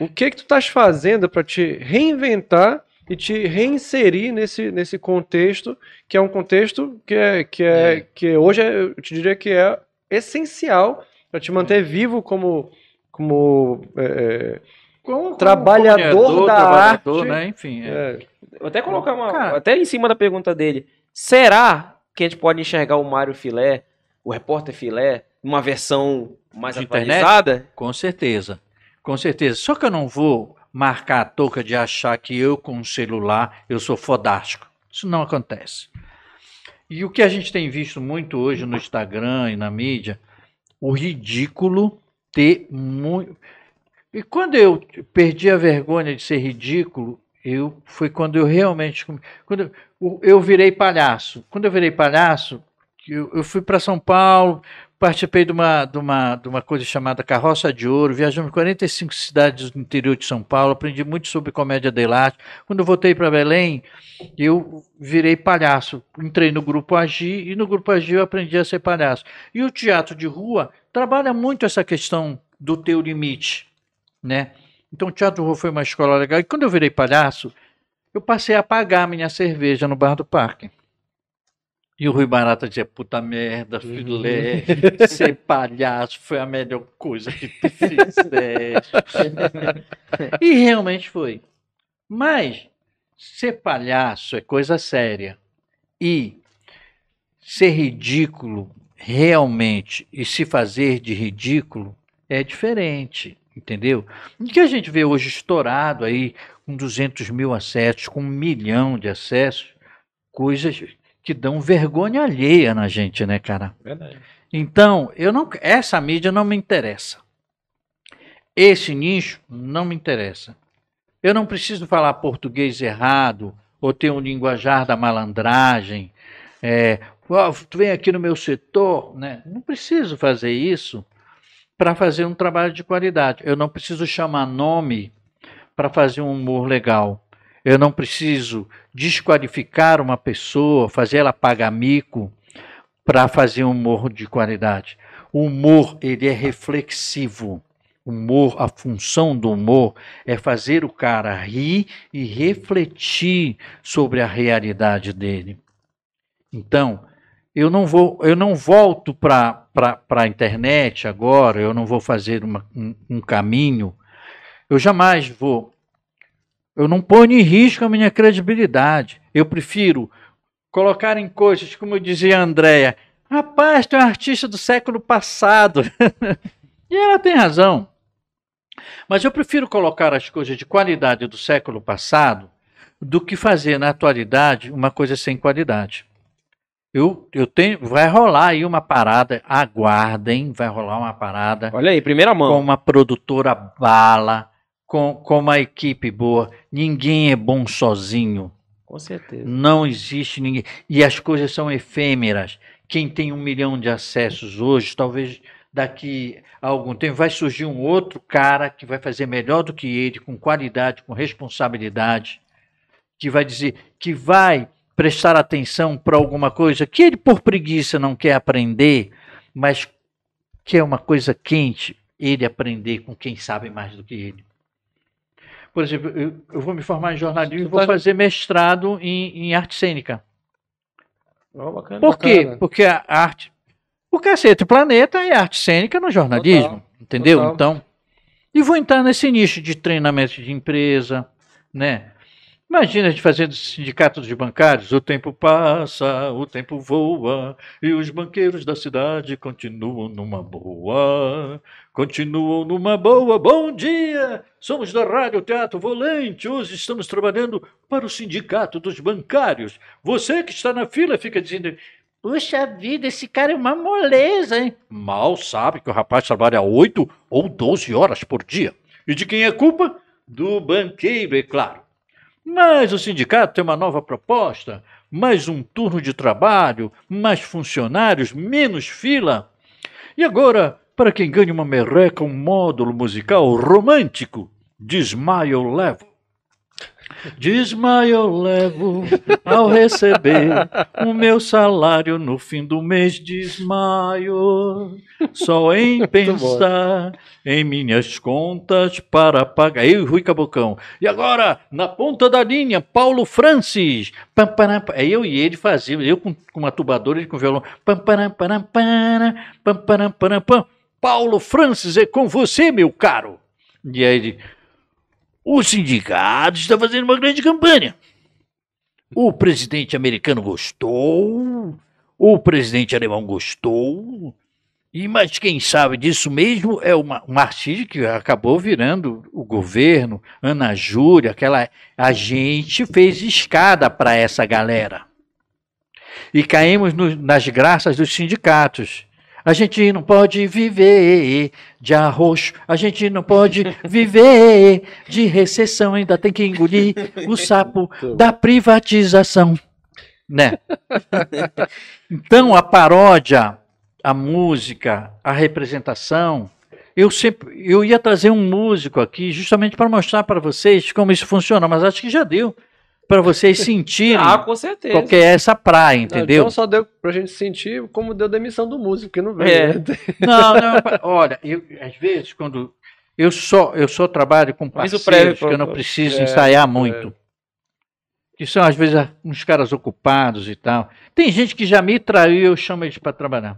O que que tu estás fazendo para te reinventar e te reinserir nesse, nesse contexto, que é um contexto que, é, que, é, É. que hoje é, eu te diria que é essencial para te manter vivo como, como é, como- como Trabalhador comunicador, da trabalhador, arte. né? Enfim. é. é, Vou até colocar uma. Cara. até em cima da pergunta dele. Será que a gente pode enxergar o Mário Filé, o repórter Filé, numa versão mais De internet? atualizada? Com certeza. Com certeza. Só que eu não vou marcar a touca de achar que eu, com um celular, eu sou fodástico. Isso não acontece. E o que a gente tem visto muito hoje no Instagram e na mídia, o ridículo ter muito. E quando eu perdi a vergonha de ser ridículo, eu foi quando eu realmente. Quando eu, o- eu virei palhaço. Quando eu virei palhaço, eu, fui para São Paulo, participei de uma, de, uma, de uma coisa chamada Carroça de Ouro, viajamos em 45 cidades do interior de São Paulo, aprendi muito sobre comédia de arte. Quando eu voltei para Belém, eu virei palhaço. Entrei no Grupo Agir e no Grupo Agir eu aprendi a ser palhaço. E o teatro de rua trabalha muito essa questão do teu limite, né? Então o teatro de rua foi uma escola legal. E quando eu virei palhaço, eu passei a pagar minha cerveja no bar do parque. E o Rui Barata dizia, puta merda, filé, ser palhaço foi a melhor coisa que tu fizeste. e realmente foi. Mas ser palhaço é coisa séria. E ser ridículo realmente e se fazer de ridículo é diferente, entendeu? O que a gente vê hoje estourado aí, com 200 mil acessos, com um milhão de acessos, coisas que dão vergonha alheia na gente, né, cara? Verdade. Então, eu não, essa mídia não me interessa. Esse nicho não me interessa. Eu não preciso falar português errado ou ter um linguajar da malandragem. É, "Ó, tu vem aqui no meu setor, né? Não preciso fazer isso para fazer um trabalho de qualidade. Eu não preciso chamar nome para fazer um humor legal. Eu não preciso desqualificar uma pessoa, fazer ela pagar mico para fazer um humor de qualidade. O humor, ele é reflexivo. Humor, a função do humor é fazer o cara rir e refletir sobre a realidade dele. Então, eu não vou, eu não volto para a internet agora, eu não vou fazer uma- um, um caminho, eu jamais vou. Eu não ponho em risco a minha credibilidade. Eu prefiro colocarem coisas, como dizia a Andréia, rapaz, tu é um artista do século passado. e ela tem razão. Mas eu prefiro colocar as coisas de qualidade do século passado do que fazer na atualidade uma coisa sem qualidade. Eu, eu tenho, vai rolar aí uma parada, aguardem, vai rolar uma parada Olha aí, primeira com mão. uma produtora bala, com, com uma equipe boa. Ninguém é bom sozinho. Com certeza. Não existe ninguém. E as coisas são efêmeras. Quem tem um milhão de acessos hoje, talvez daqui a algum tempo vai surgir um outro cara que vai fazer melhor do que ele, com qualidade, com responsabilidade, que vai dizer que vai prestar atenção para alguma coisa que ele por preguiça não quer aprender, mas que é uma coisa quente, ele aprender com quem sabe mais do que ele. Por exemplo, eu, eu vou me formar em jornalismo e vou fazer mestrado em, em arte cênica. Ó, bacana. Por quê? Bacana. Porque a arte. O Cacete Planeta é arte cênica no jornalismo. Total, entendeu? total. Então. E vou entrar nesse nicho de treinamento de empresa, né? Imagina a gente fazendo sindicato dos bancários, o tempo passa, o tempo voa, e os banqueiros da cidade continuam numa boa, continuam numa boa. Bom dia! Somos da Rádio Teatro Volante, hoje estamos trabalhando para o sindicato dos bancários. Você que está na fila fica dizendo, Puxa vida, esse cara é uma moleza, hein? Mal sabe que o rapaz trabalha 8 ou 12 horas por dia. E de quem é culpa? Do banqueiro, é claro. Mas o sindicato tem uma nova proposta: mais um turno de trabalho, mais funcionários, menos fila. E agora, para quem ganha uma merreca, um módulo musical romântico, desmaio eu levo. Desmaio eu levo ao receber o meu salário no fim do mês. Desmaio só em pensar em minhas contas para pagar. Eu e Rui Cabocão. E agora, na ponta da linha, Paulo Francis. Pam, param. É eu e ele fazíamos, eu com, com uma tubadora, ele com violão. Pam, param, param, param, pam, param, param, pam. Paulo Francis, é com você, meu caro. E aí ele. O sindicato está fazendo uma grande campanha. O presidente americano gostou, o presidente alemão gostou, e mas quem sabe disso mesmo é uma artista que acabou virando o governo, Ana Júlia, aquela. A gente fez escada para essa galera. E caímos no- nas graças dos sindicatos. A gente não pode viver de arroz, a gente não pode viver de recessão, ainda tem que engolir o sapo da privatização, né? Então a paródia, a música, a representação, eu sempre eu ia trazer um músico aqui justamente para mostrar para vocês como isso funciona, mas acho que já deu para vocês sentirem Ah, com certeza. qual que é essa praia, entendeu? Então só deu pra gente sentir como deu demissão do músico, que não veio. É. né? Não, não, olha, eu, às vezes quando eu só eu só trabalho com parceiros prévio, que eu não preciso é, ensaiar é. muito. Que são às vezes uns caras ocupados e tal. Tem gente que já me traiu e eu chamo eles para trabalhar.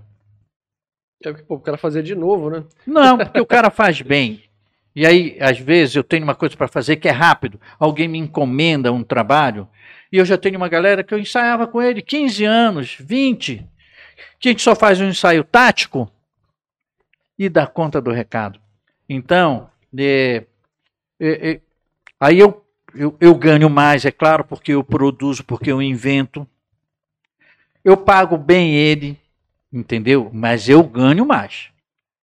É porque, pô, o cara fazer de novo, né? Não, porque o cara faz bem. E aí, às vezes, eu tenho uma coisa para fazer que é rápido. Alguém me encomenda um trabalho. E eu já tenho uma galera que eu ensaiava com ele 15 anos, 20. Que a gente só faz um ensaio tático e dá conta do recado. Então, é, é, é, aí eu, eu, eu ganho mais, é claro, porque eu produzo, porque eu invento. Eu pago bem ele, entendeu? Mas eu ganho mais.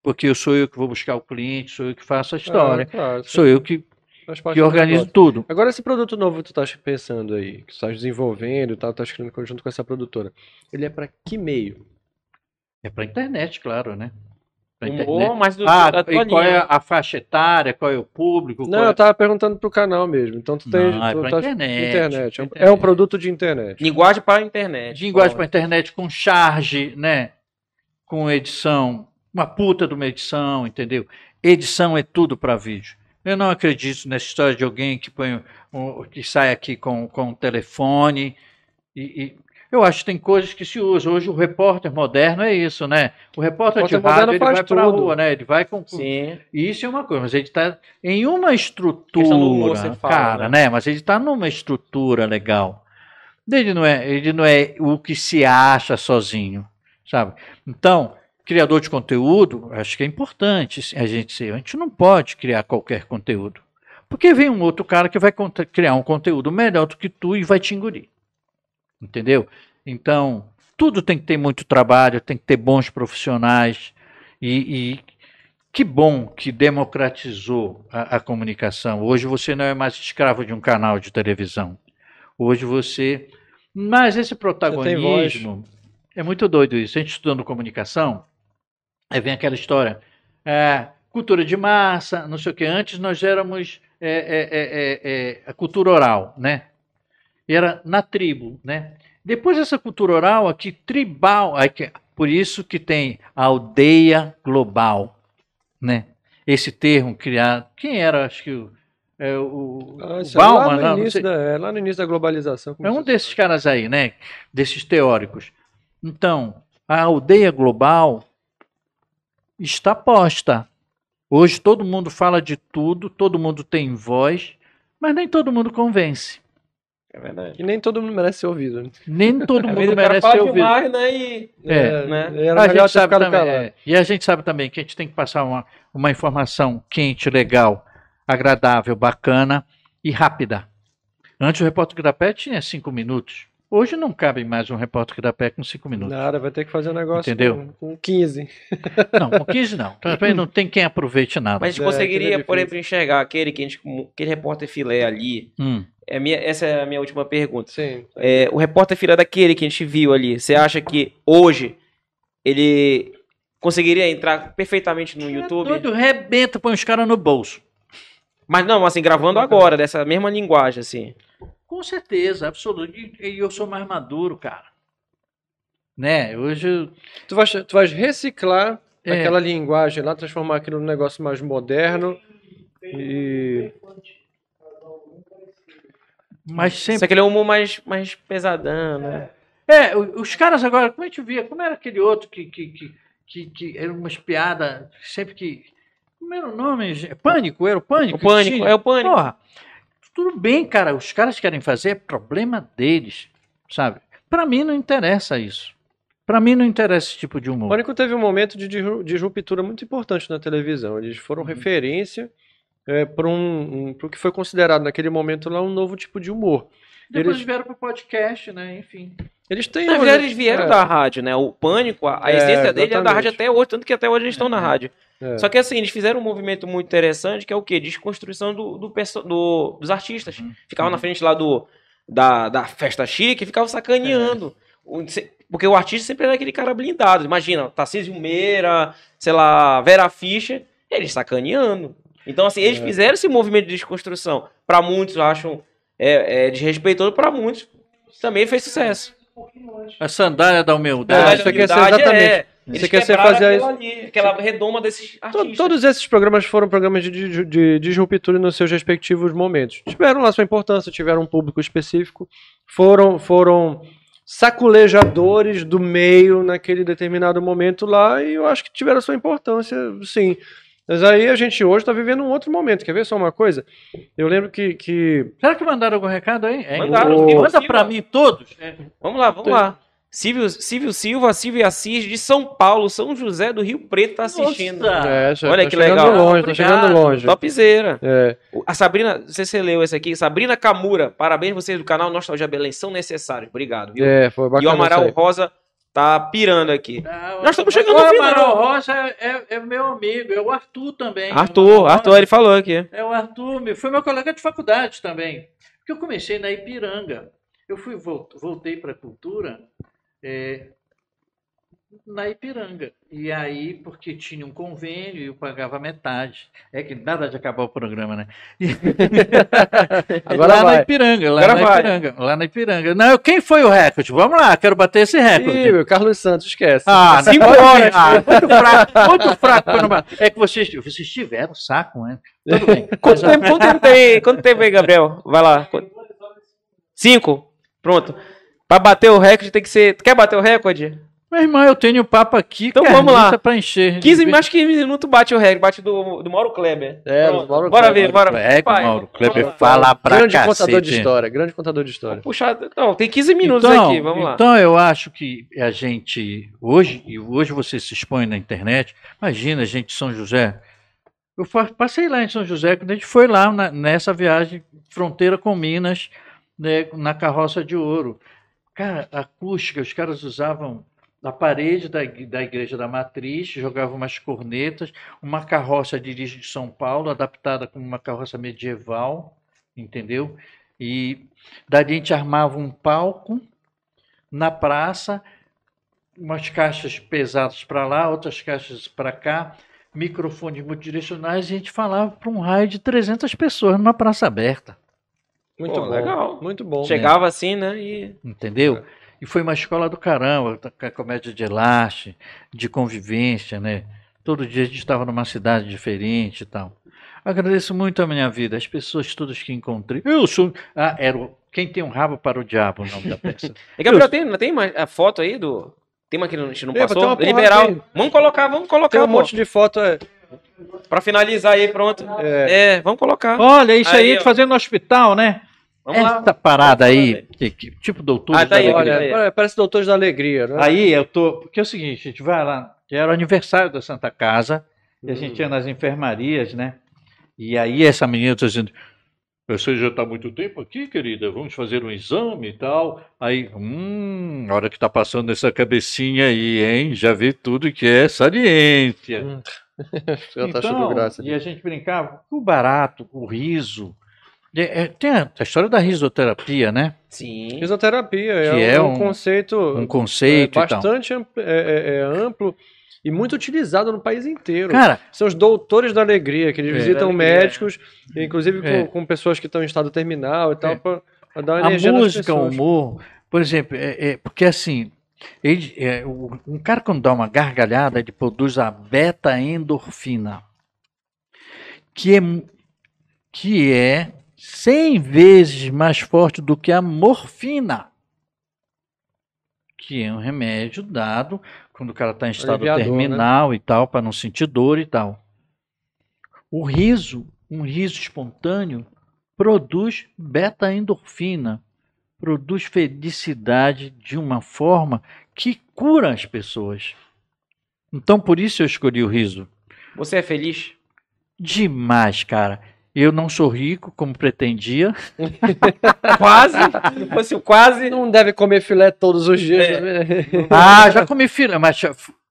Porque eu sou eu que vou buscar o cliente, sou eu que faço a história, Ah, claro, sou eu que, que organizo tudo. Agora, esse produto novo que tu tá pensando aí, que tu tá desenvolvendo e tal, tá escrevendo conjunto com essa produtora, ele é pra que meio? É para internet, claro, né? Humor, mas do, Ah, da e qual linha. é a faixa etária, qual é o público? Não, é... eu tava perguntando pro canal mesmo. Então tu tem. Não, é tu pra tá- internet, internet. É um- pra É um internet. produto de internet. Linguagem para a internet. Linguagem para internet com charge, né? Com edição, uma puta de uma edição, entendeu? Edição é tudo para vídeo. Eu não acredito nessa história de alguém que põe um- que sai aqui com, com um telefone e, e- eu acho que tem coisas que se usam. Hoje o repórter moderno é isso, né? O repórter, O de rádio ele vai para tudo. rua, né? Ele vai com, Sim. Isso é uma coisa, mas ele está em uma humor, estrutura, fala, cara, né? né? Mas ele está numa estrutura legal. Ele não é, ele não é o que se acha sozinho, sabe? Então, criador de conteúdo, acho que é importante a gente ser. A gente não pode criar qualquer conteúdo. Porque vem um outro cara que vai criar um conteúdo melhor do que tu e vai te engolir. Entendeu? Então, tudo tem que ter muito trabalho, tem que ter bons profissionais. E, e que bom que democratizou a, a comunicação. Hoje você não é mais escravo de um canal de televisão. Hoje você. Mas esse protagonismo. É muito doido isso. A gente estudando comunicação, aí vem aquela história. é, cultura de massa, não sei o que. Antes nós éramos é, é, é, é, é, a cultura oral, né? Era na tribo, né? Depois essa cultura oral aqui, tribal, aí que- por isso que tem a aldeia global, né? Esse termo criado. Quem era? Acho que o, é, o, Ah, o isso é lá, Bauman, no não, não da, é lá no início da globalização. É um desses caras aí, né? Desses teóricos. Então, a aldeia global está posta. Hoje todo mundo fala de tudo, todo mundo tem voz, mas nem todo mundo convence. É verdade. E nem todo mundo merece ser ouvido. né? Nem todo mundo cara merece ser ouvido. demais, né? E... É, né? Era A gente sabe também, é, e a gente sabe também que a gente tem que passar uma, uma informação quente, legal, agradável, bacana e rápida. Antes o repórter da pé tinha cinco minutos. Hoje não cabe mais um repórter da pé com cinco minutos. Nada, vai ter que fazer um negócio Entendeu? Com, com 15. Não, com 15 não. Também não tem quem aproveite nada. Mas a gente É, conseguiria, aquele é por exemplo, enxergar aquele, que a gente, aquele repórter filé ali. Hum. É minha, essa é a minha última pergunta. Sim. É, o repórter filé daquele que a gente viu ali, você acha que hoje ele conseguiria entrar perfeitamente no YouTube? É Doido, rebenta, põe os caras no bolso. Mas não, assim, gravando agora, dessa mesma linguagem, assim. Com certeza, absoluto. E eu sou mais maduro, cara. Né? Hoje. eu- Tu vais, tu vais reciclar É. aquela linguagem lá, transformar aquilo num negócio mais moderno. E. Mas Só sempre. que ele é um humor mais, mais pesadão, né? É, o- os caras agora, como a gente via, como era aquele outro que, que, que, que, que era umas piadas, sempre que. Como era o nome? Pânico, era o pânico? O pânico, é o pânico. Porra, tudo bem, cara. Os caras querem fazer, é problema deles, sabe? Pra mim não interessa isso. Pra mim não interessa esse tipo de O humor. Pânico teve um momento de disru- disruptura muito importante na televisão. Eles foram Uhum. referência é, para um, um, pro que foi considerado naquele momento lá um novo tipo de humor. Depois eles- vieram pro podcast, né? Enfim. Eles têm. Na uma- verdade, eles vieram é, da rádio, né? O Pânico, a, a É, essência dele é da exatamente. rádio até hoje, tanto que até hoje eles estão na rádio. É. Só que assim, eles fizeram um movimento muito interessante, que é o quê? Desconstrução do, do, perso- do- dos artistas. Uhum. Ficavam na frente lá do, da, da festa chique e ficavam sacaneando. Se- Porque o artista sempre era aquele cara blindado. Imagina, Tarcísio Meira, sei lá, Vera Fischer, eles sacaneando. Então, assim, eles É. fizeram esse movimento de desconstrução. Pra muitos acham é, é, desrespeitoso, pra muitos também fez sucesso. A sandália da É, humildade. quer ser Humildade, exatamente- é, você eles quer ser fazer aquilo ali, aquela redoma desses artistas. Todos esses programas foram programas de, de, de disruptura nos seus respectivos momentos. Tiveram lá sua importância, tiveram um público específico, foram, foram saculejadores do meio naquele determinado momento lá e eu acho que tiveram sua importância, sim. Mas aí a gente hoje está vivendo um outro momento. Quer ver só uma coisa? Eu lembro que, que Será que mandaram algum recado aí? É, Mandaram, o- Manda pra mim todos. Vamos lá, vamos lá. Silvio, Silvio Silva, Silvio Assis, de São Paulo, São José do Rio Preto, tá assistindo. É, já Olha tá que chegando legal. longe, tá Obrigado. chegando longe. Topzera. É, O- A Sabrina, não sei se você leu esse aqui, Sabrina Camura, parabéns vocês do canal Nostalgia Belém, são necessários, obrigado. Viu? é, foi e o bacana. Amaral. Rosa tá pirando aqui. Ah, Nós estamos o- chegando o no final. Amaral Rosa é, é- é meu amigo, é o Arthur também. Arthur, O Arthur, ele falou aqui. É o Arthur, meu- foi meu colega de faculdade também. Porque eu comecei na Ipiranga. Eu fui vol- voltei para a cultura é, na Ipiranga. E aí, porque tinha um convênio e eu pagava metade. É que nada de acabar o programa, né? Agora lá vai. na Ipiranga, lá Agora na vai. Ipiranga, lá na Ipiranga. Não, quem foi o recorde? Vamos lá, quero bater esse recorde. Ih, meu, Carlos Santos, esquece. Ah, Cinco horas. Ah, muito fraco, muito fraco. pra não bater. É que vocês, vocês tiveram saco, né? Tudo bem. Quanto tempo, quanto tempo tem, quanto tempo aí, Gabriel? Vai lá. Cinco? Pronto. Pra bater o recorde tem que ser. Quer bater o recorde? Meu irmão, eu tenho papo aqui, Então vamos lá. para encher. 15, mais 15 minutos bate o recorde, bate do, do Mauro Kleber. É, Pronto. do Mauro Bora Kleber. ver, bora. É, Vai. Mauro Kleber fala pra grande cacete. contador de história, grande contador de história. Puxar. Não, tem 15 minutos então, aqui, vamos lá. Então eu acho que a gente hoje e hoje você se expõe na internet. Imagina, gente, de São José. Eu passei lá em São José quando a gente foi lá na- nessa viagem fronteira com Minas, né, na carroça de ouro. Cara, acústica, os caras usavam a parede da, da igreja da matriz, jogavam umas cornetas, uma carroça de dirige de São Paulo, adaptada como uma carroça medieval, entendeu? E dali a gente armava um palco na praça, umas caixas pesadas para lá, outras caixas para cá, microfones multidirecionais, e a gente falava para um raio de 300 pessoas numa praça aberta, Muito Pô, bom. legal. Muito bom. Chegava assim, né? E. entendeu? E foi uma escola do caramba, com a comédia de elaste, de convivência, né? Todo dia a gente estava numa cidade diferente e tal. Agradeço muito a minha vida, as pessoas todas que encontrei. Eu sou. Ah, era o... Quem tem um rabo para o diabo, o nome da peça. E Gabriel, tem, não tem mais a foto aí do. Tem uma que a gente não Epa, passou? porrada Liberal. aí. Vamos colocar, vamos colocar. Tem um pô. monte de foto. É, Pra finalizar aí, pronto. é, É, vamos colocar. Olha, isso aí, Aí, fazendo no hospital, né? Vamos lá. Essa parada Vamos aí, lá, que, que- tipo doutor Ah, tá aí, olha, aí. olha, parece Doutores da Alegria, né? Aí eu tô. Porque é o seguinte, a gente vai lá, que era o aniversário da Santa Casa, e a gente ia nas enfermarias, né? E aí essa menina tá dizendo. Você já está há muito tempo aqui, querida? Vamos fazer um exame e tal. Aí, hum, a hora que tá passando essa cabecinha aí, hein? Já vê tudo que é saliência. Hum. Ela tá achando Então, graça. e a gente brincava, o barato, o riso. É, é, tem a, a história da risoterapia, né? Sim. Fisioterapia é, Que um, é um um- conceito Um conceito é, bastante amplo, é, é- é amplo e muito utilizado no país inteiro. Cara, São os doutores da alegria, que eles É. visitam alegria, médicos, inclusive com, É. com pessoas que estão em estado terminal e tal, É. para dar uma a energia nas música, o humor, por exemplo, é, é- porque assim, ele, é, o- um cara quando dá uma gargalhada, ele produz a beta-endorfina, que é, que é 100 vezes mais forte do que a morfina, que é um remédio dado quando o cara está em estado Aliviador, né? terminal e tal, para não sentir dor e tal. O riso, um riso espontâneo, produz beta-endorfina, produz felicidade de uma forma que cura as pessoas. Então, por isso eu escolhi o riso. Você é feliz? Demais, cara. Eu não sou rico como pretendia. Quase. Se fosse quase. Não deve comer filé todos os dias. É. né? Ah, já comi filé, mas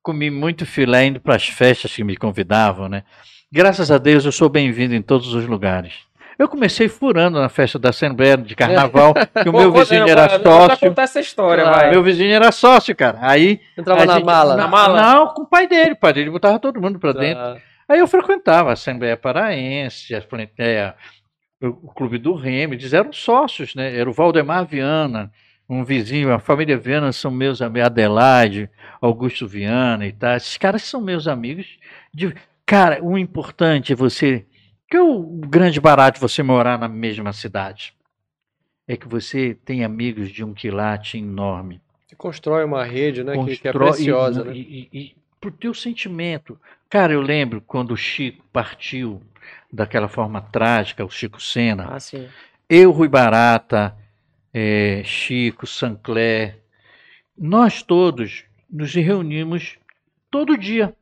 comi muito filé indo para as festas que me convidavam, né? Graças a Deus eu sou bem-vindo em todos os lugares. Eu comecei furando na festa da Assembleia de Carnaval, que o meu vizinho não, era não, Pra sócio. contar essa história, Claro. vai. Meu vizinho era sócio, cara. Aí Entrava na gente- mala. Na mala? Não, com o pai dele. O pai dele botava todo mundo para dentro. Ah, Aí eu frequentava a Assembleia Paraense, a, é, o, o Clube do Remo, eles eram sócios, né? Era o Valdemar Viana, um vizinho, a família Viana são meus amigos, Adelaide, Augusto Viana e tal. Esses caras são meus amigos. De, cara, o importante é você. Que é o grande barato de você morar na mesma cidade? É que você tem amigos de um quilate enorme Você constrói uma rede, né? Que, que é constrói- preciosa, e, né? e, e, e pro teu sentimento. Cara, eu lembro quando o Chico partiu daquela forma trágica, o Chico Sena. Ah, sim. Eu, Rui Barata, eh, Chico, Sancler, nós todos nos reunimos todo dia.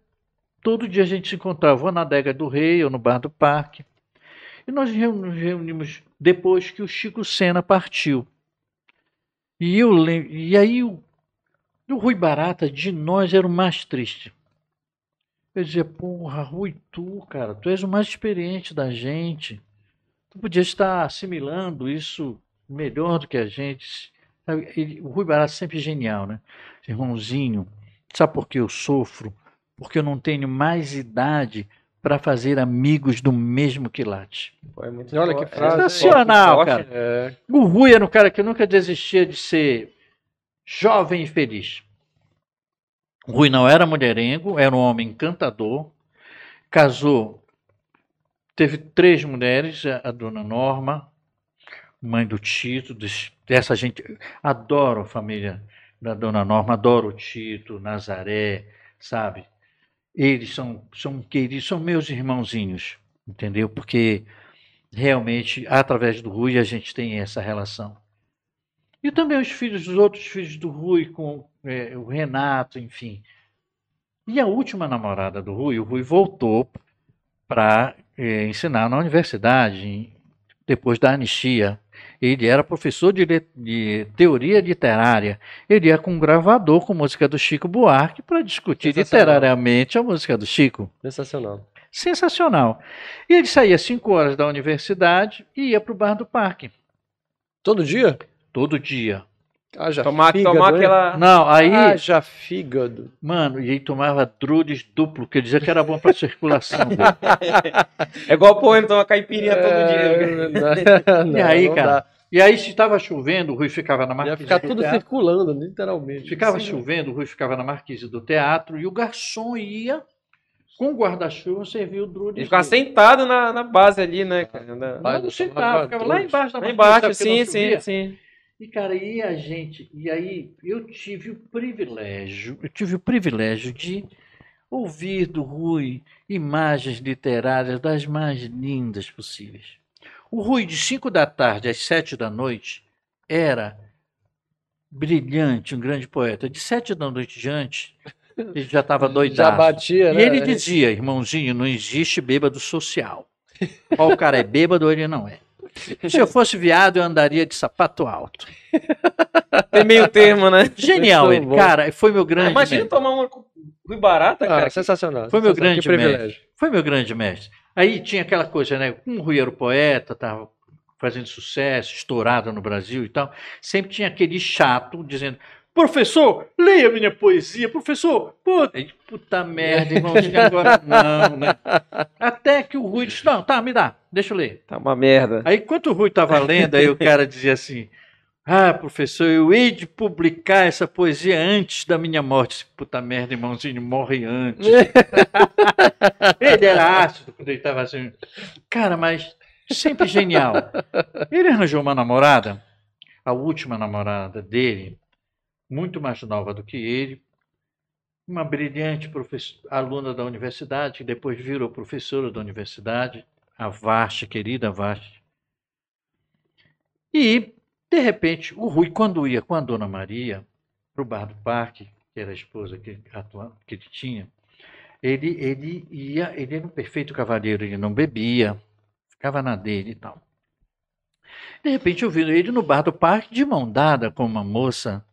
Todo dia a gente se encontrava ou na Adega do Rei ou no Bar do Parque. E nós nos reunimos depois que o Chico Sena partiu. E, eu, e aí o, o Rui Barata, de nós, era o mais triste. Eu dizia, porra, Rui, tu, cara, tu és o mais experiente da gente. Tu podia estar assimilando isso melhor do que a gente. Ele- o Rui Barata sempre genial, né? Irmãozinho, sabe por que eu sofro? Porque eu não tenho mais idade para fazer amigos do mesmo quilate. Foi muito Olha que frase. Sensacional, forte. cara. É, O Rui era um cara que nunca desistia de ser jovem e feliz. O Rui não era mulherengo, era um homem encantador. Casou, teve três mulheres, a, dona Norma, mãe do Tito, des- dessa gente. Adoro a família da Dona Norma, adoro o Tito, Nazaré, sabe? Eles são, são queridos, são meus irmãozinhos, entendeu? Porque realmente, através do Rui, a gente tem essa relação. E também os filhos, os outros filhos do Rui, com é, o Renato, enfim. E a última namorada do Rui, o Rui voltou para é, ensinar na universidade, depois da anistia. Ele era professor de, de, teoria literária. Ele ia com um gravador com música do Chico Buarque para discutir literariamente a música do Chico. Sensacional. Sensacional. E ele saía às 5 horas da universidade e ia para o bar do parque. Todo dia? Todo dia. Haja Tomar, fígado, tomar aquela. Não, aí, Haja fígado. mano, e aí tomava drudes duplo, que dizia que era bom para circulação. É igual o poema, toma caipirinha todo dia. É, não, e aí, não cara? dá. E aí, se estava chovendo, o Rui ficava na Ia marquise ficar do tudo teatro. circulando, literalmente. Ficava Sim. chovendo, o Rui ficava na marquise do teatro e o garçom ia com o guarda-chuva servir o drude. Ele ficava sentado na, na base ali, né, cara? Na- Não, não sentava, ficava lá embaixo da Lá marquise, embaixo, porque não sim, sim, sim. E, cara, e a gente, e aí eu tive o privilégio, eu tive o privilégio de ouvir do Rui imagens literárias das mais lindas possíveis. O Rui, de 5 da tarde às 7 da noite, era brilhante, um grande poeta. De 7 da noite diante, ele já estava Já doidado. batia, E né? ele dizia, irmãozinho, não existe bêbado social. Ou o cara é bêbado ou ele não é. Se eu fosse viado, eu andaria de sapato alto. Tem meio termo, né? Genial ele. bom. Cara, foi meu grande Imagina mestre. tomar uma Rui Barata, Ah, cara. sensacional. Foi meu grande que privilégio. mestre. Foi meu grande mestre. Aí tinha aquela coisa, né? Um Rui era o poeta, tava fazendo sucesso, estourado no Brasil e tal. Sempre tinha aquele chato dizendo: Professor, leia minha poesia, professor. Puta, merda, irmãozinho, agora não, né? Até que o Rui disse: Não, tá, me dá, deixa eu ler. Tá uma merda. Aí, enquanto o Rui estava lendo, aí o cara dizia assim: Ah, professor, eu hei de publicar essa poesia antes da minha morte. Esse Puta merda, irmãozinho, morre antes. ele era ácido quando ele estava assim. Cara, mas sempre genial. Ele arranjou uma namorada, a última namorada dele, muito mais nova do que ele, uma brilhante aluna da universidade, que depois virou professora da universidade, a Varte, querida Varte. E, de repente, o Rui, quando ia com a Dona Maria para o bar do parque, que era a esposa que, que ele tinha, ele, ele ia, ele era um perfeito cavalheiro, ele não bebia, ficava na dele e tal. De repente eu vi ele no bar do parque de mão dada com uma moça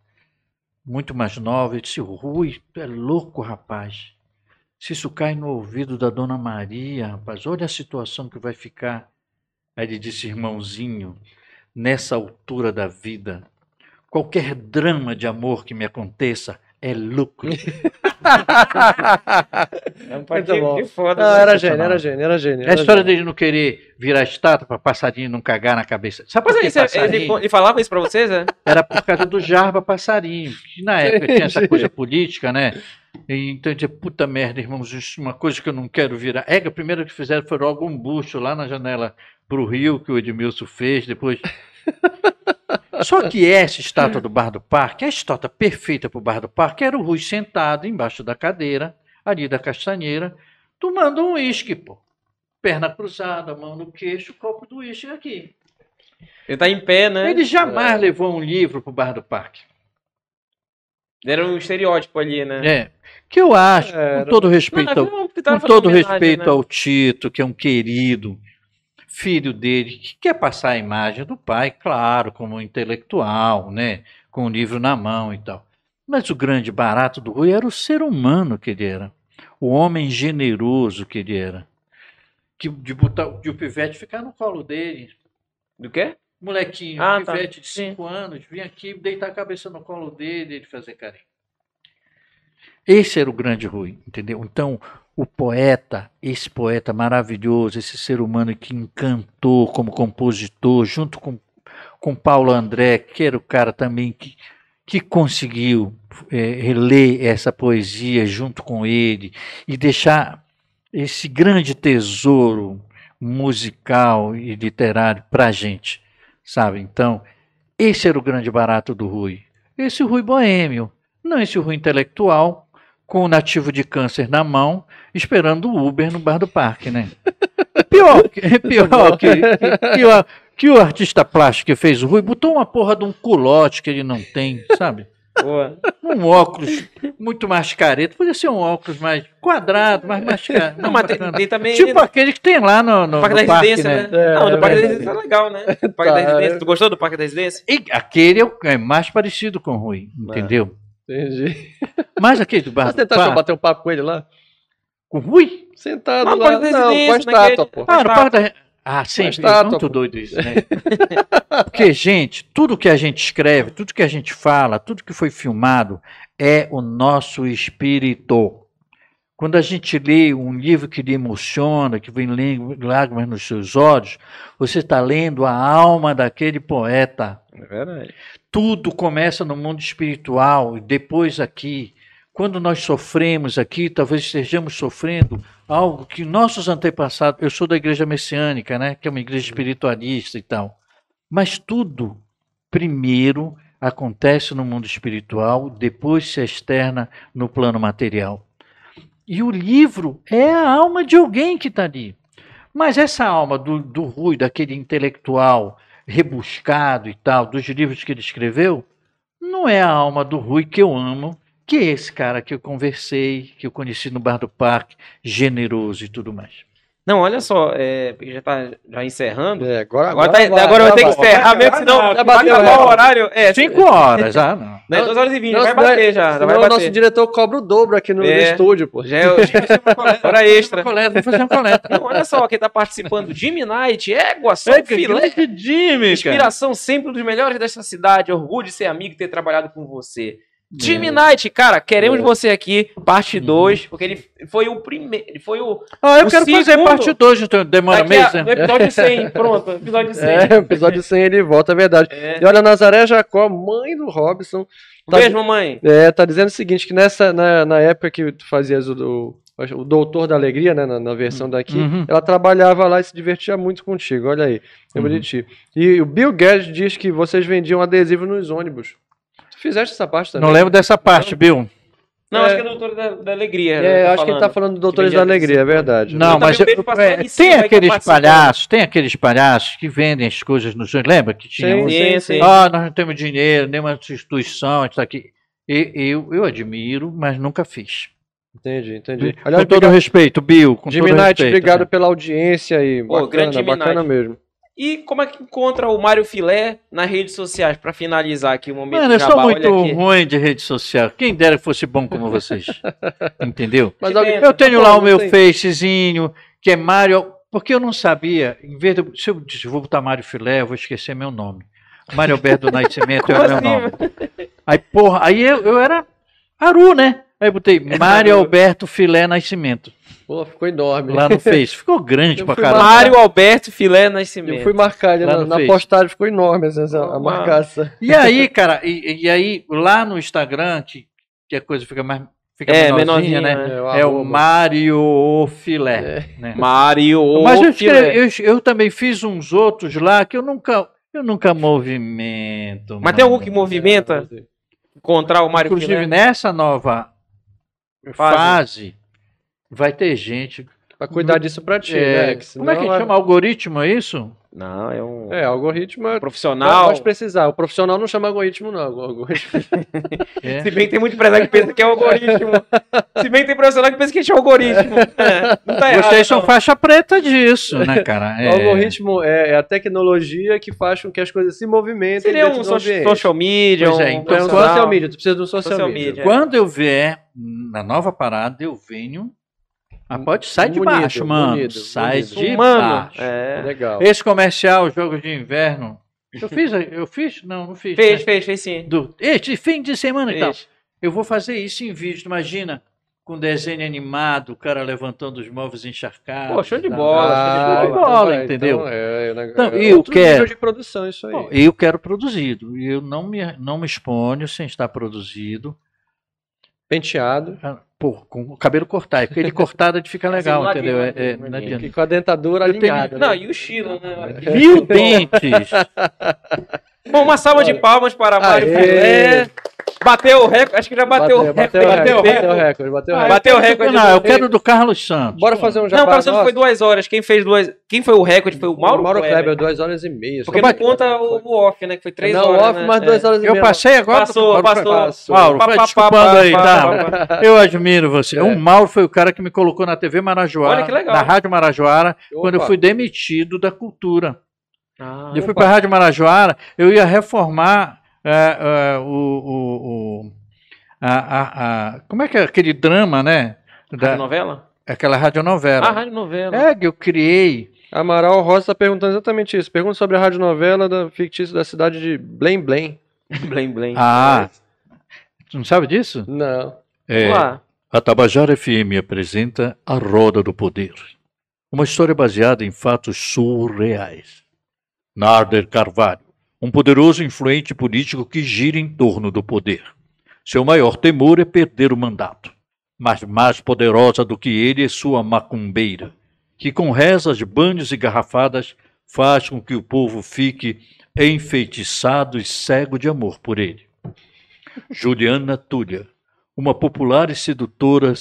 muito mais nova. Eu disse, Rui, tu é louco, rapaz. Se isso cai no ouvido da dona Maria, rapaz, olha a situação que vai ficar. Aí ele disse, irmãozinho, nessa altura da vida, qualquer drama de amor que me aconteça é lucro. É um Muito bom. que foda. Não, era gênio, era gênio, era gênio. É a era história gênio. dele não querer virar estátua para passarinho não cagar na cabeça. Sabe por Mas isso, é- ele, passarinho? ele falava isso pra vocês, né? Era por causa do Jarba Passarinho, que na época tinha essa coisa política, né? E, então eu dizia, puta merda, irmãos, isso é uma coisa que eu não quero virar. É que a primeira que fizeram foi logo um busto lá na janela pro Rio, que o Edmilson fez, depois... Só que essa estátua do Bar do Parque, a estátua perfeita pro Bar do Parque, era o Rui sentado embaixo da cadeira, ali da castanheira, tomando um uísque, pô. Perna cruzada, mão no queixo, copo do uísque aqui. Ele tá em pé, né? Ele jamais levou um livro pro Bar do Parque. Era um estereótipo ali, né? É. Que eu acho, Era. com todo respeito, Não, não, tava com todo respeito né? ao Tito, que é um querido filho dele, que quer passar a imagem do pai, claro, como intelectual, né, com o livro na mão e tal. Mas o grande barato do Rui era o ser humano que ele era, o homem generoso que ele era, que de botar de o pivete ficar no colo dele, Do quê? molequinho, Ah, um tá. pivete de Sim. cinco anos, vinha aqui deitar a cabeça no colo dele e ele fazer carinho. Esse era o grande Rui, entendeu? Então, o poeta, esse poeta maravilhoso, esse ser humano que encantou como compositor, junto com, com Paulo André, que era o cara também que, que conseguiu é, essa poesia junto com ele e deixar esse grande tesouro musical e literário para a gente, sabe? Então, esse era o grande barato do Rui. esse Rui boêmio, não esse Rui intelectual, com o nativo de câncer na mão, esperando o Uber no bar do parque, né? É pior, que- é pior que, que, que o, que o artista plástico que fez o Rui botou uma porra de um culote que ele não tem, sabe? Boa. Um óculos muito mais careta. Podia ser um óculos mais quadrado, mais mascarado. Não, mas tem, tem também. Tipo aquele que tem lá no, no, o Parque no da parque, Residência, né? É, não, do é Parque da. Residência é legal, né? O Parque Tá, da Residência. é. Tu gostou do Parque da Residência? E aquele é é mais parecido com o Rui, entendeu? Entendi. Mas aquele do bar do tentar parque, bater um papo com ele lá? Rui? Sentado Não, lá. Não, com a estátua, pô. Ah, no parque da... Ah, estátua, é muito pô. doido isso, né? Porque, gente, tudo que a gente escreve, tudo que a gente fala, tudo que foi filmado é o nosso espírito. Quando a gente lê um livro que lhe emociona, que vem lágrimas nos seus olhos, você está lendo a alma daquele poeta. É verdade. Tudo começa no mundo espiritual e depois aqui. Quando nós sofremos aqui, talvez estejamos sofrendo algo que nossos antepassados. Eu sou da igreja messiânica, né? Que é uma igreja espiritualista e tal. Mas tudo, primeiro, acontece no mundo espiritual, depois se externa no plano material. E o livro é a alma de alguém que está ali. Mas essa alma do, do Rui, daquele intelectual rebuscado e tal, dos livros que ele escreveu, não é a alma do Rui que eu amo, que é esse cara que eu conversei, que eu conheci no Bar do Parque, generoso e tudo mais. Não, olha só, é, porque já tá já encerrando. É, agora, Agora, tá, vai, agora eu vou ter que vai. encerrar mesmo, senão Já vai bateu, acabar é. o horário. É, Cinco horas, ah, não. Né, 2 horas e 20, Não, vai bater já, já Senão vai o nosso bater. diretor cobra o dobro aqui no, no É. estúdio, pô. Já é o- hora extra. Coleta, vou fazer uma coleta. Não, olha só, quem tá participando, Jimmy Knight, égua, só É, filé. que Jimmy, cara. Inspiração sempre um dos melhores dessa cidade, orgulho de ser amigo e ter trabalhado com você. É. Jimmy Knight, cara, queremos É. você aqui, parte Uhum. 2, porque ele foi o primeiro, ele foi o Ah, eu O quero fazer segundo- parte 2, então demora daqui a- mês, no né? episódio 100, pronto, episódio 100. É, o episódio 100 ele volta, é verdade. É. E olha, Nazaré Jacó, mãe do Robson, Tá- Beijo, mamãe. é, tá dizendo o seguinte, que nessa, na, na época que tu fazias o, do- o Doutor da Alegria, né, na, na versão daqui, Uhum. ela trabalhava lá e se divertia muito contigo, olha aí, lembra Uhum. de ti. E o Bill Guedes diz que vocês vendiam adesivo nos ônibus. Fizeste essa parte também? Não lembro dessa parte, Bill. Não, É. acho que é o doutor da, da alegria. É, tá acho que ele tá falando do Doutores da Alegria, é verdade. Não, mas um pra é, tem que aqueles palhaços, tem aqueles palhaços que vendem as coisas nos ônibus. Lembra que tinha Sim, uns- sim, Sim. Ah, nós não temos dinheiro, nem uma instituição, a gente tá aqui. E, eu, eu admiro, mas nunca fiz. Entendi, entendi. com Aliás, todo obrigado- respeito, Bill. Com Jimmy todo Knight, respeito, obrigado né? pela audiência aí. Pô, Bacana, grande bacana Knight. mesmo. E como é que encontra o Mário Filé nas redes sociais, pra finalizar aqui o momento Mano, eu jabá, sou muito ruim de rede social. Quem dera que fosse bom como vocês. Entendeu? Mas alguém-. Eu tenho Pô, lá o meu facezinho, que é Mário. Porque eu não sabia, em vez de. Se eu disse, vou botar Mário Filé, eu vou esquecer meu nome. Mário Alberto Nascimento é o meu assim, nome. Aí, porra, aí eu, eu era Aru, né? Aí eu botei Mário Alberto Filé Nascimento. Pô, ficou enorme. Lá no Face. Ficou grande Eu pra caralho. Mário Alberto Filé Nascimento. Eu fui marcar ali Lá na, na Face. postagem, ficou enorme essa, essa- a marcação. E aí, cara, e, e aí, lá no Instagram, que, que a coisa fica mais. Fica É, menorzinha, né? né? É o arroba. Mário Filé. né? Mário Mas eu, Filé. escrevi- eu, eu também fiz uns outros lá que eu nunca, eu nunca movimento. Mas tem mano. algum que movimenta encontrar o Mário Inclusive, Filé? nessa nova Fase. vai ter gente. Pra cuidar disso pra ti, é, né? Como é que senão chama? Algoritmo, é isso? Não, é um É, algoritmo é. profissional. Pode precisar. O profissional não chama algoritmo, não. O algoritmo. É. Se bem que tem muito empresário que pensa que é algoritmo. Se bem que tem profissional que pensa que é algoritmo. É, não tá errado. Vocês são faixa preta disso, né, cara? O É. algoritmo é, é a tecnologia que faz com que as coisas se movimentem. Seria um so- social media, Pois é, um então, É um social media, tu precisa de um social, Social media. media. Quando eu vier na nova parada, eu venho. Ah, pode sai de Bonito, baixo, mano. bonito, sai bonito. de Mano, baixo. é. Legal. Esse comercial, jogo de inverno. Eu fiz, eu fiz? Não, não fiz. Fez, né? fez, fez sim. Do, este fim de semana e tal. Fez. Eu vou fazer isso em vídeo, imagina. Com desenho animado, o cara levantando os móveis encharcados. Pô, show de bola, show de então bola, vai, entendeu? Então, é, é, né, Então, é eu outro quero- de produção isso aí. Bom, eu quero produzido. Eu não me, não me exponho sem estar produzido. Penteado. Ah, Pô, com o cabelo cortado. Porque ele cortado de fica legal, Assim, entendeu? É, ladinho, é, ladinho, não adianta. E com a dentadura Eu tenho- alinhada. Não, né? e o estilo, né? Mil dentes! Bom, uma salva de palmas para Mário! Filé. Bateu o recorde, acho que já bateu, o bateu, recorde. bateu, Bateu o bateu o recorde. bateu o recorde. Bateu o eu quero recorde do- Não, eu quero do Carlos Santos. Bora fazer um Não, jabá o Carlos Santos foi duas horas. Quem fez duas. Quem foi o recorde foi o Mauro, o Mauro Kleber. Kleber, duas horas e meia. Porque não conta o, o off, né? Que foi três não, horas. off, né? mas É. duas horas e Eu meia. passei agora. Passou, Mauro, passou. Mauro, vai desculpando aí, tá? Eu admiro você. É. O Mauro foi o cara que me colocou na TV Marajoara, Olha que legal. na Rádio Marajoara, quando eu fui demitido da cultura. Ah, eu fui para a Rádio Marajoara, eu ia reformar é, é, o, o- o- a, a- a- como é que é aquele drama, né? Da, novela? aquela radionovela. Ah, rádio novela. É, que eu criei. Amaral Rosa está perguntando exatamente isso. Pergunta sobre a radionovela da fictícia da cidade de Blém Blém. Blém, blém. Ah, tu não sabe disso? Não. É, Vamos lá. a Tabajara FM apresenta A Roda do Poder. Uma história baseada em fatos surreais. Narder Carvalho, um poderoso e influente político que gira em torno do poder. Seu maior temor é perder o mandato. Mas mais poderosa do que ele é sua macumbeira, que com rezas, banhos e garrafadas faz com que o povo fique enfeitiçado e cego de amor por ele. Juliana Túlia, uma popular e sedutora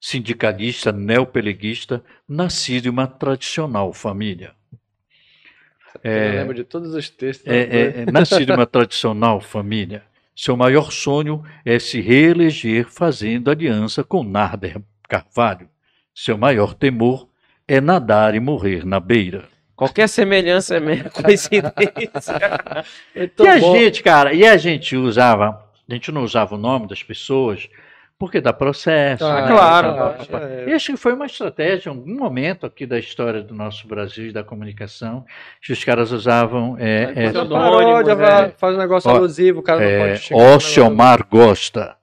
sindicalista neopeleguista, nascida em uma tradicional família. Eu É, lembro de todos os textos. é, é, é, nascido em uma tradicional família, seu maior sonho é se reeleger fazendo aliança com Narder Carvalho. Seu maior temor é nadar e morrer na beira. Qualquer semelhança é mera coincidência. E a bom. gente, cara, e a gente usava, a gente não usava o nome das pessoas porque dá processo. Ah, né? claro. Então, é. E acho que foi uma estratégia, em algum momento aqui da história do nosso Brasil e da comunicação, que os caras usavam. É, é, uma pseudônimo, paródia, né? faz um negócio Ó, alusivo, o cara não É, pode chegar. Ociomar gosta.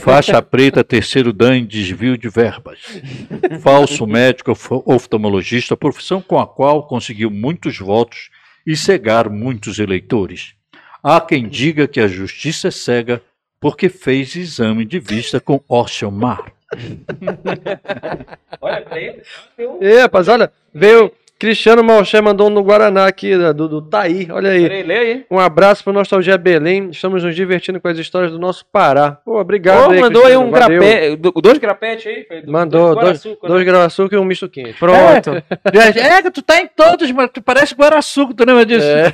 Faixa preta, terceiro dan desvio de verbas. Falso médico oftalmologista, profissão com a qual conseguiu muitos votos e cegar muitos eleitores. Há quem diga que a justiça é cega porque fez exame de vista com Ociomar. Olha, peraí. E, rapaz, olha, veio Cristiano Malché, mandou um no Guaraná aqui, da- do, do Taí, olha aí. Peraí, lê aí. Um abraço para Nostalgia Belém, estamos nos divertindo com as histórias do nosso Pará. Pô, obrigado Ô, aí, mandou aí Cristiano, um valeu. grapete. do- Dois grapetes aí? do- Mandou, dois, dois né? açúcar e um misto quente. Pronto. É, que tu tá em todos, mano. Tu parece Guaraçuco, tu lembra disso? É.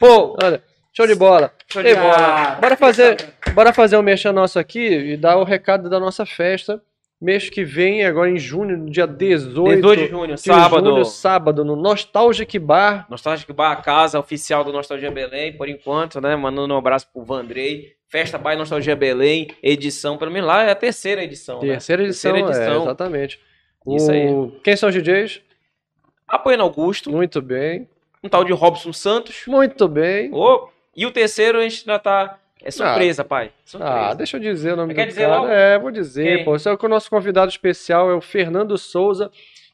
Pô, Olha, show de bola. show de bola. Bora fazer, bora fazer um mexer nosso aqui e dar o recado da nossa festa. Mês que vem, agora em junho, no dia 18, 18 de junho, de sábado. junho, sábado, no Nostalgic Bar. Nostalgic Bar, a casa oficial do Nostalgia Belém, por enquanto, né? Mandando um abraço pro Vandrei. Festa by Nostalgia Belém, edição, pelo menos lá é a terceira edição. né? Terceira edição, Terceira edição. É, exatamente. Isso aí. O- Quem são os DJs? Apoiando Augusto, Muito bem. um tal de Robson Santos. Muito bem. Ô, e o terceiro a gente já tá. É surpresa, pai. Surpresa. Ah, deixa eu dizer o nome Quer do dizer cara. logo? É, vou dizer, Quem? pô. Esse é o nosso convidado especial, é o Fernando Souza,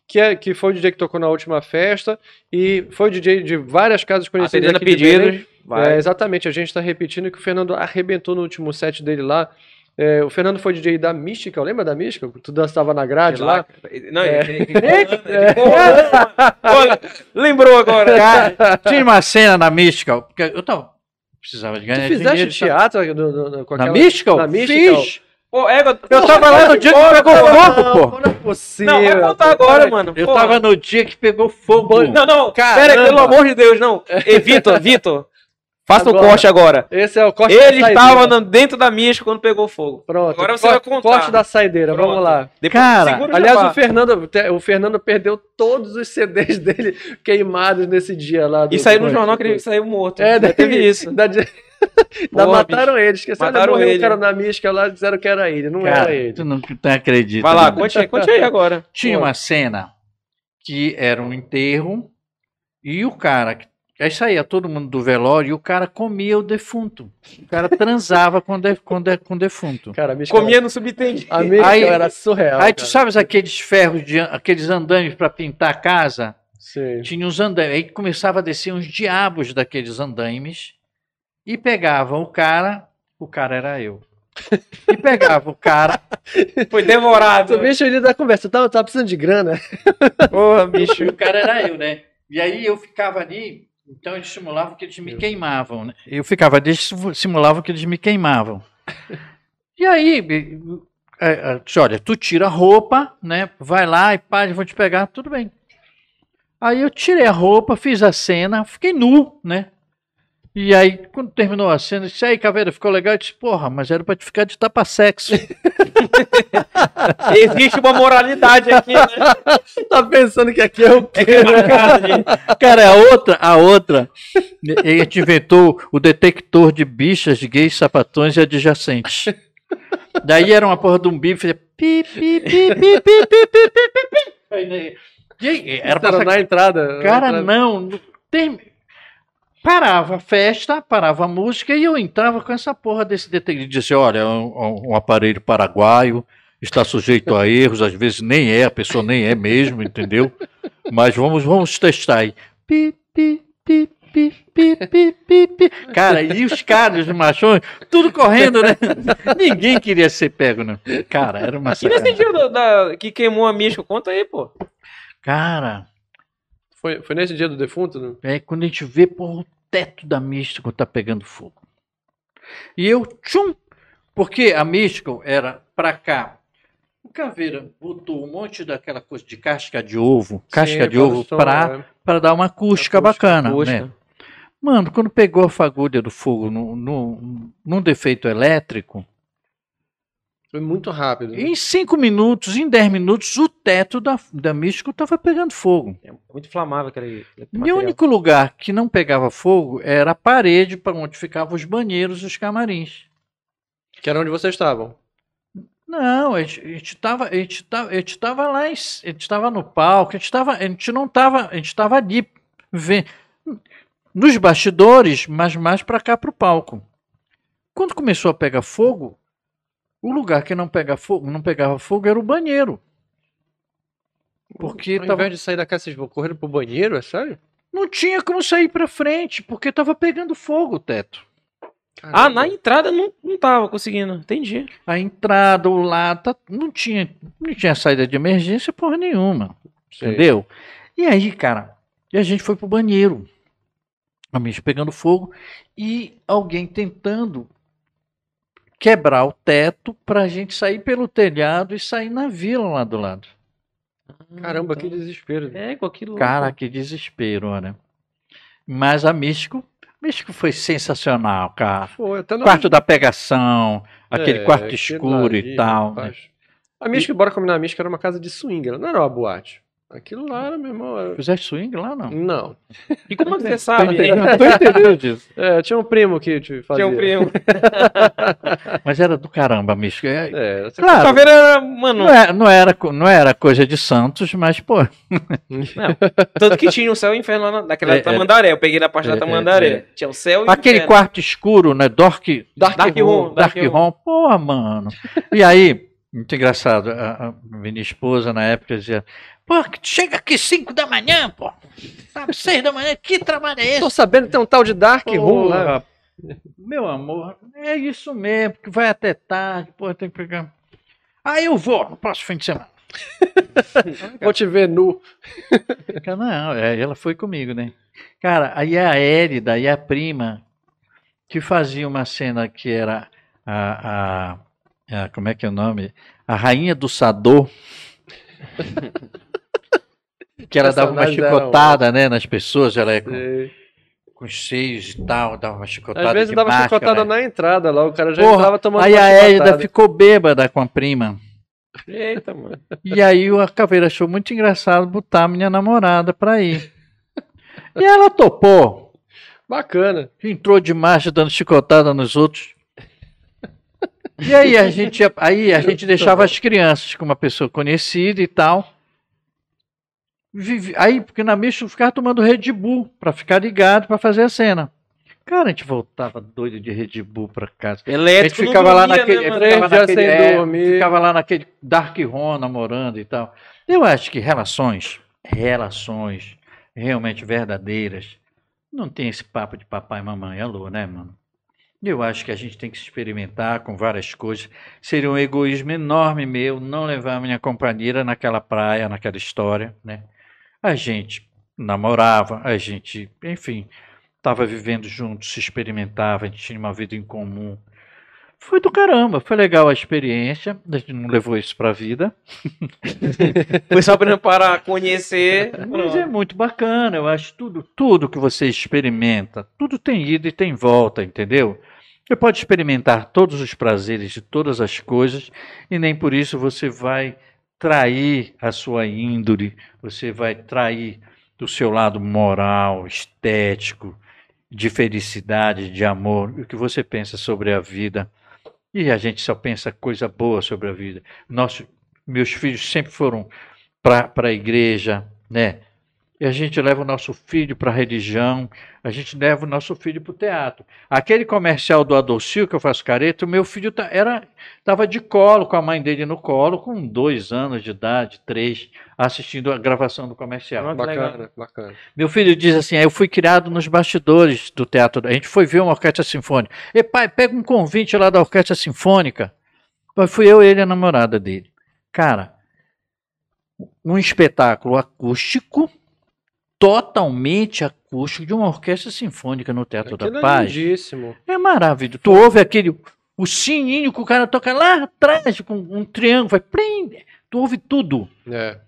que, é, que foi o DJ que tocou na última festa e foi o DJ de várias casas conhecidas Atendendo a aqui pedidos. Vai. É, exatamente, a gente está repetindo que o Fernando arrebentou no último set dele lá. É, o Fernando foi DJ da Mística, lembra da Mística? Tu dançava na grade Sei lá. Não, É. ele, ele, ele, Olha, lembrou agora. Cara, tinha uma cena na Mística, porque eu tava, precisava de Tu ganhar fizeste dinheiro. teatro do, do, do, com Na Mística? Na Mística? Fiz. Pô, égua, Eu tava lá no dia que pegou fogo, pô. Não é possível. Não, vai contar agora, mano. Eu Pô, tava no dia que pegou fogo. Não, não, Caramba. pera, pelo amor de Deus, não. Ei, Vitor, Vitor, faça o Agora. corte agora. Esse é o corte Ele da saideira. estava dentro da mística quando pegou fogo. Pronto. Agora você Cor- vai contar. Corte da saideira, Pronto. vamos lá. Depois, Cara, o Aliás, o Fernando, o Fernando perdeu todos os CDs dele queimados nesse dia lá. do- E saiu no jornal que ele saiu morto. É, daí- teve isso. Da, da Porra, mataram ele, esqueceram. Mataram morreu ele. o cara na mística lá, disseram que era ele, não Cara, era ele. tu não, tu não acredita. Vai lá, conte aí, conte aí agora. Tinha Pô. uma cena que era um enterro e o cara. Aí saía todo mundo do velório e o cara comia o defunto. O cara transava com, de, com, de, com o defunto. Cara, Comia no subtendido. a Aí- era surreal. Aí tu cara. sabes aqueles ferros, de, aqueles andames para pintar a casa? Sim. Tinha uns andames. Aí começava a descer uns diabos daqueles andames e pegavam o cara. O cara era eu. E pegava o cara. Foi devorado. Tu bicho ali da conversa, tava, tava precisando de grana. Porra, bicho. E o cara era eu, né? E aí eu ficava ali, Então eles simulavam que eles me queimavam. Né? Eu ficava, eles simulavam que eles me queimavam. E aí, é, é, olha, tu tira a roupa, né? Vai lá e pai, vou te pegar, tudo bem. Aí eu tirei a roupa, fiz a cena, fiquei nu, né? E aí, quando terminou a cena, eu disse, aí, Caveira, ficou legal? Eu disse, porra, mas era pra te ficar de tapa-sexo. Existe uma moralidade aqui, né? tá pensando que aqui é o quê? É Cara, a outra, a outra, a gente inventou o detector de bichas, gays, sapatões e adjacentes. Daí era uma porra de um bife, pi, pi, pi, pi, pi, pi, pi, pi, pi. Aí, Era pra na entrada. Cara, na entrada. não. Tem... Parava a festa, parava a música e eu entrava com essa porra desse detective. Dizia, olha, um, um aparelho paraguaio está sujeito a erros, às vezes nem é, a pessoa nem é mesmo, entendeu? Mas vamos, vamos testar aí. Pi, pi, pi, pi, pi, pi. Cara, e os caras, os machões, tudo correndo, né? Ninguém queria ser pego, né? Cara, era uma E nesse dia da, da- que queimou a Misco? Conta aí, pô. Cara, Foi, foi nesse dia do defunto? Né? É quando a gente vê, porra, o teto da Místico tá pegando fogo. E eu, tchum, porque a Místico era pra cá. O Caveira botou um monte daquela coisa de casca de ovo, casca Sim, de ovo, pra, é. dar uma acústica, Acústica, bacana, Acústica. né? Mano, quando pegou a fagulha do fogo no, no, num defeito elétrico, Foi muito rápido. né? em cinco minutos, em dez minutos, o teto da, da Místico tava pegando fogo. É muito inflamável aquele, aquele o único lugar que não pegava fogo era a parede para onde ficavam os banheiros e os camarins. Que era onde vocês estavam. Não, a gente, a gente tava, a gente tava, a gente tava lá, em, a gente tava no palco, a gente tava, a gente não tava, a gente tava ali vê, nos bastidores, mas mais para cá pro palco. Quando começou a pegar fogo, o lugar que não pega fogo, não pegava fogo era o banheiro. Porque Ao tava, invés de sair da casa, vocês vão correndo pro banheiro, é sério? não tinha como sair para frente, porque tava pegando fogo o teto. Ah, na entrada não, não tava conseguindo. Entendi. a entrada, o lado, tá- não tinha, não tinha saída de emergência porra nenhuma, Sei. entendeu? E aí, cara, e a gente foi pro banheiro, a bicha pegando fogo e alguém tentando quebrar o teto pra gente sair pelo telhado e sair na vila lá do lado. Caramba, que desespero. É, com aquilo. Cara, que desespero, olha. Mas a Místico, Místico foi sensacional, cara. Foi, até no... Quarto da pegação, aquele É, quarto escuro ali, e tal. né? A Mística, bora combinar, a Mística era uma casa de swing, ela não era uma boate. Aquilo lá era, meu irmão. Era... Fizeste swing lá, não? Não. E como é você sabe? Tô entendendo disso. É, tinha um primo que te fazia. Tinha um primo. Mas era do caramba, Místico. É, É, você... Claro. Caveira era, mano, Não, é- não era, não era coisa de Santos, mas, pô, tanto que tinha o céu e o inferno lá na- naquela É, é. Tamandaré. Eu peguei na parte É, da Tamandaré. é, é. Tinha o céu e o aquele inferno. quarto escuro, né? Dark, Dark, Dark Room. Room. Dark Dark Room, porra, mano. E aí, muito engraçado, a, a minha esposa na época dizia, pô, chega aqui 5 da manhã, pô. Sabe, 6 da manhã, que trabalho é esse? Tô sabendo que tem um tal de Dark Room lá. Porra, Meu amor, é isso mesmo, que vai até tarde, pô, tem que pegar. Aí eu vou no próximo fim de semana. Vou te ver nu. Não, é, ela foi comigo, né? Cara, aí a Hélida e a prima que fazia uma cena que era a, a, a- como é que é o nome? A rainha do Sador. que ela dava uma eram- chicotada, né, nas pessoas, ela é com, com os seios e tal, dava uma chicotada Às vezes dava máscara. chicotada na entrada lá, o cara já Porra, entrava tomando Aí a Hélida ficou bêbada com a prima. Eita, mano. E aí o Caveira achou muito engraçado botar a minha namorada pra ir. E ela topou. Bacana. entrou de marcha dando chicotada nos outros. E aí a gente, aí a gente deixava as crianças com uma pessoa conhecida e tal. Vive- Aí, porque na missa eu ficava tomando Red Bull pra ficar ligado pra fazer a cena. Cara, a gente voltava doido de Red Bull pra casa. A gente Elétrico. ficava lá naquele, né, ficava naquele, é, ficava lá naquele Dark Ron namorando e tal. Eu acho que relações, relações realmente verdadeiras, não tem esse papo de papai e mamãe, alô, né, mano? Eu acho que a gente tem que se experimentar com várias coisas. Seria um egoísmo enorme meu não levar a minha companheira naquela praia, naquela história, né? A gente namorava, a gente, enfim, estava vivendo juntos, se experimentava, a gente tinha uma vida em comum. Foi do caramba, foi legal a experiência, a gente não levou isso pra vida, Foi só para conhecer. mas é muito bacana, eu acho tudo, tudo que você experimenta, tudo tem ida e tem volta, entendeu? Você pode experimentar todos os prazeres de todas as coisas e nem por isso você vai trair a sua índole, você vai trair o seu lado moral, estético, de felicidade, de amor, o que você pensa sobre a vida. E a gente só pensa coisa boa sobre a vida. Nosso, meus filhos sempre foram para a igreja, né? E a gente leva o nosso filho para a religião, a gente leva o nosso filho para o teatro. Aquele comercial do Adolcil que eu faço careta, o meu filho tá, era estava de colo, com a mãe dele no colo, com dois anos de idade, três, assistindo a gravação do comercial. Ah. Bacana, bacana. Meu filho diz assim: "Ah, eu fui criado nos bastidores do teatro. A gente foi ver uma orquestra sinfônica. E pai, pega um convite lá da orquestra sinfônica. Mas fui eu, ele e a namorada dele. Cara, um espetáculo acústico, totalmente acústico, de uma orquestra sinfônica no Teatro Aquilo da é Paz. lindíssimo. É maravilhoso. Tu ouve aquele. O sininho que o cara toca lá atrás, com um triângulo, vai. Plim, tu ouve tudo. É.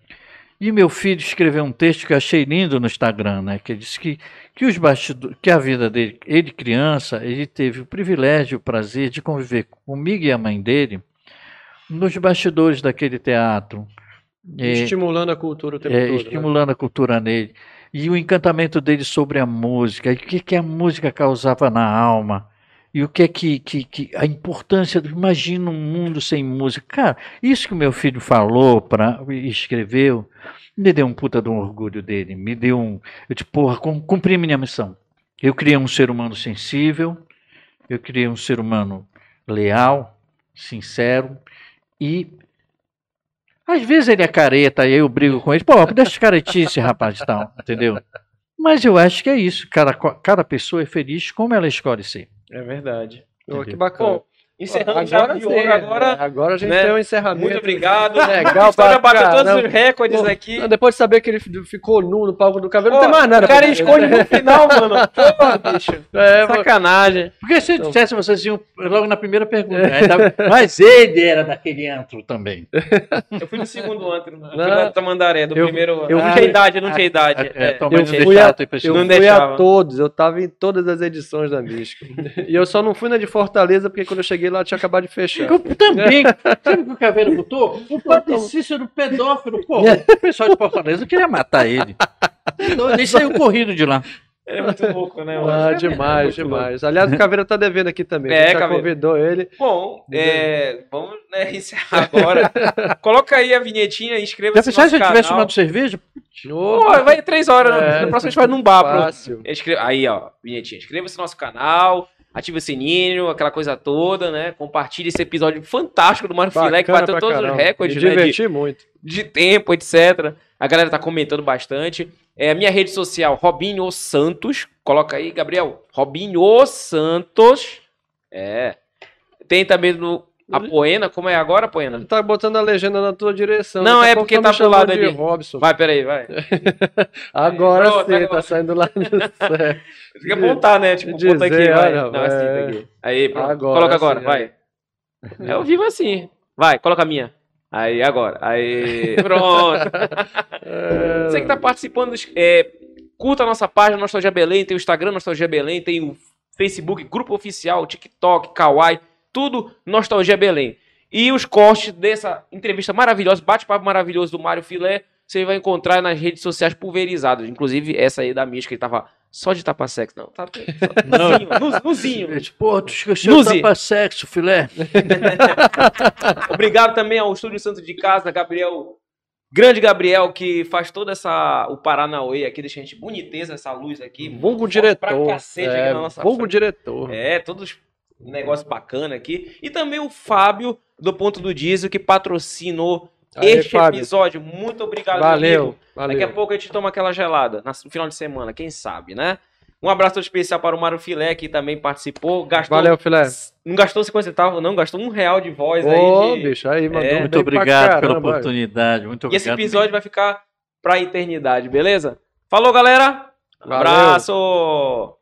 E meu filho escreveu um texto que eu achei lindo no Instagram, né? Que ele disse que, que os bastidores, que a vida dele, ele criança, ele teve o privilégio, o prazer de conviver comigo e a mãe dele nos bastidores daquele teatro. É, Estimulando a cultura o tempo é, todo. né? estimulando a cultura nele. E o encantamento dele sobre a música, e o que, que a música causava na alma, e o que é que, que, que a importância do. Imagina um mundo sem música. Cara, isso que o meu filho falou pra, escreveu, me deu um puta de um orgulho dele. Me deu um. Eu, tipo, porra, cum- cumpri minha missão. Eu criei um ser humano sensível, eu criei um ser humano leal, sincero e às vezes ele é careta e eu brigo com ele. Pô, deixa de caretice, rapaz, e tal, entendeu? Mas eu acho que é isso. Cada, cada pessoa é feliz como ela escolhe ser. É verdade. Pô, que bacana. Bom, encerrando agora sim, ouro agora. agora a gente né? tem um encerramento. Muito obrigado. Legal A história bateu todos os recordes Pô, aqui. Não, depois de saber que ele ficou nu no palco do cabelo, Pô, não tem mais nada. O cara esconde no final, mano. Pô, bicho. É, Sacanagem. Porque se eu Então- dissesse, vocês iam logo na primeira pergunta. Aí tava- Mas ele era daquele antro também. Eu fui no segundo antro. Eu fui Não. da Tamandaré, do Eu- primeiro. eu não fui- tinha idade, eu não tinha idade. É, É. eu não fui deixava a- tu ir pra esse eu Não fui a todos, eu tava em todas as edições da Mística. e eu só não fui na de Fortaleza, porque quando eu cheguei lá tinha acabado de fechar. Eu também. Sabe o que o Caveira botou? O padre Cícero pedófilo. Pô, o pessoal de Fortaleza queria matar ele. Ele saiu corrido de lá. É muito louco, né? Ah, demais, Muito demais. Aliás, o Caveira tá devendo aqui também. É, a gente já convidou ele. Bom, é, vamos né, encerrar agora. Coloca aí a vinhetinha, Já inscreva-se no nosso se eu tivesse canal. tomando cerveja? Pô, vai três horas. É. Na próxima a gente vai num bar. Pro... Fácil. Inscre- Aí, ó, vinhetinha. Inscreva-se no nosso canal, ative o sininho, aquela coisa toda, né? Compartilhe esse episódio fantástico do Mário Filé, que bateu todos caramba. os recordes, Me né? De, diverti muito. de tempo, etc. A galera tá comentando bastante. É, a minha rede social, Robinho Santos. Coloca aí, Gabriel. Robinho Santos. É. Tem também no. A Poena, como é agora, Poena? Ele tá botando a legenda na tua direção. Não, a é porque tá pro lado ali. Robson. Vai, peraí, vai. Agora sim, agora. tá saindo lá no céu. Tem que apontar, né? Tipo, Dizer, ponta aqui, vai. Não, assim, é. daqui. Aí, pronto. Agora coloca agora, sim, vai. É ao vivo assim. Vai, coloca a minha. Aí, agora. Aí, pronto. É, Você que tá participando, é, curta a nossa página Nostalgia Belém, tem o Instagram Nostalgia Belém, tem o Facebook, Grupo Oficial, TikTok, Kawaii, tudo Nostalgia Belém. E os cortes dessa entrevista maravilhosa, bate-papo maravilhoso do Mário Filé, você vai encontrar nas redes sociais pulverizadas. Inclusive essa aí da Mística, que ele tava só de tapa-sexo. Não, tá nuzinho, nuz- nuzinho. Pô, tu esqueceu Nuzi. tapa sexo, filé. Obrigado também ao Estúdio Santo de Casa, Gabriel. Grande Gabriel, que faz toda essa. O Paranauê aqui, deixa a gente boniteza essa luz aqui. Vulgo Forte diretor. Pra cacete é, aqui na nossa vulgo frente. diretor. É, todos negócio bacana aqui. E também o Fábio, do Ponto do Diesel, que patrocinou Aí, este Fábio. episódio. Muito obrigado, Valeu, amigo. valeu. Daqui a pouco a gente toma aquela gelada, no final de semana, quem sabe, né? Um abraço especial para o Mário Filé, que também participou. Gastou, Valeu, filé. Não gastou 50 centavos, não, gastou um real de voz Ô, aí. de- bicho, aí mandou É. Muito obrigado pela caramba, oportunidade. Muito E esse obrigado. episódio vai ficar pra eternidade, beleza? Falou, galera. Valeu. Abraço.